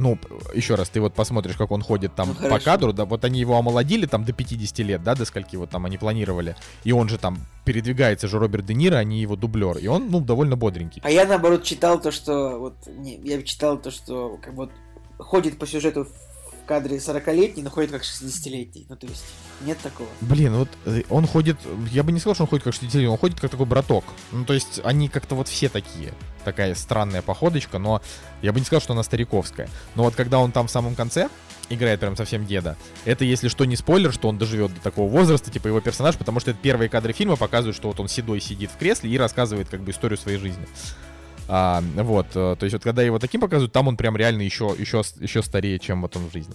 ну, еще раз, ты вот посмотришь, как он ходит там Ну, по хорошо. кадру, да, вот они его омолодили там до 50 лет, да, до скольки вот там они планировали, и он же там передвигается же Роберт Де Ниро, а не его дублер, и он, ну, довольно бодренький. А я наоборот читал то, что вот не, я читал то, что как бы вот ходит по сюжету кадре 40-летний, но ходит как 60-летний. Ну, то есть, нет такого. Блин, вот э, он ходит, я бы не сказал, что он ходит как 60 он ходит как такой браток. Ну, то есть они как-то вот все такие. Такая странная походочка, но я бы не сказал, что она стариковская. Но вот когда он там в самом конце играет прям совсем деда, это, если что, не спойлер, что он доживет до такого возраста, типа его персонаж, потому что это первые кадры фильма показывают, что вот он седой сидит в кресле и рассказывает как бы историю своей жизни. А, вот, э, то есть вот когда его таким показывают, там он прям реально еще, еще, еще старее, чем вот он в жизни.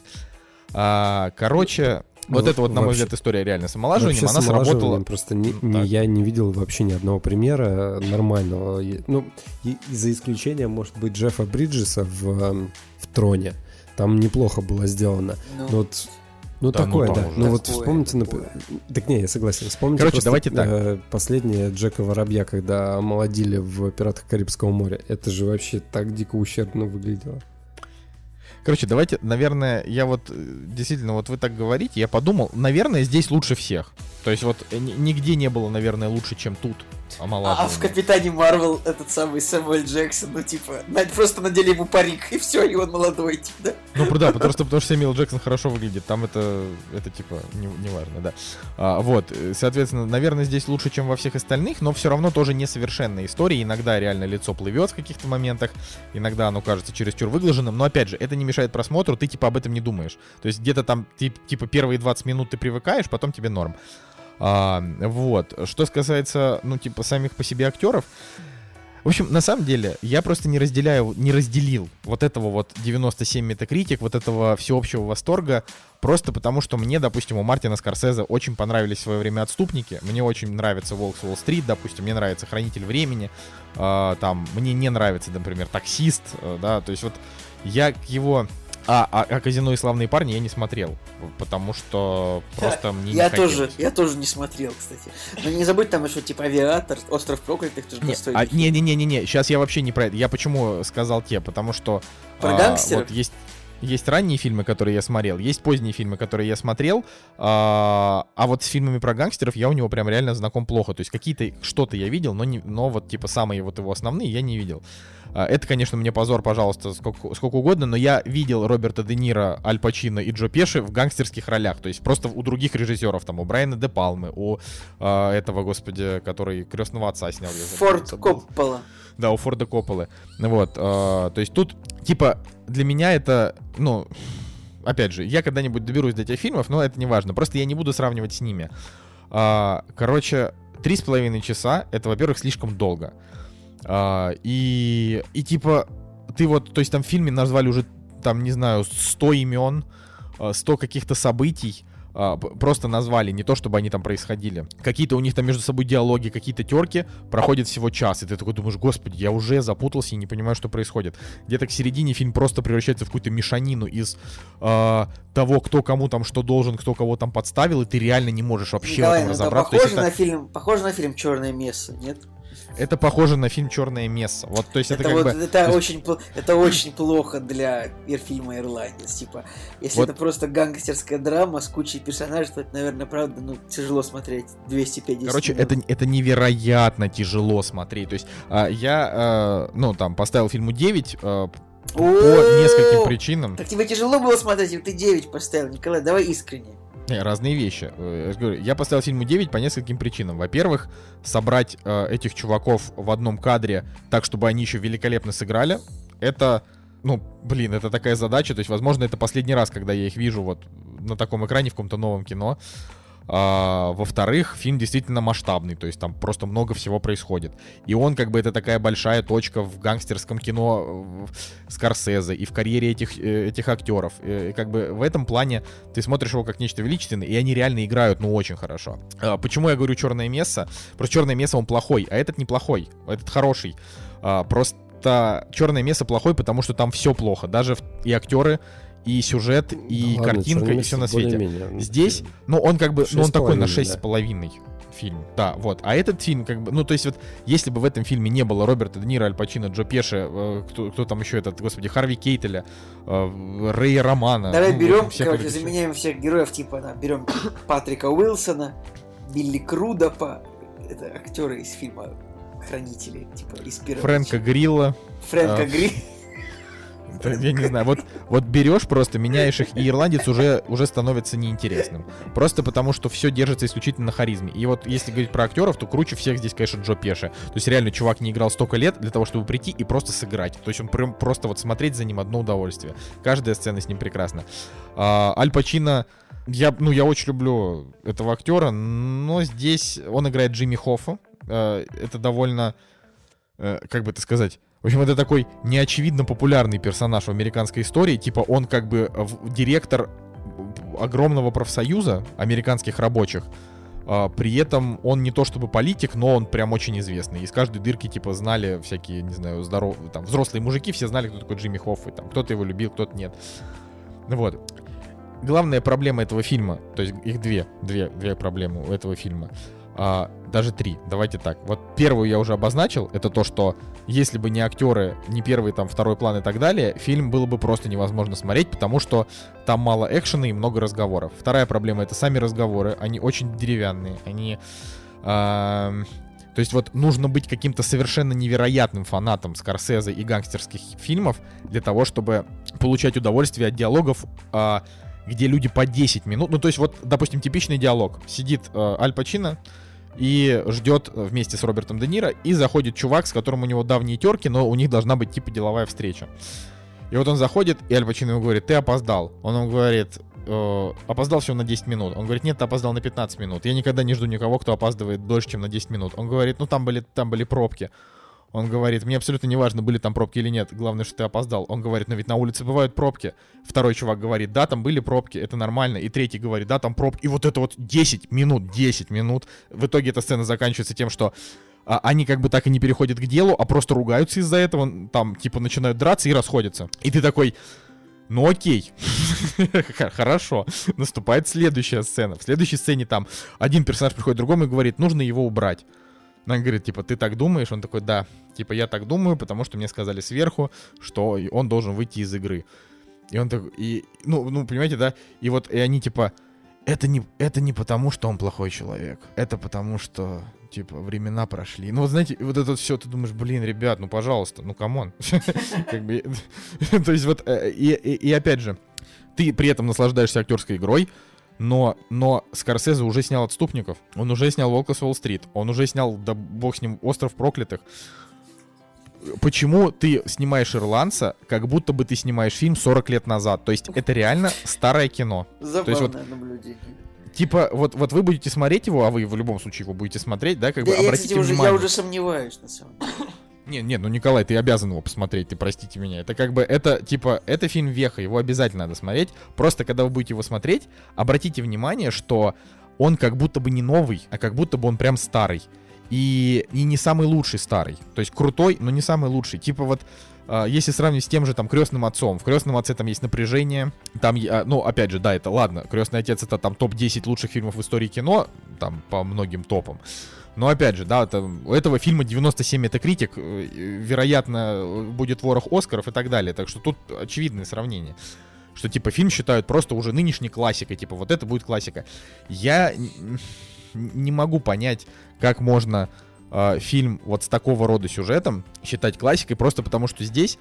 А, короче, вот Ну, это вот, на мой вообще- взгляд, история реально с омолаживанием, она сработала. Просто не, не- я не видел вообще ни одного примера нормального. И- Ну, и- и за исключением, может быть, Джеффа Бриджеса в, эм, в Троне. Там неплохо было сделано. Ну, Но вот, ну, Да, ну, такое, там да. уже Ну, вот такое, вспомните... такое. Так не, я согласен. Вспомните Короче, просто, давайте так. э, последнее Джека Воробья, когда омолодили в «Пиратах Карибского моря». Это же вообще так дико ущербно выглядело. Короче, давайте, наверное, я вот э, действительно, вот вы так говорите, я подумал, наверное, здесь лучше всех. То есть вот э, ни- нигде не было, наверное, лучше, чем тут а омолаживание. в Капитане Марвел этот самый Сэмюэль Джексон, ну, типа, на- просто надели ему парик, и все, и он молодой, типа, да? Ну, да, потому что, потому что Сэмюэл Джексон хорошо выглядит, там это, это типа, не, не важно, да. А, вот, э, соответственно, наверное, здесь лучше, чем во всех остальных, но все равно тоже несовершенная история. Иногда реально лицо плывет в каких-то моментах, иногда оно кажется чересчур выглаженным, но опять же, это не мешает просмотру, ты типа об этом не думаешь. То есть где-то там, типа, первые 20 минут ты привыкаешь, потом тебе норм. А, вот, что касается, ну, типа, самих по себе актеров, в общем, на самом деле, я просто не разделяю, не разделил вот этого вот 97 метакритик, вот этого всеобщего восторга, просто потому что мне, допустим, у Мартина Скорсезе очень понравились в свое время «Отступники», мне очень нравится «Волк с Уолл-стрит», допустим, мне нравится «Хранитель времени», а, там, мне не нравится, например, «Таксист», э, да, то есть вот я к его... А, а, а «Казино и славные парни» я не смотрел, потому что просто мне не Я тоже, хотелось. я тоже не смотрел, кстати. Но не забудь там еще, типа, Авиатор, Остров Проклятых, тоже Не, достойный а, фильм. не-не-не-не, сейчас я вообще не про это. Я почему сказал те? Потому что Про а, гангстеров? вот есть есть ранние фильмы, которые я смотрел, есть поздние фильмы, которые я смотрел, а, а вот с фильмами про гангстеров я у него прям реально знаком плохо. То есть какие-то что-то я видел, но не, но вот типа самые вот его основные я не видел. А, Это, конечно, мне позор, пожалуйста, сколько, сколько угодно, но я видел Роберта Де Ниро, Аль Пачино и Джо Пеши в гангстерских ролях. То есть просто у других режиссеров, там, у Брайана Де Палмы, у а, этого, господи, который крестного отца снял. Форд. Коппола. Да, у Форда Копполы. Вот, э, то есть тут, типа, для меня это, ну, опять же, я когда-нибудь доберусь до этих фильмов, но это не важно. Просто я не буду сравнивать с ними. А, короче, три с половиной часа, это, во-первых, слишком долго. А, и, и, типа, ты вот, то есть там в фильме назвали уже, там, не знаю, 100 имен, а, 100 каких-то событий, а, просто назвали, не то чтобы они там происходили. Какие-то у них там между собой диалоги, какие-то терки, проходит всего час, и ты такой думаешь, господи, я уже запутался и не понимаю, что происходит. Где-то к середине фильм просто превращается в какую-то мешанину из а, того, кто кому там что должен, кто кого там подставил, и ты реально не можешь вообще Николай, в этом ну разобраться. Похоже это, на фильм, похоже на фильм Черное место, нет? Это похоже на фильм Черное место. Вот, то есть это, Это, как вот, бы. это очень, это очень плохо для фильма Ирландец. Типа, если Вот. это просто гангстерская драма с кучей персонажей, то это, наверное, правда, ну, тяжело смотреть 250 Короче, минут. это, это невероятно тяжело смотреть. То есть а, я, э, ну, там, поставил фильму 9 э, по нескольким причинам. Так тебе тяжело было смотреть, ты 9 поставил, Николай, давай искренне. Разные вещи. Э, я поставил фильму 9 по нескольким причинам. Во-первых, собрать э, этих чуваков в одном кадре так, чтобы они еще великолепно сыграли, это, ну, блин, это такая задача. То есть, возможно, это последний раз, когда я их вижу вот на таком экране в каком-то новом кино. А, во-вторых, фильм действительно масштабный, то есть там просто много всего происходит. И он как бы это такая большая точка в гангстерском кино Скорсезе и в карьере этих, э, этих актеров. Э, И как бы в этом плане ты смотришь его как нечто величественное, и они реально играют, ну, очень хорошо. А, Почему я говорю черное место? Просто черное место он плохой, а этот неплохой, этот хороший. А, Просто черное место плохой, потому что там все плохо. Даже и актеры, и сюжет, и Да ладно, картинка, «Черное и все на место» свете. Здесь, ну, он как бы, ну, он такой на с половиной, шесть да. с половиной фильм. Да, вот. А этот фильм, как бы, ну, то есть вот, если бы в этом фильме не было Роберта Де Ниро, Аль Пачино, Джо Пеши, э, кто, кто там еще этот, господи, Харви Кейтеля, э, Рэя Романа. Давай ну, берем, всех короче, этих- заменяем всех героев, типа, там, берем Патрика Уилсона, Билли Крудопа, это актеры из фильма Хранители, типа, из первого. Фрэнка Грилла. Фрэнка а, Гри. Я не знаю, вот, вот берешь просто, меняешь их, и ирландец уже, уже становится неинтересным. Просто потому, что все держится исключительно на харизме. И вот если говорить про актеров, то круче всех здесь, конечно, Джо Пеши. То есть реально чувак не играл столько лет для того, чтобы прийти и просто сыграть. То есть он прям просто вот смотреть за ним одно удовольствие. Каждая сцена с ним прекрасна. А, Аль Пачино, я, ну, я очень люблю этого актера, но здесь он играет Джимми Хоффа. Э, Это довольно, э, как бы это сказать, в общем, это такой неочевидно популярный персонаж в американской истории. Типа он как бы в- директор огромного профсоюза американских рабочих. А, при этом он не то чтобы политик, но он прям очень известный. Из каждой дырки, типа, знали всякие, не знаю, здоров... там, взрослые мужики, все знали, кто такой Джимми Хофф, и там, кто-то его любил, кто-то нет. Ну Вот. Главная проблема этого фильма, то есть их две, две, две проблемы у этого фильма. Даже три, давайте так. Вот первую я уже обозначил, это то, что если бы не актеры, не первый, там, второй план и так далее, фильм было бы просто невозможно смотреть, потому что там мало экшена и много разговоров. Вторая проблема — это сами разговоры, они очень деревянные, они... ам, то есть вот нужно быть каким-то совершенно невероятным фанатом Скорсезе и гангстерских фильмов для того, чтобы получать удовольствие от диалогов, а, где люди по 10 минут... Ну, то есть вот, допустим, типичный диалог. Сидит э, Аль Пачино, и ждет вместе с Робертом Де Ниро, и заходит чувак, с которым у него давние терки, но у них должна быть типа деловая встреча. И вот он заходит, и Аль Пачино ему говорит, ты опоздал. Он ему говорит, «Э, опоздал всего на 10 минут. Он говорит, нет, ты опоздал на 15 минут. Я никогда не жду никого, кто опаздывает дольше, чем на 10 минут. Он говорит, ну там были, там были пробки. Он говорит, мне абсолютно не важно, были там пробки или нет, главное, что ты опоздал. Он говорит, но ведь на улице бывают пробки. Второй чувак говорит, да, там были пробки, это нормально. И третий говорит, да, там пробки. И вот это вот 10 минут, 10 минут. В итоге эта сцена заканчивается тем, что а, они как бы так и не переходят к делу, а просто ругаются из-за этого, там, типа, начинают драться и расходятся. И ты такой, ну окей, хорошо. Наступает следующая сцена. В следующей сцене там один персонаж приходит к другому и говорит, нужно его убрать. Он говорит, типа, ты так думаешь? Он такой, да. Типа, я так думаю, потому что мне сказали сверху, что он должен выйти из игры. И он такой, и, ну, ну, понимаете, да? И вот, и они, типа, это не, это не потому, что он плохой человек. Это потому, что, типа, времена прошли. Ну, вот знаете, вот это все, ты думаешь, блин, ребят, ну, пожалуйста, ну, come on. То есть вот, э, и опять же, ты при этом наслаждаешься актерской игрой, но, но Скорсезе уже снял «Отступников», он уже снял «Волка с Уолл-стрит», он уже снял, да бог с ним, «Остров проклятых». Почему ты снимаешь «Ирландца», как будто бы ты снимаешь фильм 40 лет назад? То есть это реально старое кино. Забавное вот- наблюдение. Типа, вот, вот вы будете смотреть его, а вы в любом случае его будете смотреть, да, как Да, бы я, обратите кстати, уже, внимание. я уже сомневаюсь, на самом деле. Не, не, ну Николай, ты обязан его посмотреть, ты простите меня. Это как бы, это типа, это фильм Веха, его обязательно надо смотреть. Просто когда вы будете его смотреть, обратите внимание, что он как будто бы не новый, а как будто бы он прям старый. И, и не самый лучший старый. То есть крутой, но не самый лучший. Типа вот, а, если сравнивать с тем же там крестным отцом, в крестном отце там есть напряжение, там, ну, опять же, да, это ладно, крестный отец это там топ-10 лучших фильмов в истории кино, там по многим топам. Но опять же, да, там, у этого фильма 97 это критик, э, вероятно, будет ворох Оскаров и так далее. Так что тут очевидное сравнение. Что типа фильм считают просто уже нынешней классикой, типа вот это будет классика. Я не могу понять, как можно э, фильм вот с такого рода сюжетом считать классикой, просто потому что здесь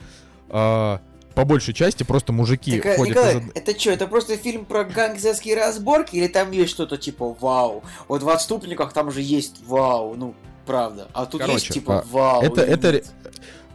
э, по большей части просто мужики Так, а, ходят Николай, из это что, это просто фильм про гангстерские разборки или там есть что-то типа вау? Вот в отступниках там же есть вау, ну, правда. А тут Короче, есть типа а, вау. это, это нет?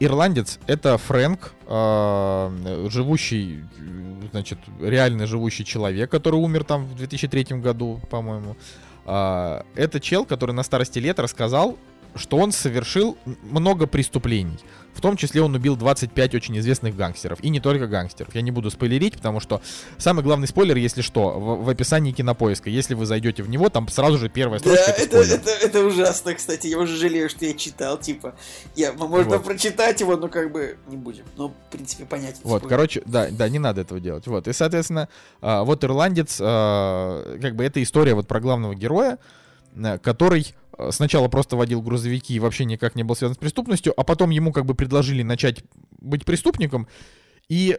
ирландец, это Фрэнк, э, живущий, э, значит, реально живущий человек, который умер там в 2003 году, по-моему. А, это чел, который на старости лет рассказал, что он совершил много преступлений. В том числе он убил 25 очень известных гангстеров. И не только гангстеров. Я не буду спойлерить, потому что самый главный спойлер, если что, в, в описании кинопоиска. Если вы зайдете в него, там сразу же первая Да, строчка это, это, спойлер. это, это ужасно, кстати. Я уже жалею, что я читал, типа. Я, можно Вот. прочитать его, но как бы не будем. Ну, в принципе, понятен. Вот, спойлер. короче, да, да, не надо этого делать. Вот, и, соответственно, а, вот ирландец, а, как бы это история вот про главного героя, а, который сначала просто водил грузовики и вообще никак не был связан с преступностью, а потом ему как бы предложили начать быть преступником, и,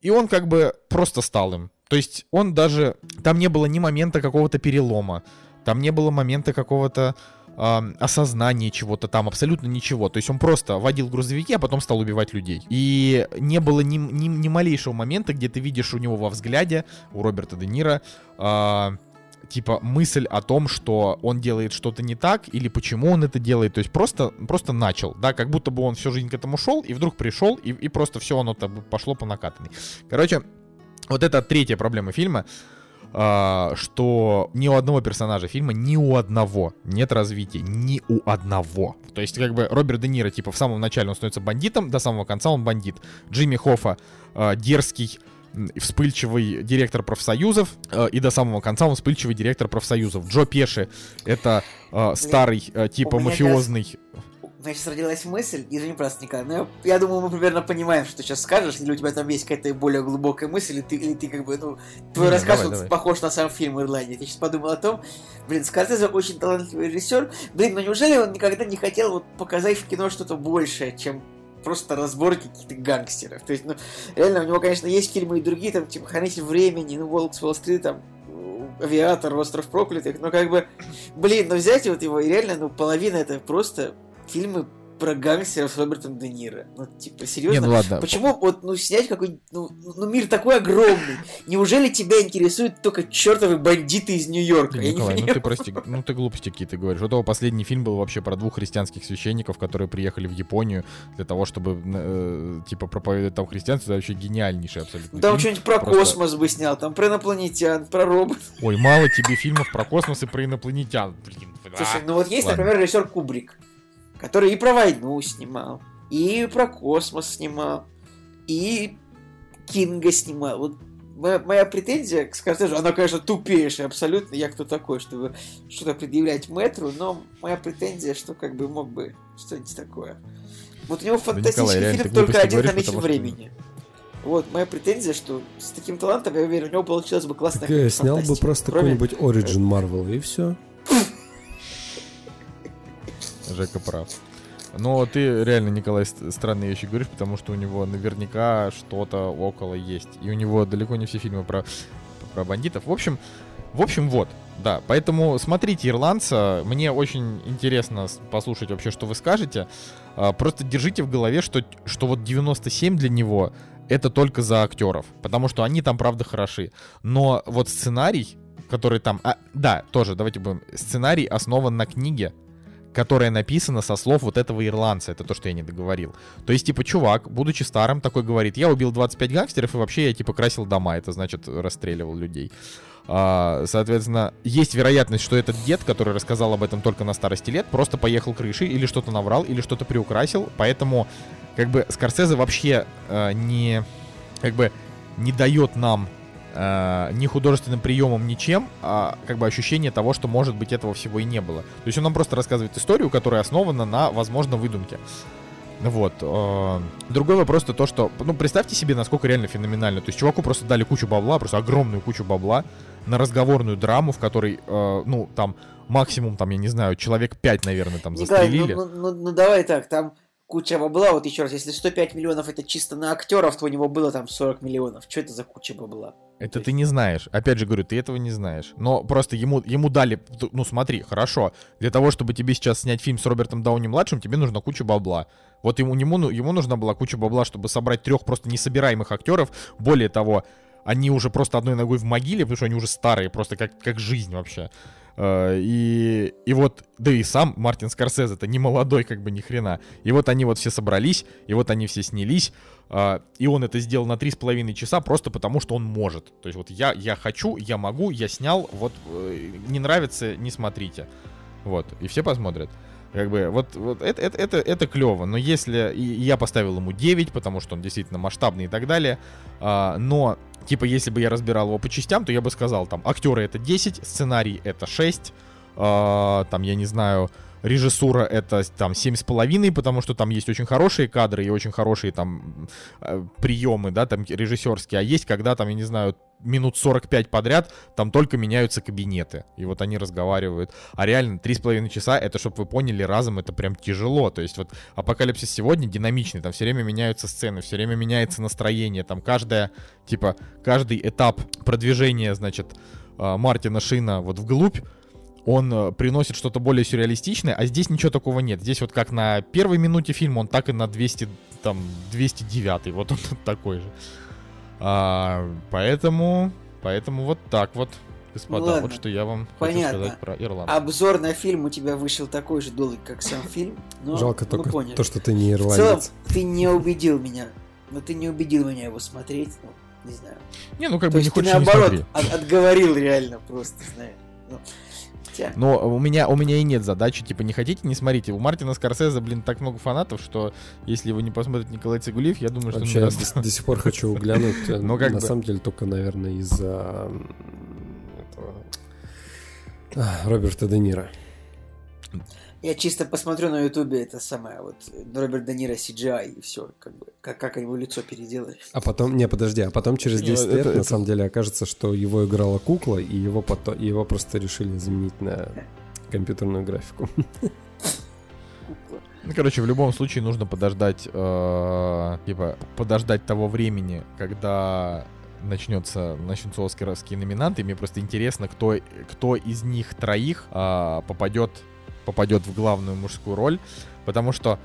и он как бы просто стал им. То есть он даже... Там не было ни момента какого-то перелома, там не было момента какого-то ам, осознания чего-то там, абсолютно ничего. То есть он просто водил грузовики, а потом стал убивать людей. И не было ни, ни, ни малейшего момента, где ты видишь у него во взгляде, у Роберта Де Ниро, а, типа мысль о том, что он делает что-то не так, или почему он это делает. То есть просто, просто начал, да, как будто бы он всю жизнь к этому шел, и вдруг пришел, и, и просто все оно пошло по накатанной. Короче, вот это третья проблема фильма, а, что ни у одного персонажа фильма, ни у одного нет развития, ни у одного. То есть, как бы, Роберт Де Ниро, типа, в самом начале он становится бандитом, до самого конца он бандит. Джимми Хоффа а, дерзкий, вспыльчивый директор профсоюзов, а, и до самого конца он вспыльчивый директор профсоюзов. Джо Пеши — это а, старый, а, типа, мафиозный... У меня сейчас родилась мысль, извини, просто, Николай, но я, я думаю, мы примерно понимаем, что ты сейчас скажешь, или у тебя там есть какая-то более глубокая мысль, или ты, или ты как бы, ну, твой Не, рассказ давай, вот давай. похож на сам фильм «Ирландия». Я сейчас подумал о том, блин, Скорсезе очень талантливый режиссер, блин, но неужели он никогда не хотел вот показать в кино что-то большее, чем просто разборки каких-то гангстеров. То есть, ну, реально, у него, конечно, есть фильмы и другие, там, типа, «Хранитель времени», ну, «Волк с Уолл-стрит», там, «Авиатор», «Остров проклятых», но как бы, блин, ну взять вот его, и реально, ну, половина это просто фильмы про гангстеров с Робертом Де Ниро. Ну, типа, серьезно? Не, ну ладно. Почему вот, ну, снять какой ну, ну, мир такой огромный? Неужели тебя интересуют только чертовы бандиты из Нью-Йорка? Не Николай, ну понимаю. ты прости, ну ты глупости какие-то говоришь. Вот его последний фильм был вообще про двух христианских священников, которые приехали в Японию для того, чтобы, э, типа, проповедовать там христианство. Это вообще гениальнейший абсолютно Там что-нибудь про Просто- космос бы снял, там про инопланетян, про роботов. Ой, мало тебе фильмов про космос и про инопланетян. Блин, Слушай, ну вот есть, ладно. например, режиссер Кубрик, который и про войну снимал, и про космос снимал, и Кинга снимал. Вот моя, моя претензия к Скорсезе, она, конечно, тупейшая абсолютно. Я кто такой, чтобы что-то предъявлять метру, но моя претензия, что как бы мог бы что-нибудь такое. Вот у него Николай, фантастический реально, фильм только один говоришь, на месте потому что- времени. Вот, моя претензия, что с таким талантом, я уверен, у него получилось бы классная Так, э, снял бы просто какой-нибудь Origin Marvel, и все. Жека прав. Но ты реально, Николай, ст- странные вещи говоришь, потому что у него наверняка что-то около есть. И у него далеко не все фильмы про, про бандитов. В общем, в общем, вот. Да, поэтому смотрите «Ирландца». Мне очень интересно послушать вообще, что вы скажете. А, Просто держите в голове, что, что вот 97 для него это только за актеров. Потому что они там, правда, хороши. Но вот сценарий, который там... а, да, тоже, давайте будем... Сценарий основан на книге, которая написана со слов вот этого ирландца. Это то, что я не договорил. То есть, типа, чувак, будучи старым, такой говорит, я убил 25 гангстеров, и вообще я, типа, красил дома. Это значит, расстреливал людей. А, соответственно, есть вероятность, что этот дед, который рассказал об этом только на старости лет, просто поехал крышей, или что-то наврал, или что-то приукрасил. Поэтому, как бы, Скорсезе вообще э, не... Как бы, не дает нам э, ни художественным приемом, ничем, а как бы ощущение того, что, может быть, этого всего и не было. То есть он нам просто рассказывает историю, которая основана на, возможно, выдумке. Вот. э, Другой вопрос то, то, что, ну, представьте себе, насколько реально феноменально. То есть чуваку просто дали кучу бабла, просто огромную кучу бабла на разговорную драму, в которой, э, ну, там, максимум, там, я не знаю, человек 5, наверное, там Николай, ну, застрелили. ну, ну, ну давай так, там куча бабла, вот еще раз, если 105 миллионов это чисто на актеров, то у него было там 40 миллионов. Что это за куча бабла? Это То ты есть- не знаешь. Опять же говорю, ты этого не знаешь. Но просто ему, ему дали, ну смотри, хорошо, для того, чтобы тебе сейчас снять фильм с Робертом Дауни-младшим, тебе нужна куча бабла. Вот ему, ему, ну- ему нужна была куча бабла, чтобы собрать трех просто несобираемых актеров. Более того, они уже просто одной ногой в могиле, потому что они уже старые, просто как, как жизнь вообще. Э, И, и вот, да и сам Мартин Скорсезе, это не молодой как бы ни хрена. И вот они вот все собрались, и вот они все снялись, а, и он это сделал на три с половиной часа просто потому, что он может. То есть вот я, я хочу, я могу, я снял, вот э, не нравится, не смотрите. Вот, и все посмотрят. Как бы, вот, вот это, это, это, это клево, но если... И я поставил ему 9, потому что он действительно масштабный и так далее, а, но, типа, если бы я разбирал его по частям, то я бы сказал, там, актеры это 10, сценарий это 6, а, там, я не знаю, режиссура это там 7,5, потому что там есть очень хорошие кадры и очень хорошие там э, приемы, да, там режиссерские, а есть, когда там, я не знаю, минут 45 подряд, там только меняются кабинеты, и вот они разговаривают. А реально, 3,5 часа, это, чтобы вы поняли, разом это прям тяжело. То есть вот Апокалипсис сегодня динамичный, там все время меняются сцены, все время меняется настроение, там каждая, типа, каждый этап продвижения, значит, э, Мартина Шина вот вглубь, он э, приносит что-то более сюрреалистичное, а здесь ничего такого нет. Здесь вот как на первой минуте фильма, он так и на 200, там, 209, вот он такой же. А, поэтому, поэтому вот так вот, господа, Ну ладно, вот что я вам понятно. хочу сказать про Ирландию. Обзор на фильм у тебя вышел такой же долгий, как сам фильм. Но Жалко только поняли. то, что ты не В целом, ирландец. ты не убедил меня. Но ты не убедил меня его смотреть. Ну, не знаю. Не, ну как То бы не ты хочешь, не наоборот смотри. от- отговорил реально просто, знаю. Ну, хотя, Но у меня, у меня и нет задачи, типа, не хотите, не смотрите. У Мартина Скорсезе, блин, так много фанатов, что если вы не посмотрите Николай Цигулиев, я думаю, что... Вообще, я до, до сих пор хочу глянуть. э, Ну, как На бы. самом деле, только, наверное, из-за а, Роберта Де Ниро. Я чисто посмотрю на ютубе это самое, вот, Роберт Де Ниро CGI и все, как бы, как, как его лицо переделали. А потом, не, подожди, а потом через Не, 10 это- лет на это- самом деле окажется, что его играла кукла, и его, потом, его просто решили заменить на компьютерную графику. Кукла. Ну, короче, в любом случае нужно подождать, э, типа, подождать того времени, когда начнется, начнутся оскаровские номинанты. Мне просто интересно, кто, кто из них троих э, попадет, попадет в главную мужскую роль. Потому что,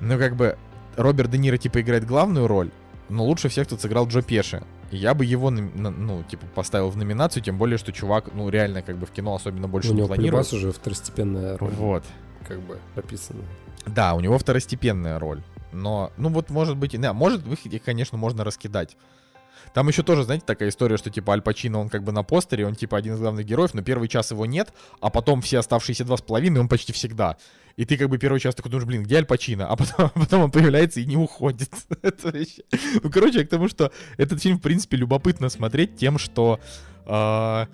ну, как бы, Роберт Де Ниро, типа, играет главную роль, но лучше всех тут сыграл Джо Пеши. Я бы его, ну, типа, поставил в номинацию, тем более, что чувак, ну, реально, как бы, в кино особенно больше У не него планирует. прибас уже второстепенная роль, Вот. как бы, описана. Да, у него второстепенная роль. Но, ну вот, может быть, да, может их, конечно, можно раскидать. Там еще тоже, знаете, такая история, что типа Аль Пачино, он как бы на постере, он типа один из главных героев, но первый час его нет, а потом все оставшиеся два с половиной он почти всегда. И ты как бы первый час такой думаешь, блин, где Аль Пачино? А потом, а потом он появляется и не уходит. Ну, короче, я к тому, что этот фильм, в принципе, любопытно смотреть тем, что... а,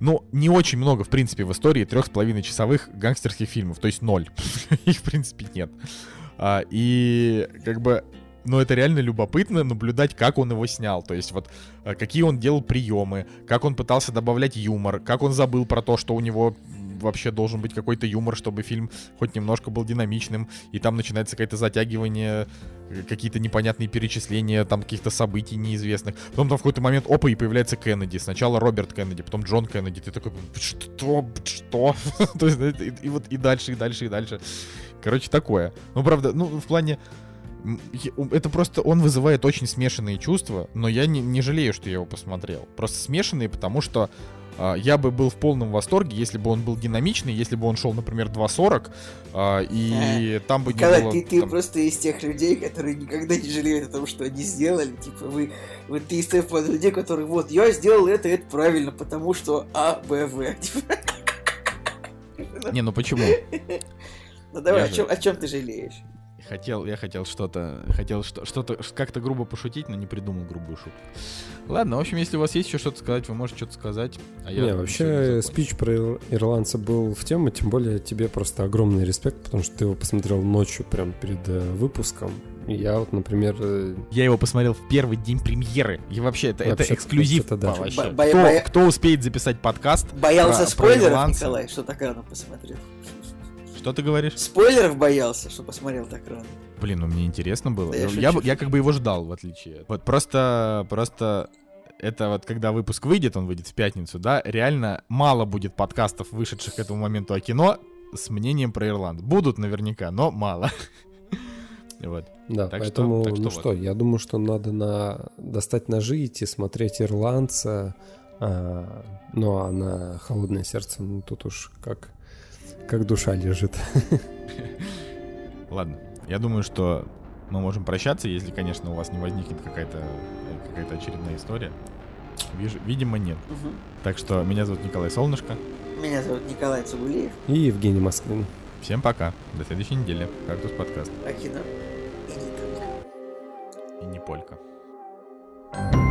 ну, не очень много, в принципе, в истории трех с половиной часовых гангстерских фильмов, то есть ноль. Их, в принципе, нет. А, и как бы, ну, это реально любопытно наблюдать, как он его снял. То есть вот а, какие он делал приемы, как он пытался добавлять юмор, как он забыл про то, что у него вообще должен быть какой-то юмор, чтобы фильм хоть немножко был динамичным, и там начинается какое-то затягивание, э, какие-то непонятные перечисления там каких-то событий неизвестных. Потом там в какой-то момент, опа, и появляется Кеннеди. Сначала Роберт Кеннеди, потом Джон Кеннеди. Ты такой, что? Что? То есть, и, и вот и дальше, и дальше, и дальше. Короче, такое. Ну, правда, ну, в плане... Это просто он вызывает очень смешанные чувства, но я не, не жалею, что я его посмотрел. Просто смешанные, потому что а, я бы был в полном восторге, если бы он был динамичный, если бы он шел, например, 2.40, а, и там бы не было... ты, ты там- просто из тех людей, которые никогда не жалеют о том, что они сделали. Типа, вы, вот ты из тех людей, которые, вот, я сделал это, это правильно, потому что А, Б, В. Не, ну почему? Ну давай, Я о же- чем, о чем ты жалеешь? Хотел, я хотел что-то, хотел что- что-то как-то грубо пошутить, но не придумал грубую шутку. Ладно, в общем, если у вас есть еще что-то сказать, вы можете что-то сказать. А я Не, вообще спич про ир- ирландца был в тему, тем более тебе просто огромный респект, потому что ты его посмотрел ночью прям перед э, выпуском. Я вот, например, э, Я его посмотрел в первый день премьеры. И вообще, это, это Вообще- эксклюзив. вообще-то да. вообще. Бо- боя- кто, боя- кто успеет записать подкаст? Боялся про- про спойлеров, ирландца? Николай, что так рано посмотрел? Что ты говоришь? Спойлеров боялся, что посмотрел так рано. Блин, ну мне интересно было. Да я я, я как бы его ждал, в отличие. Вот просто, просто это вот когда выпуск выйдет, он выйдет в пятницу, да, реально мало будет подкастов, вышедших к этому моменту о кино, с мнением про Ирланд. Будут наверняка, но мало. Вот. Да, Так что- поэтому, так что ну вот. что, я думаю, что надо на... достать ножи, идти смотреть «Ирландца», а, ну а на «Холодное сердце», ну тут уж как, как душа лежит. Ладно. Я думаю, что мы можем прощаться, если, конечно, у вас не возникнет какая-то какая очередная история. Виж- видимо, нет. Мгм. Так что меня зовут Николай Солнышко. Меня зовут Николай Цугулиев, И Евгений Москвин. Всем пока. До следующей недели. Кактус подкаст. а кино и не только. И не полька.